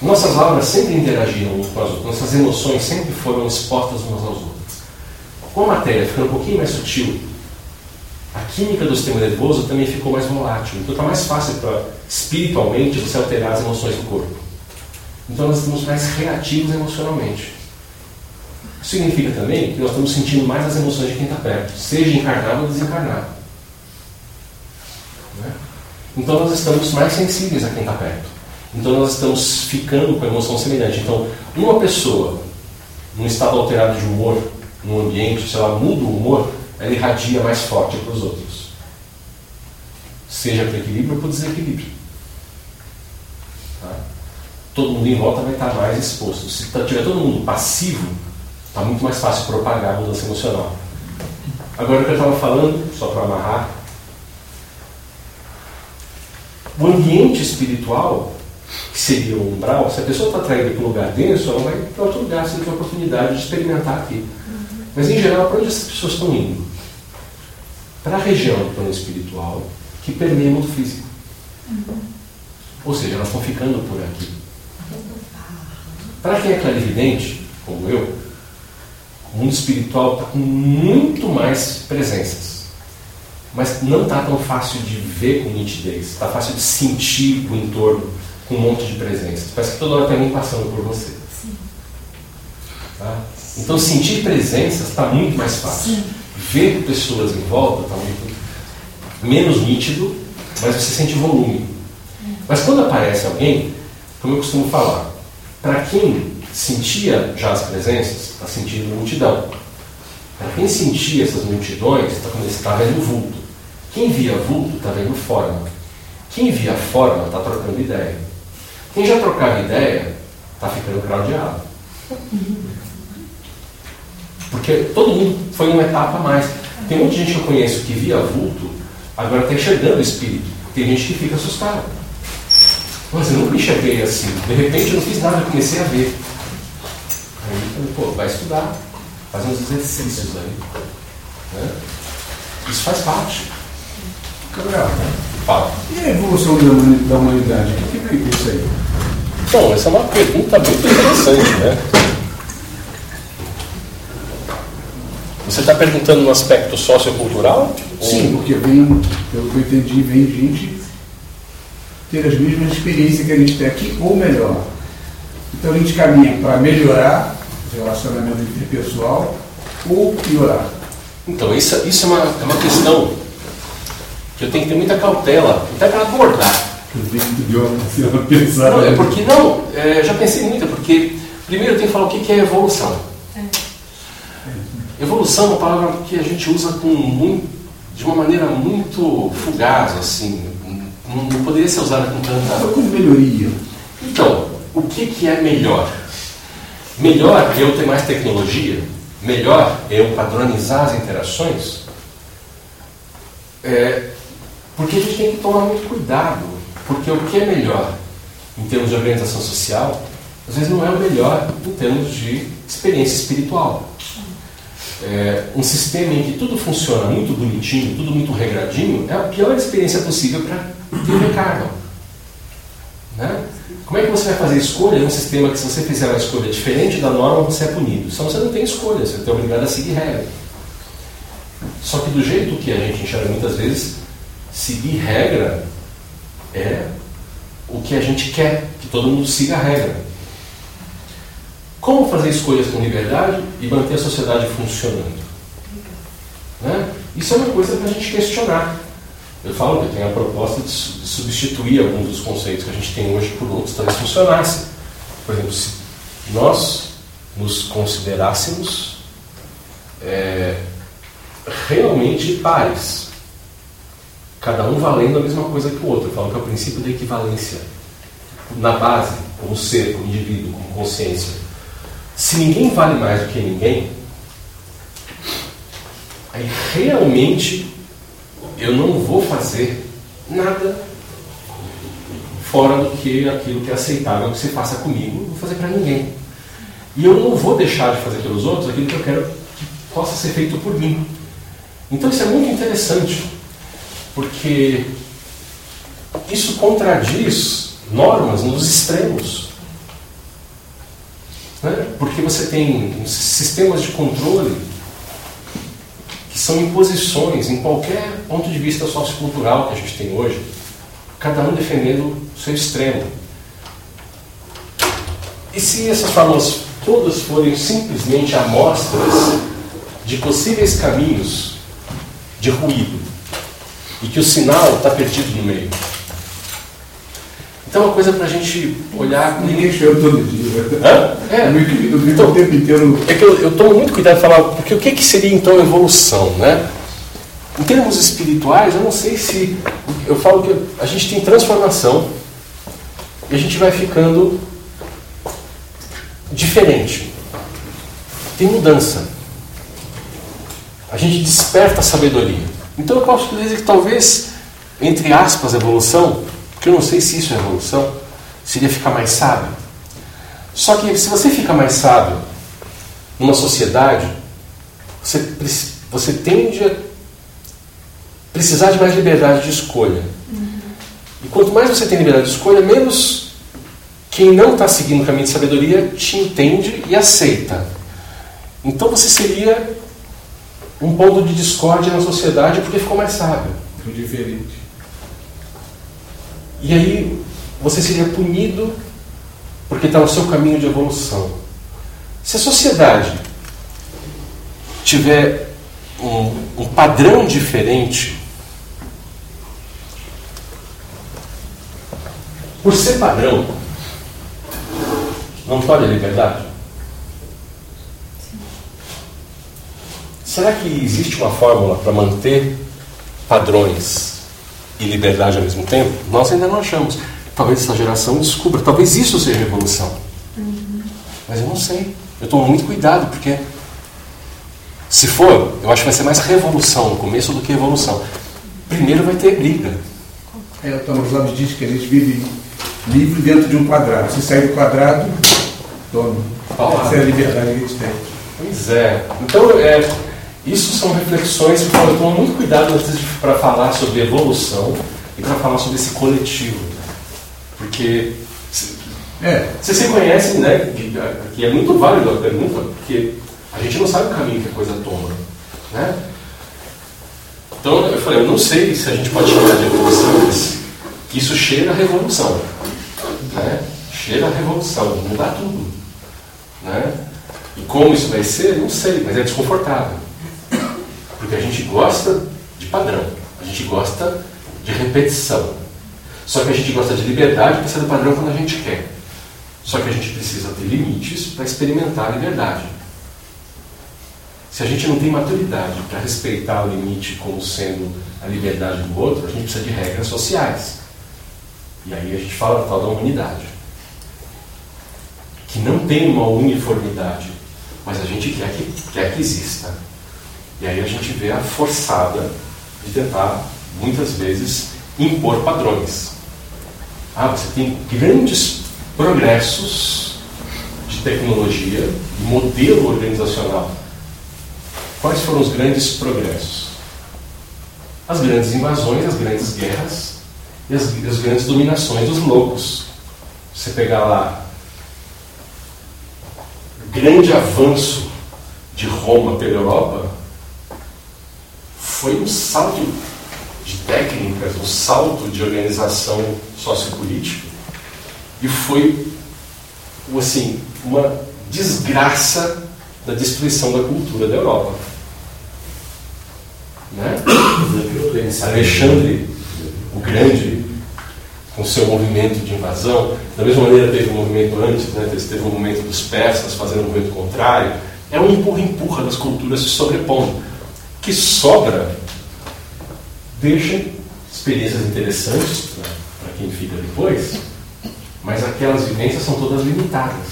Nossas aulas sempre interagiram umas com as outras, nossas emoções sempre foram expostas umas às outras. Com a matéria ficando um pouquinho mais sutil, a química do sistema nervoso também ficou mais volátil. Então está mais fácil para, espiritualmente, você alterar as emoções do corpo. Então nós estamos mais reativos emocionalmente. Significa também que nós estamos sentindo mais as emoções de quem está perto, seja encarnado ou desencarnado. Né? Então nós estamos mais sensíveis a quem está perto. Então nós estamos ficando com a emoção semelhante. Então, uma pessoa num estado alterado de humor, num ambiente, se ela muda o humor, ela irradia mais forte para os outros. Seja para equilíbrio ou para desequilíbrio. Tá? Todo mundo em volta vai estar mais exposto. Se tá, tiver todo mundo passivo, está muito mais fácil propagar a mudança emocional. Agora o que eu estava falando, só para amarrar, o ambiente espiritual, que seria o umbral, se a pessoa está atraída para um lugar denso, ela vai para outro lugar se tiver a oportunidade de experimentar aqui. Mas, em geral, para onde essas pessoas estão indo? Para a região do plano espiritual, que permeia o mundo físico. Ou seja, elas estão ficando por aqui. Para quem é clarividente, como eu, o mundo espiritual está com muito mais presenças mas não está tão fácil de ver com nitidez, está fácil de sentir o entorno com um monte de presenças. Parece que toda hora tem alguém passando por você. Tá? Então sentir presenças está muito mais fácil. Sim. Ver pessoas em volta está muito menos nítido, mas você sente volume. Mas quando aparece alguém, como eu costumo falar, para quem sentia já as presenças, está sentindo multidão. Para quem sentia essas multidões, está tá vendo vulto. Quem via vulto está vendo forma. Quem via forma está trocando ideia. Quem já trocava ideia está ficando craudiado. Porque todo mundo foi uma etapa a mais. Tem muita gente que eu conheço que via vulto, agora está enxergando o espírito. Tem gente que fica assustada. Mas eu nunca enxerguei assim. De repente eu não fiz nada, eu comecei a ver. Aí eu falei, pô, vai estudar, fazer uns exercícios aí. Né? Isso faz parte. Gabriel, Fala. e a evolução da humanidade? O que vem com isso aí? Bom, essa é uma pergunta muito interessante, né? Você está perguntando no aspecto sociocultural? Sim, porque vem, pelo que eu entendi, vem gente ter as mesmas experiências que a gente tem aqui, ou melhor. Então a gente caminha para melhorar o relacionamento interpessoal ou piorar. Então, isso, isso é, uma, é uma questão que eu tenho que ter muita cautela, até para abordar. Não, é porque não, é, já pensei muito, porque primeiro eu tenho que falar o que é evolução. Evolução é uma palavra que a gente usa com muito, de uma maneira muito fugaz, assim, não, não poderia ser usada com tanta. Como melhoria. Então, o que, que é melhor? Melhor é eu ter mais tecnologia? Melhor é eu padronizar as interações? É, porque a gente tem que tomar muito cuidado, porque o que é melhor? em termos de organização social, às vezes não é o melhor em termos de experiência espiritual. É, um sistema em que tudo funciona muito bonitinho, tudo muito regradinho, é a pior experiência possível para ter recarga. Né? Como é que você vai fazer escolha em um sistema que, se você fizer uma escolha diferente da norma, você é punido? Senão você não tem escolha, você é obrigado a seguir regra. Só que do jeito que a gente enxerga muitas vezes, seguir regra é o que a gente quer, que todo mundo siga a regra. Como fazer escolhas com liberdade e manter a sociedade funcionando? Né? Isso é uma coisa para a gente questionar. Eu falo que tenho a proposta de substituir alguns dos conceitos que a gente tem hoje por outros, talvez funcionasse. Por exemplo, se nós nos considerássemos é, realmente pares, cada um valendo a mesma coisa que o outro. Eu falo que é o princípio da equivalência. Na base, como ser, como indivíduo, como consciência. Se ninguém vale mais do que ninguém, aí realmente eu não vou fazer nada fora do que aquilo que é aceitável que você faça comigo, vou fazer para ninguém. E eu não vou deixar de fazer pelos outros aquilo que eu quero que possa ser feito por mim. Então isso é muito interessante, porque isso contradiz normas nos extremos. Né? Porque você tem sistemas de controle que são imposições em qualquer ponto de vista sociocultural que a gente tem hoje, cada um defendendo o seu extremo. E se essas fórmulas todas forem simplesmente amostras de possíveis caminhos de ruído e que o sinal está perdido no meio? Então, é uma coisa para a gente olhar. Ninguém chama todo dia. Hã? É. Eu vivo Então, o tempo inteiro. É que eu, eu tomo muito cuidado de falar, porque o que, que seria então evolução, né? Em termos espirituais, eu não sei se. Eu falo que a gente tem transformação e a gente vai ficando diferente. Tem mudança. A gente desperta a sabedoria. Então eu posso dizer que talvez, entre aspas, evolução porque eu não sei se isso é evolução, seria ficar mais sábio. Só que se você fica mais sábio numa sociedade, você, você tende a precisar de mais liberdade de escolha. Uhum. E quanto mais você tem liberdade de escolha, menos quem não está seguindo o caminho de sabedoria te entende e aceita. Então você seria um ponto de discórdia na sociedade porque ficou mais sábio. Diferente. E aí você seria punido porque está no seu caminho de evolução. Se a sociedade tiver um, um padrão diferente, por ser padrão, não pode a liberdade? Será que existe uma fórmula para manter padrões e liberdade ao mesmo tempo, nós ainda não achamos. Talvez essa geração descubra, talvez isso seja revolução. Uhum. Mas eu não sei. Eu tomo muito cuidado, porque se for, eu acho que vai ser mais revolução no começo do que evolução. Primeiro vai ter briga. É, o Thomas Hobbes diz que a gente vive livre dentro de um quadrado. Se sair do quadrado, toma. Essa é a liberdade que a gente tem. Pois é. Então, é, isso são reflexões que eu tomo muito cuidado para falar sobre evolução e para falar sobre esse coletivo. Porque é. vocês se conhecem, né? Que, é muito válido a pergunta, porque a gente não sabe o caminho que a coisa toma. Né? Então eu falei, eu não sei se a gente pode chamar de evolução, mas isso cheira a revolução. Né? Cheira a revolução, mudar tudo. Né? E como isso vai ser, não sei, mas é desconfortável. Porque a gente gosta de padrão, a gente gosta de repetição. Só que a gente gosta de liberdade para ser do padrão quando a gente quer. Só que a gente precisa ter limites para experimentar a liberdade. Se a gente não tem maturidade para respeitar o limite como sendo a liberdade do outro, a gente precisa de regras sociais. E aí a gente fala da tal da humanidade. Que não tem uma uniformidade, mas a gente quer que, quer que exista. E aí a gente vê a forçada de tentar, muitas vezes, impor padrões. Ah, você tem grandes progressos de tecnologia e modelo organizacional. Quais foram os grandes progressos? As grandes invasões, as grandes guerras e as, as grandes dominações dos loucos. Você pegar lá o grande avanço de Roma pela Europa, foi um salto de técnicas, um salto de organização sociopolítica e foi assim, uma desgraça da destruição da cultura da Europa. Né? Alexandre o Grande, com seu movimento de invasão, da mesma maneira teve um movimento antes, né? teve um movimento dos persas fazendo um movimento contrário, é um empurra-empurra das culturas se sobrepondo. que sobra deixa experiências interessantes para quem fica depois, mas aquelas vivências são todas limitadas.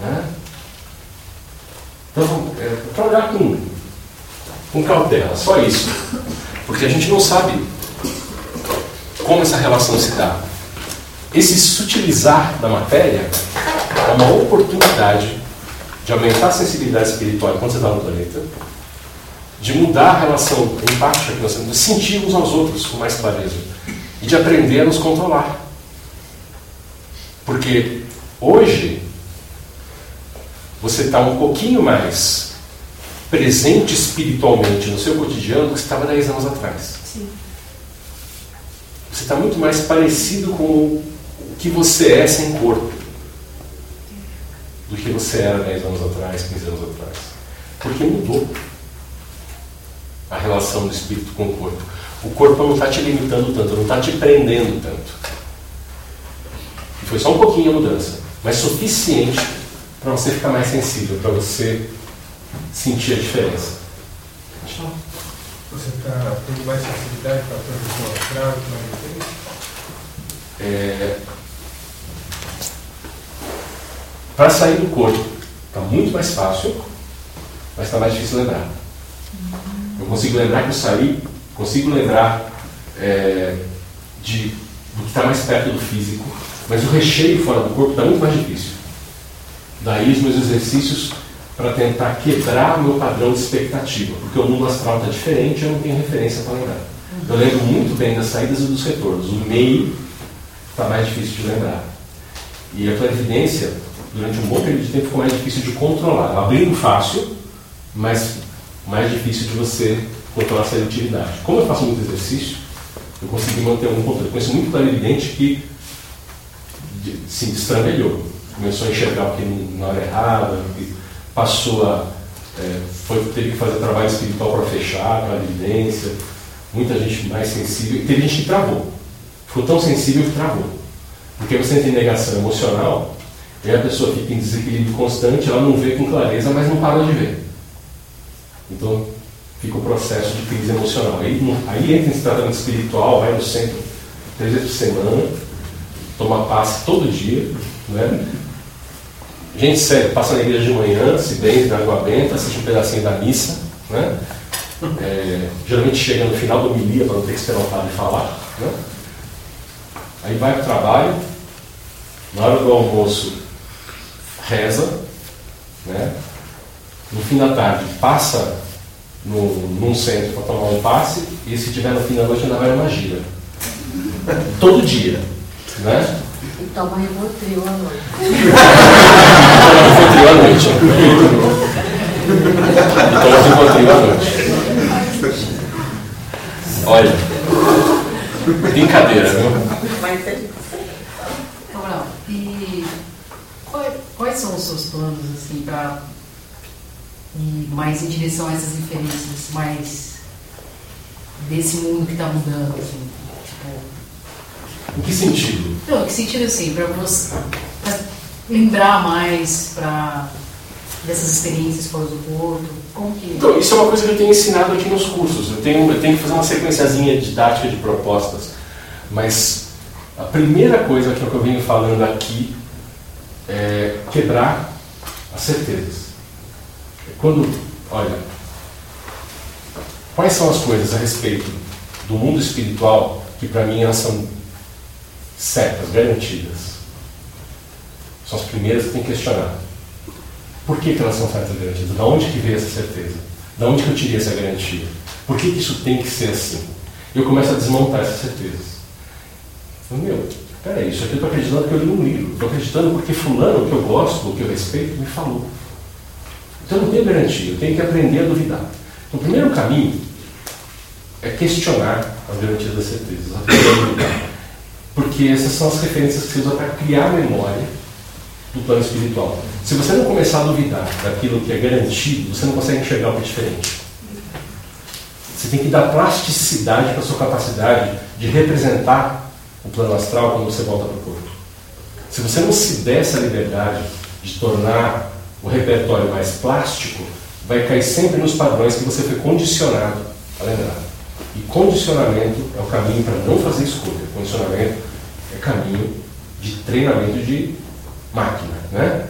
Né? Então, é, para olhar com, com cautela, só isso. Porque a gente não sabe como essa relação se dá. Esse sutilizar da matéria é uma oportunidade de aumentar a sensibilidade espiritual enquanto você está no planeta, de mudar a relação empática que nós temos, de sentir uns aos outros com mais clareza e de aprender a nos controlar. Porque hoje você está um pouquinho mais presente espiritualmente no seu cotidiano do que você estava 10 anos atrás. Sim. Você está muito mais parecido com o que você é sem corpo do que você era 10 anos atrás, 15 anos atrás. Porque mudou a relação do espírito com o corpo. O corpo não está te limitando tanto, não está te prendendo tanto. E foi só um pouquinho a mudança, mas suficiente para você ficar mais sensível, para você sentir a diferença. Você está tendo mais sensibilidade para a projeção astral, para a É... Para sair do corpo, está muito mais fácil, mas está mais difícil lembrar. Eu consigo lembrar que eu saí, consigo lembrar é, de, do que está mais perto do físico, mas o recheio fora do corpo está muito mais difícil. Daí os meus exercícios para tentar quebrar o meu padrão de expectativa, porque o mundo astral está diferente eu não tenho referência para lembrar. Eu lembro muito bem das saídas e dos retornos. O meio está mais difícil de lembrar. E a clarividência, durante um bom período de tempo, ficou mais difícil de controlar. Abrindo fácil, mas mais difícil de você controlar a seletividade. Como eu faço muito exercício, eu consegui manter algum controle. Conheço muito clarividente que se destrambelhou. Começou a enxergar o que na hora errada, passou a. É, foi, teve que fazer trabalho espiritual para fechar a clarividência. Muita gente mais sensível. E teve gente que travou. Ficou tão sensível que travou. Porque você entra em negação emocional, e a pessoa fica em desequilíbrio constante, ela não vê com clareza, mas não para de ver. Então, fica o processo de crise emocional. Aí, aí entra em tratamento espiritual, vai no centro três vezes por semana, toma passe todo dia. Né? Gente sério, passa na igreja de manhã, se benze na água benta, assiste um pedacinho da missa. Né? É, geralmente chega no final do homilia para não ter que esperar o padre falar. Né? Aí vai para o trabalho, na hora do almoço reza, né? No fim da tarde passa no, num centro para tomar um passe e se tiver no fim da noite ainda vai numa gira. Todo dia. Né? E toma Rivotril à noite. Toma Rivotril à noite. E toma Rivotril à noite. Olha, brincadeira, viu? Mas é e quais, quais são os seus planos assim para ir mais em direção a essas referências mais desse mundo que está mudando assim, tipo, Em que sentido? não, que sentido assim para você pra lembrar mais para dessas experiências fora do corpo, como que Então, isso é uma coisa que eu tenho ensinado aqui nos cursos. Eu tenho, eu tenho que fazer uma sequenciazinha didática de propostas. Mas a primeira coisa que eu venho falando aqui é quebrar as certezas. Quando, olha, quais são as coisas a respeito do mundo espiritual que para mim elas são certas, garantidas. São as primeiras que tem que questionar. Por que, que elas são certas e garantidas? Da onde que veio essa certeza? Da onde que eu tirei essa garantia? Por que, que isso tem que ser assim? Eu começo a desmontar essas certezas. Meu, peraí, isso aqui eu estou acreditando porque eu li um livro. Estou acreditando porque fulano, que eu gosto, que eu respeito, me falou. Então não tenho garantia, eu tenho que aprender a duvidar. Então, o primeiro caminho é questionar as garantias das certezas. Porque essas são as referências que você usa para criar memória do plano espiritual. Se você não começar a duvidar daquilo que é garantido, você não consegue enxergar é diferente. Você tem que dar plasticidade para a sua capacidade de representar o plano astral quando você volta para o corpo. Se você não se der essa liberdade de tornar o repertório mais plástico, vai cair sempre nos padrões que você foi condicionado a lembrar. E condicionamento é o caminho para não fazer escolha. Condicionamento é caminho de treinamento de máquina. Né?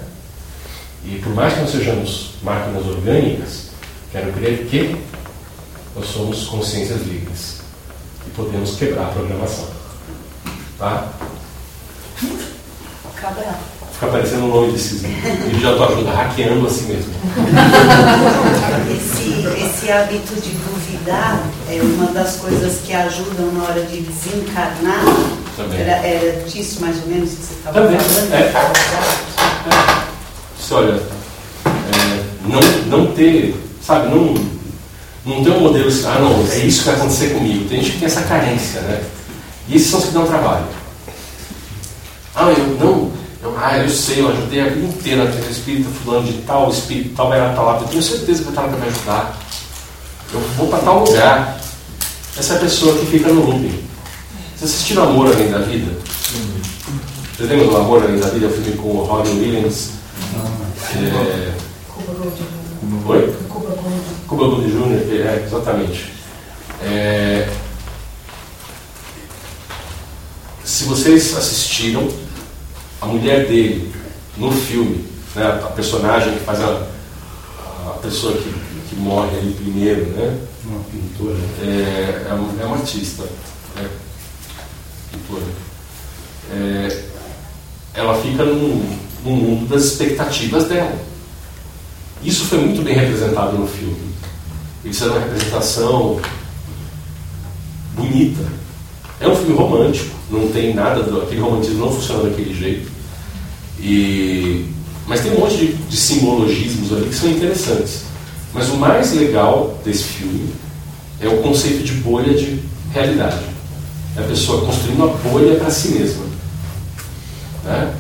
E por mais que nós sejamos máquinas orgânicas, quero crer que nós somos consciências livres e podemos quebrar a programação. Tá? Cabral. Fica parecendo o nome desses livros de autoajuda, hackeando assim mesmo. Esse, esse hábito de duvidar é uma das coisas que ajudam na hora de desencarnar. Também. Era, era disso mais ou menos que você estava Também, falando? é. Você olha, é, não, não ter, sabe, não, não ter um modelo assim, ah não, é isso que vai acontecer comigo. Tem gente que tem essa carência, né? E esses são os que dão trabalho. Ah, eu não, eu, ah, eu sei, eu ajudei a vida inteira aquele espírito fulano de tal, o espírito tal vai lá, lá, eu tenho certeza que vai estar lá para me ajudar. Eu vou para tal lugar. Essa é a pessoa que fica no looping. Vocês assistiram Amor Além da Vida? Vocês lembram do Amor Além da Vida? O filme com o Robin Williams. É... Cuba Gold. Oi? Cuba Gold. Jr., é, exatamente. É, Se vocês assistiram, a mulher dele no filme, né, a personagem que faz a, a pessoa que, que morre ali primeiro, né, Uma pintura. é, é, uma- é uma artista, né, pintora. É, ela fica num, num mundo das expectativas dela. Isso foi muito bem representado no filme. Eles fizeram uma representação bonita. É um filme romântico, não tem nada, do, aquele romantismo não funciona daquele jeito. E, mas tem um monte de, de simbologismos ali que são interessantes. Mas o mais legal desse filme é o conceito de bolha de realidade. É a pessoa construindo uma bolha para si mesma. Né?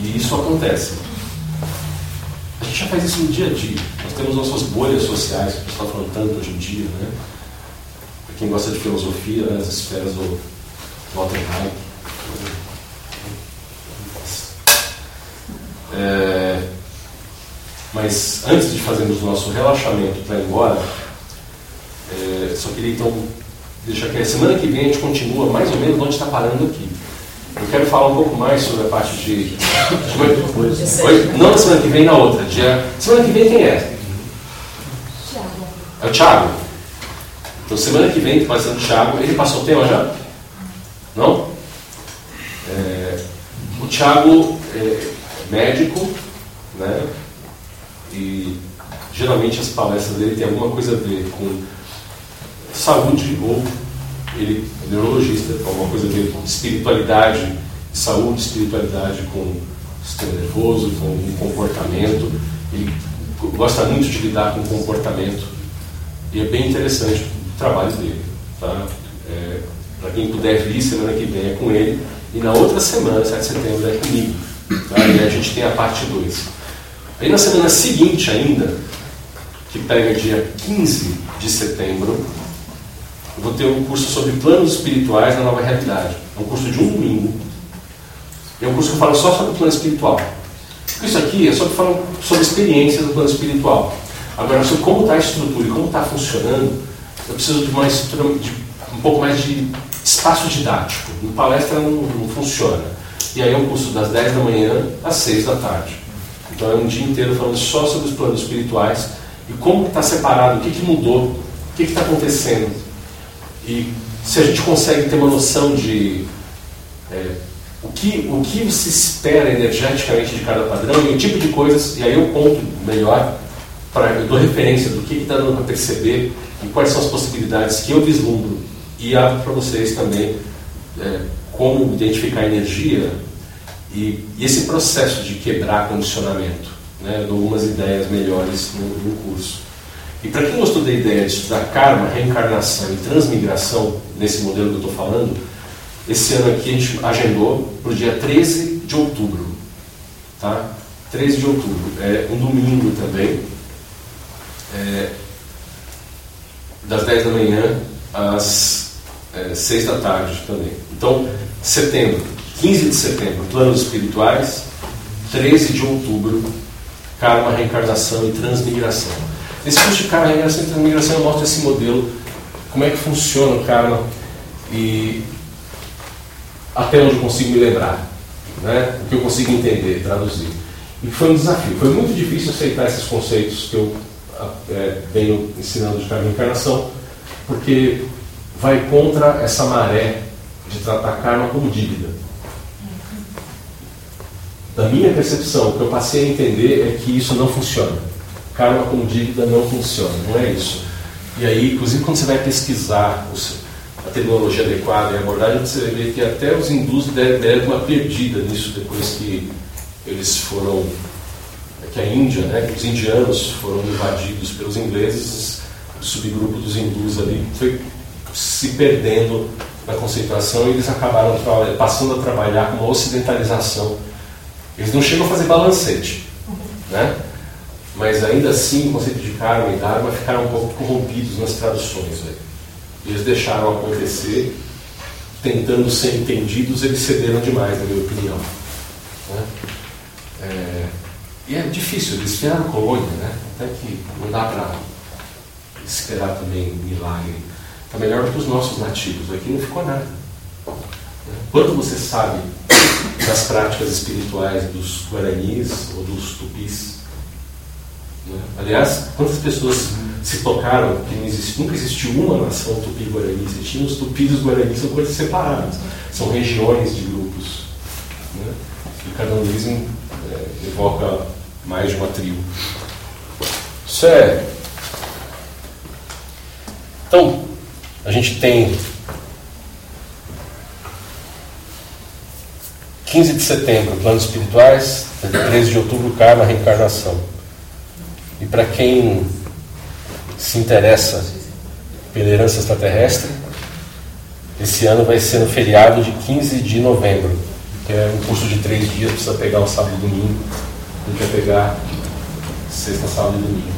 E isso acontece. A gente já faz isso no dia a dia. Nós temos nossas bolhas sociais, que a gente está falando tanto hoje em dia. Né? Quem gosta de filosofia, né, as esferas do Walter Hayek. É, mas antes de fazermos o nosso relaxamento para ir embora, é, só queria então deixar que a semana que vem a gente continua mais ou menos onde está parando aqui. Eu quero falar um pouco mais sobre a parte de. Oi? Não na semana que vem, na outra. Dia... Semana que vem quem é? É o Thiago. Então semana que vem ser o Thiago. Ele passou o tema já? Não? É, o Thiago é médico, né? E geralmente as palestras dele têm alguma coisa a ver com saúde ou ele é neurologista, então alguma coisa a ver com espiritualidade, saúde, espiritualidade com sistema nervoso, com o comportamento. Ele gosta muito de lidar com comportamento e é bem interessante trabalho dele. Tá? É, Para quem puder vir, semana que vem é com ele e na outra semana, 7 de setembro, é comigo. Tá? E a gente tem a parte 2. Aí na semana seguinte ainda, que pega dia 15 de setembro, eu vou ter um curso sobre planos espirituais na nova realidade. É um curso de um domingo. É um curso que fala só sobre plano espiritual. Isso aqui é só que fala sobre experiências do plano espiritual. Agora, sobre como está a estrutura e como está funcionando, eu preciso de, uma estrutura, de um pouco mais de espaço didático. No palestra não, não funciona. E aí um curso das 10 da manhã às 6 da tarde. Então é um dia inteiro falando só sobre os planos espirituais e como está separado, o que, que mudou, o que está acontecendo. E se a gente consegue ter uma noção de é, o, que, o que se espera energeticamente de cada padrão e o tipo de coisas, e aí eu conto melhor, pra, eu dou referência do que está dando para perceber e quais são as possibilidades que eu vislumbro e abro para vocês também é, como identificar energia e, e, esse processo de quebrar condicionamento. Né? Eu dou algumas ideias melhores no, no curso. E para quem gostou da ideia de estudar karma, reencarnação e transmigração, nesse modelo que eu estou falando, esse ano aqui a gente agendou para o dia 13 de outubro. Tá? 13 de outubro. É um domingo também. É, das 10 da manhã às é, 6 da tarde também. Então, setembro, 15 de setembro, planos espirituais, 13 de outubro, karma, reencarnação e transmigração. Nesse curso de karma, reencarnação e transmigração eu mostro esse modelo, como é que funciona o karma e até onde eu consigo me lembrar, né? o que eu consigo entender, traduzir. E foi um desafio, foi muito difícil aceitar esses conceitos que eu é, venho ensinando de karma e reencarnação, porque vai contra essa maré de tratar karma como dívida. Da minha percepção, o que eu passei a entender é que isso não funciona. Karma como dívida não funciona, não é isso. E aí, inclusive, quando você vai pesquisar a terminologia adequada e a abordagem, você vai ver que até os hindus deram uma perdida nisso depois que eles foram. Que a Índia, né, que os indianos foram invadidos pelos ingleses, o subgrupo dos hindus ali foi se perdendo na conceituação e eles acabaram passando a trabalhar com uma ocidentalização. Eles não chegam a fazer balancete, né? mas ainda assim o conceito de karma e dharma ficaram um pouco corrompidos nas traduções. Né? Eles deixaram acontecer, tentando ser entendidos, eles cederam demais, na minha opinião. Né? É, e é difícil, eles vieram colônia, né? até que não dá para esperar também milagre. Está melhor do que os nossos nativos. Aqui não ficou nada. Quando você sabe das práticas espirituais dos guaranis ou dos tupis, né? aliás, quantas pessoas se tocaram que existe, nunca existiu uma nação tupi-guarani, tinha os tupis e os guaranis são coisas separadas, são regiões de grupos. Né? E o carnanismo é, evoca mais uma tribo. É. Então, a gente tem 15 de setembro, planos espirituais, 13 de outubro, karma, reencarnação. E para quem se interessa pela herança extraterrestre, esse ano vai ser no feriado de 15 de novembro, é um curso de três dias, precisa pegar o sábado e domingo, gente vai pegar sexta, sábado e domingo.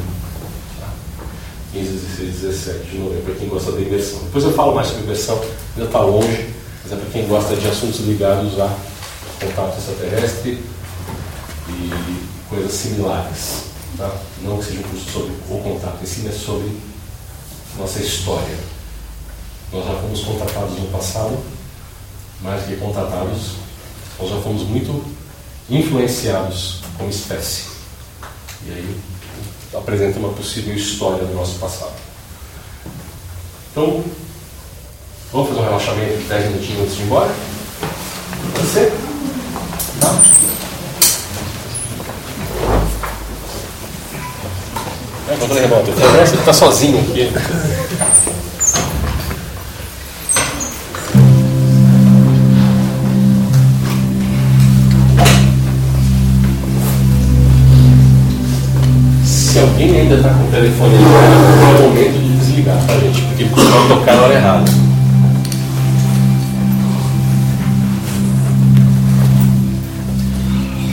15, 16, 17 de novembro, para quem gosta da imersão. Depois eu falo mais sobre imersão, ainda está longe, mas é para quem gosta de assuntos ligados a contato extraterrestre e coisas similares. Tá? Não que seja um curso sobre o contato em si, mas sobre nossa história. Nós já fomos contatados no passado, mais que contatados, nós já fomos muito influenciados como espécie. E aí apresenta uma possível história do nosso passado. Então, vamos fazer um relaxamento de 10 minutinhos antes de ir embora? Pode ser? Tá? É, controle remoto. Você está sozinho aqui. Se alguém ainda está com o telefone é o momento de desligar, tá, gente? Porque costuma tocar na hora errada.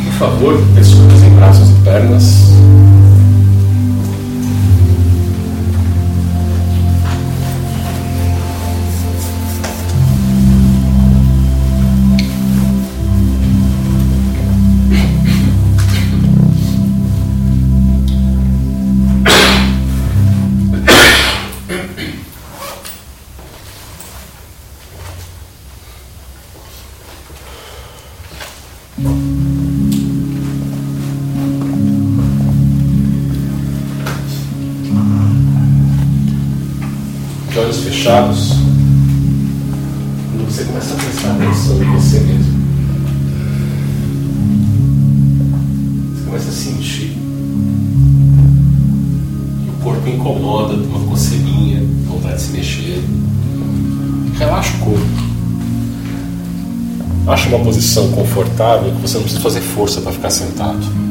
Por favor, pessoas em braços e pernas. confortável que você não precisa fazer força para ficar sentado.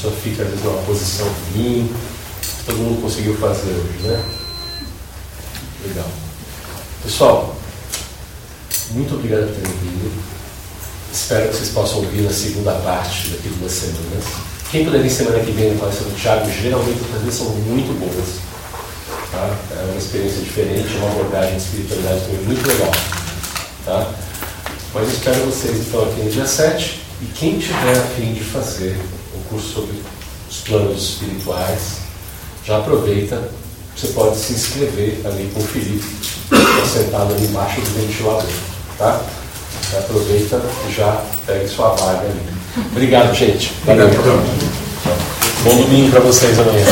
Pessoa fica, às vezes, numa posição ruim. Todo mundo conseguiu fazer hoje, né? Legal. Pessoal, muito obrigado por terem vindo. Espero que vocês possam ouvir na segunda parte daqui duas semanas. Quem puder vir semana que vem na palestra do Thiago, geralmente as palestras são muito boas. Tá? É uma experiência diferente, uma abordagem de espiritualidade também muito legal. Tá? Mas espero vocês então aqui no dia 7. E quem tiver a fim de fazer curso sobre os planos espirituais, já aproveita, você pode se inscrever ali com o Felipe, que está sentado ali embaixo do ventilador. Tá? Já aproveita e já pegue sua vaga ali. Obrigado, gente. Valeu. Bom domingo para vocês amanhã.